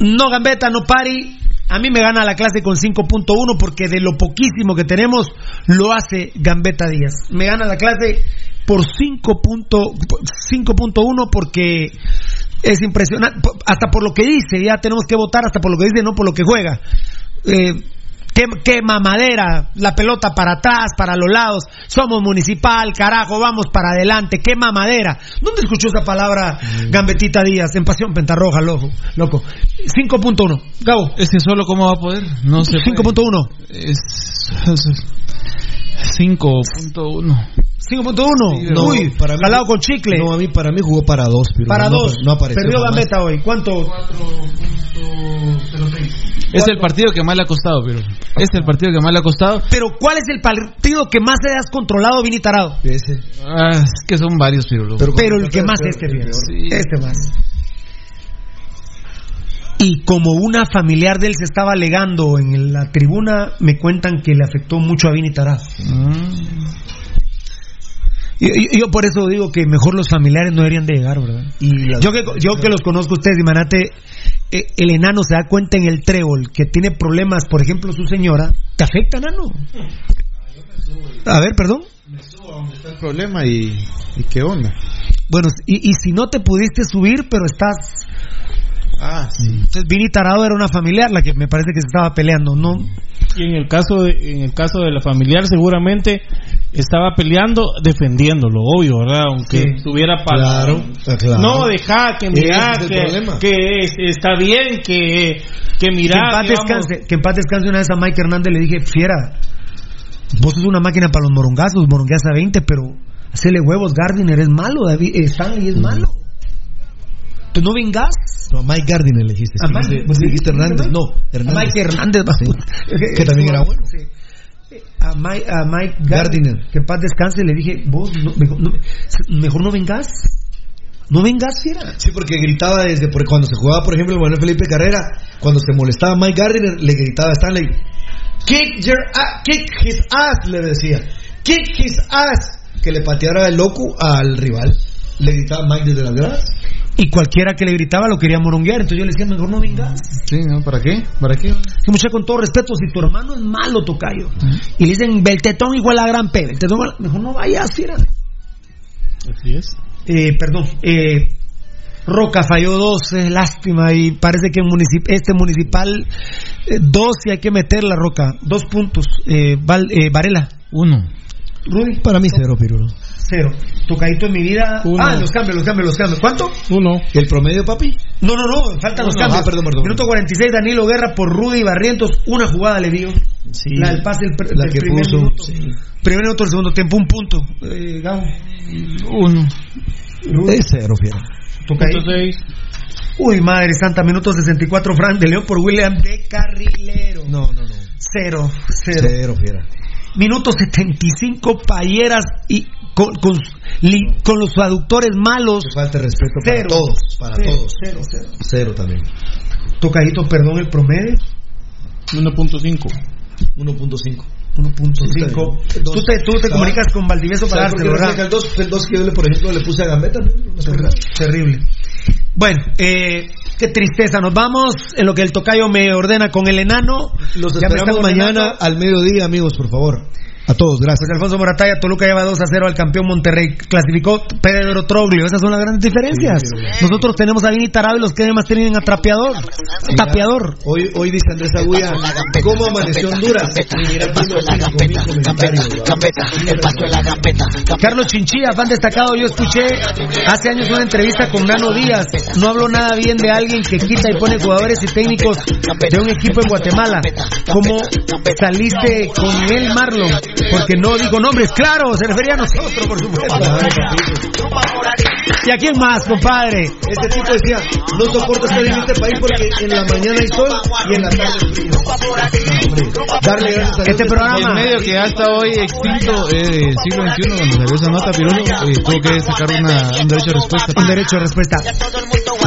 No, Gambetta, no pari. A mí me gana la clase con 5.1 porque de lo poquísimo que tenemos lo hace Gambetta Díaz. Me gana la clase por 5.1 porque es impresionante. Hasta por lo que dice, ya tenemos que votar hasta por lo que dice, no por lo que juega. Eh, qué, qué mamadera, la pelota para atrás, para los lados, somos municipal, carajo, vamos para adelante, qué mamadera. ¿Dónde escuchó esa palabra Gambetita Díaz? En Pasión Pentarroja, loco. loco. 5.1, Gabo. Es que solo cómo va a poder. No sé. 5.1. Es. es- 5.1. 5.1. No, Uy, para mí- con chicle. No, a mí, para mí jugó para dos, Pirulo. para No, dos. No apareció. Perdió. Gambetta hoy. ¿Cuánto? Es el partido que más le ha costado, pero. Es el partido que más le ha costado. Pero ¿cuál es el partido que más te has controlado, Vini Tarado? Ese. Ah, es que son varios, pero. Pero, el que más este, bien. Este más. Y como una familiar de él se estaba alegando en la tribuna, me cuentan que le afectó mucho a Vini Tarado. Yo, yo- yo por eso digo que mejor los familiares no deberían de llegar, ¿verdad? Yo que, yo que los conozco a ustedes, Imanate, eh, el enano se da cuenta en el trébol que tiene problemas, por ejemplo, su señora, ¿te afecta, enano? A ver, perdón. el problema y, y qué onda. Bueno, y, y si no te pudiste subir, pero estás... Ah, sí. Entonces, Vini Tarado era una familiar la que me parece que se estaba peleando, ¿no? Y en el caso de, en el caso de la familiar seguramente estaba peleando defendiéndolo, obvio, ¿verdad? Aunque Sí. estuviera para Claro, claro. No, deja que mira es que, problema. que es- está bien que que mira que en paz digamos, descanse, que en paz descanse una vez a Mike Hernández le dije, fiera, vos sos una máquina para los morongazos, morongueas a 20, pero hacele huevos, Gardiner es malo, David, eh, Stanley es malo. Tú no vengas. No, Mike Gardiner le dijiste. A sí, Mike- dijiste- Hernández. No, Hernández. Mike Hernández, Sí. Que también era bueno. Sí. A Mike, a Mike Gardiner. Gardiner, que en paz descanse, le dije, vos no- mejor, no, mejor no vengas. No vengas, fiera. Sí, porque gritaba desde porque cuando se jugaba, por ejemplo, el Manuel Felipe Carrera, cuando se molestaba Mike Gardiner, le gritaba a Stanley, kick your kick his ass, le decía, kick his ass, que le pateara el loco al rival. Le gritaba Mike desde las gradas. Y cualquiera que le gritaba lo quería moronguear, entonces yo le decía, mejor no vengas. Sí, ¿no? ¿Para qué? ¿Para qué? Que mucha con todo respeto, si tu hermano es malo, tocayo, y le dicen Beltetón igual a gran P, Beltetón mejor no vayas, fiera. Así es. Eh, perdón, eh, Roca falló dos, eh, lástima, y parece que en municip- este municipal, eh, dos y hay que meter la Roca, dos puntos. Eh, Val- eh, Varela, Uno. Rudy, Para mí cero, Pirulo. Cero. Tocadito en mi vida. Uno. Ah, los cambios, los cambios, los cambios. ¿Cuánto? Uno. ¿El promedio, papi? No, no, no, faltan los cambios. Ah, perdón, perdón. Minuto 46, Danilo Guerra por Rudy Barrientos, una jugada le dio. Sí. La del pase del, pr- La del que primer puso, minuto. sí. Primer minuto del segundo tiempo, un punto. Eh, Gabo. Uno. Es cero, fiera. Tocadito. Seis. Uy, madre santa, minuto 64, Fran de León por William de Carrilero. No, no, no. Cero, cero. Cero, fiera. Minuto 75, Payeras y con, con, li- con los aductores malos. Que falta de respeto Cero. para todos. Para Cero, todos. Cero, cero. Cero también. Tocadito, perdón, el promedio. 1.5. 1.5. 1.5. Sí, Tú te, tú te comunicas con Valdivieso para ¿Sabes por darte, ¿verdad? el 2? El 2 que yo, le, por ejemplo, le puse a Gambetta. nada. Terrible. Bueno, eh, qué tristeza. Nos vamos en lo que el tocayo me ordena con el enano. Los esperamos mañana al mediodía, amigos, por favor. A todos, gracias. José Alfonso Morataya, Toluca lleva 2 a 0 al campeón Monterrey. Clasificó Pedro Troglio. Esas son las grandes diferencias. Nosotros tenemos a Vini Tarado y los que demás tienen a Trapeador. Tapeador. Hoy, hoy dice Andrés Agulla, ¿cómo amaneció Honduras? Y mira, tengo cinco mil comentarios. Carlos Chinchilla, fan destacado, yo escuché hace años una entrevista con Nano Díaz. No habló nada bien de alguien que quita y pone jugadores y técnicos de un equipo en Guatemala. ¿Cómo saliste con él, Marlon? Porque no digo nombres, claro, se refería a nosotros, por supuesto. ¿Y a quién más, compadre? Este tipo decía, no soporto estar en este país porque en la mañana hay sol y en la tarde frío. Darle gracias a Dios Este que programa- El medio que ya está hoy extinto eh, del siglo XXI, cuando salió esa nota, Pirulo, eh, tuvo que sacar una, un derecho de respuesta. Un derecho de respuesta.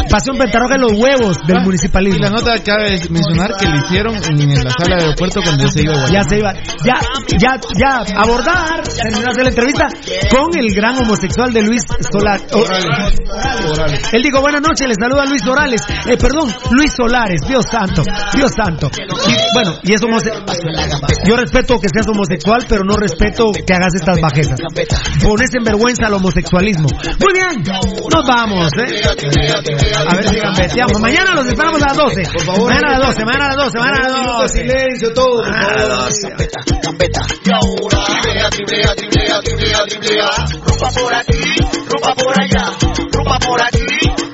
Pasión Pentarroja en los huevos del Y municipalismo. la nota cabe mencionar que le hicieron en la sala de aeropuerto cuando ya se iba a Ya se iba, ya, ya, ya, abordar, terminar de la entrevista con el gran homosexual de Luis Solar. o- Él dijo, buenas noches, le saluda Luis Orales, eh, perdón, Luis Solares, Dios santo, Dios santo. Y, bueno, y es homosexual. Yo respeto que seas homosexual, pero no respeto que hagas estas bajezas. Pones en vergüenza al homosexualismo. Muy bien, nos vamos, ¿eh? A ver si gambeteamos. Mañana los esperamos a las 12. Por favor, mañana a las 12, mañana a las 12, mañana a las minuto de 12. silencio, todo, Mañana a las 12. Driblea, driblea, driblea, driblea, driblea. Rumba por aquí, rumba por allá. Rumba por aquí,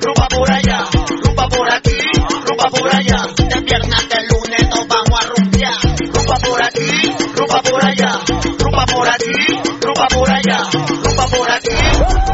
rumba por allá. Rumba por aquí, rumba por allá. De viernes de lunes nos vamos a rumbear. Rumba por aquí, rumba por allá. Rumba por aquí, rumba por allá. Rumba por aquí,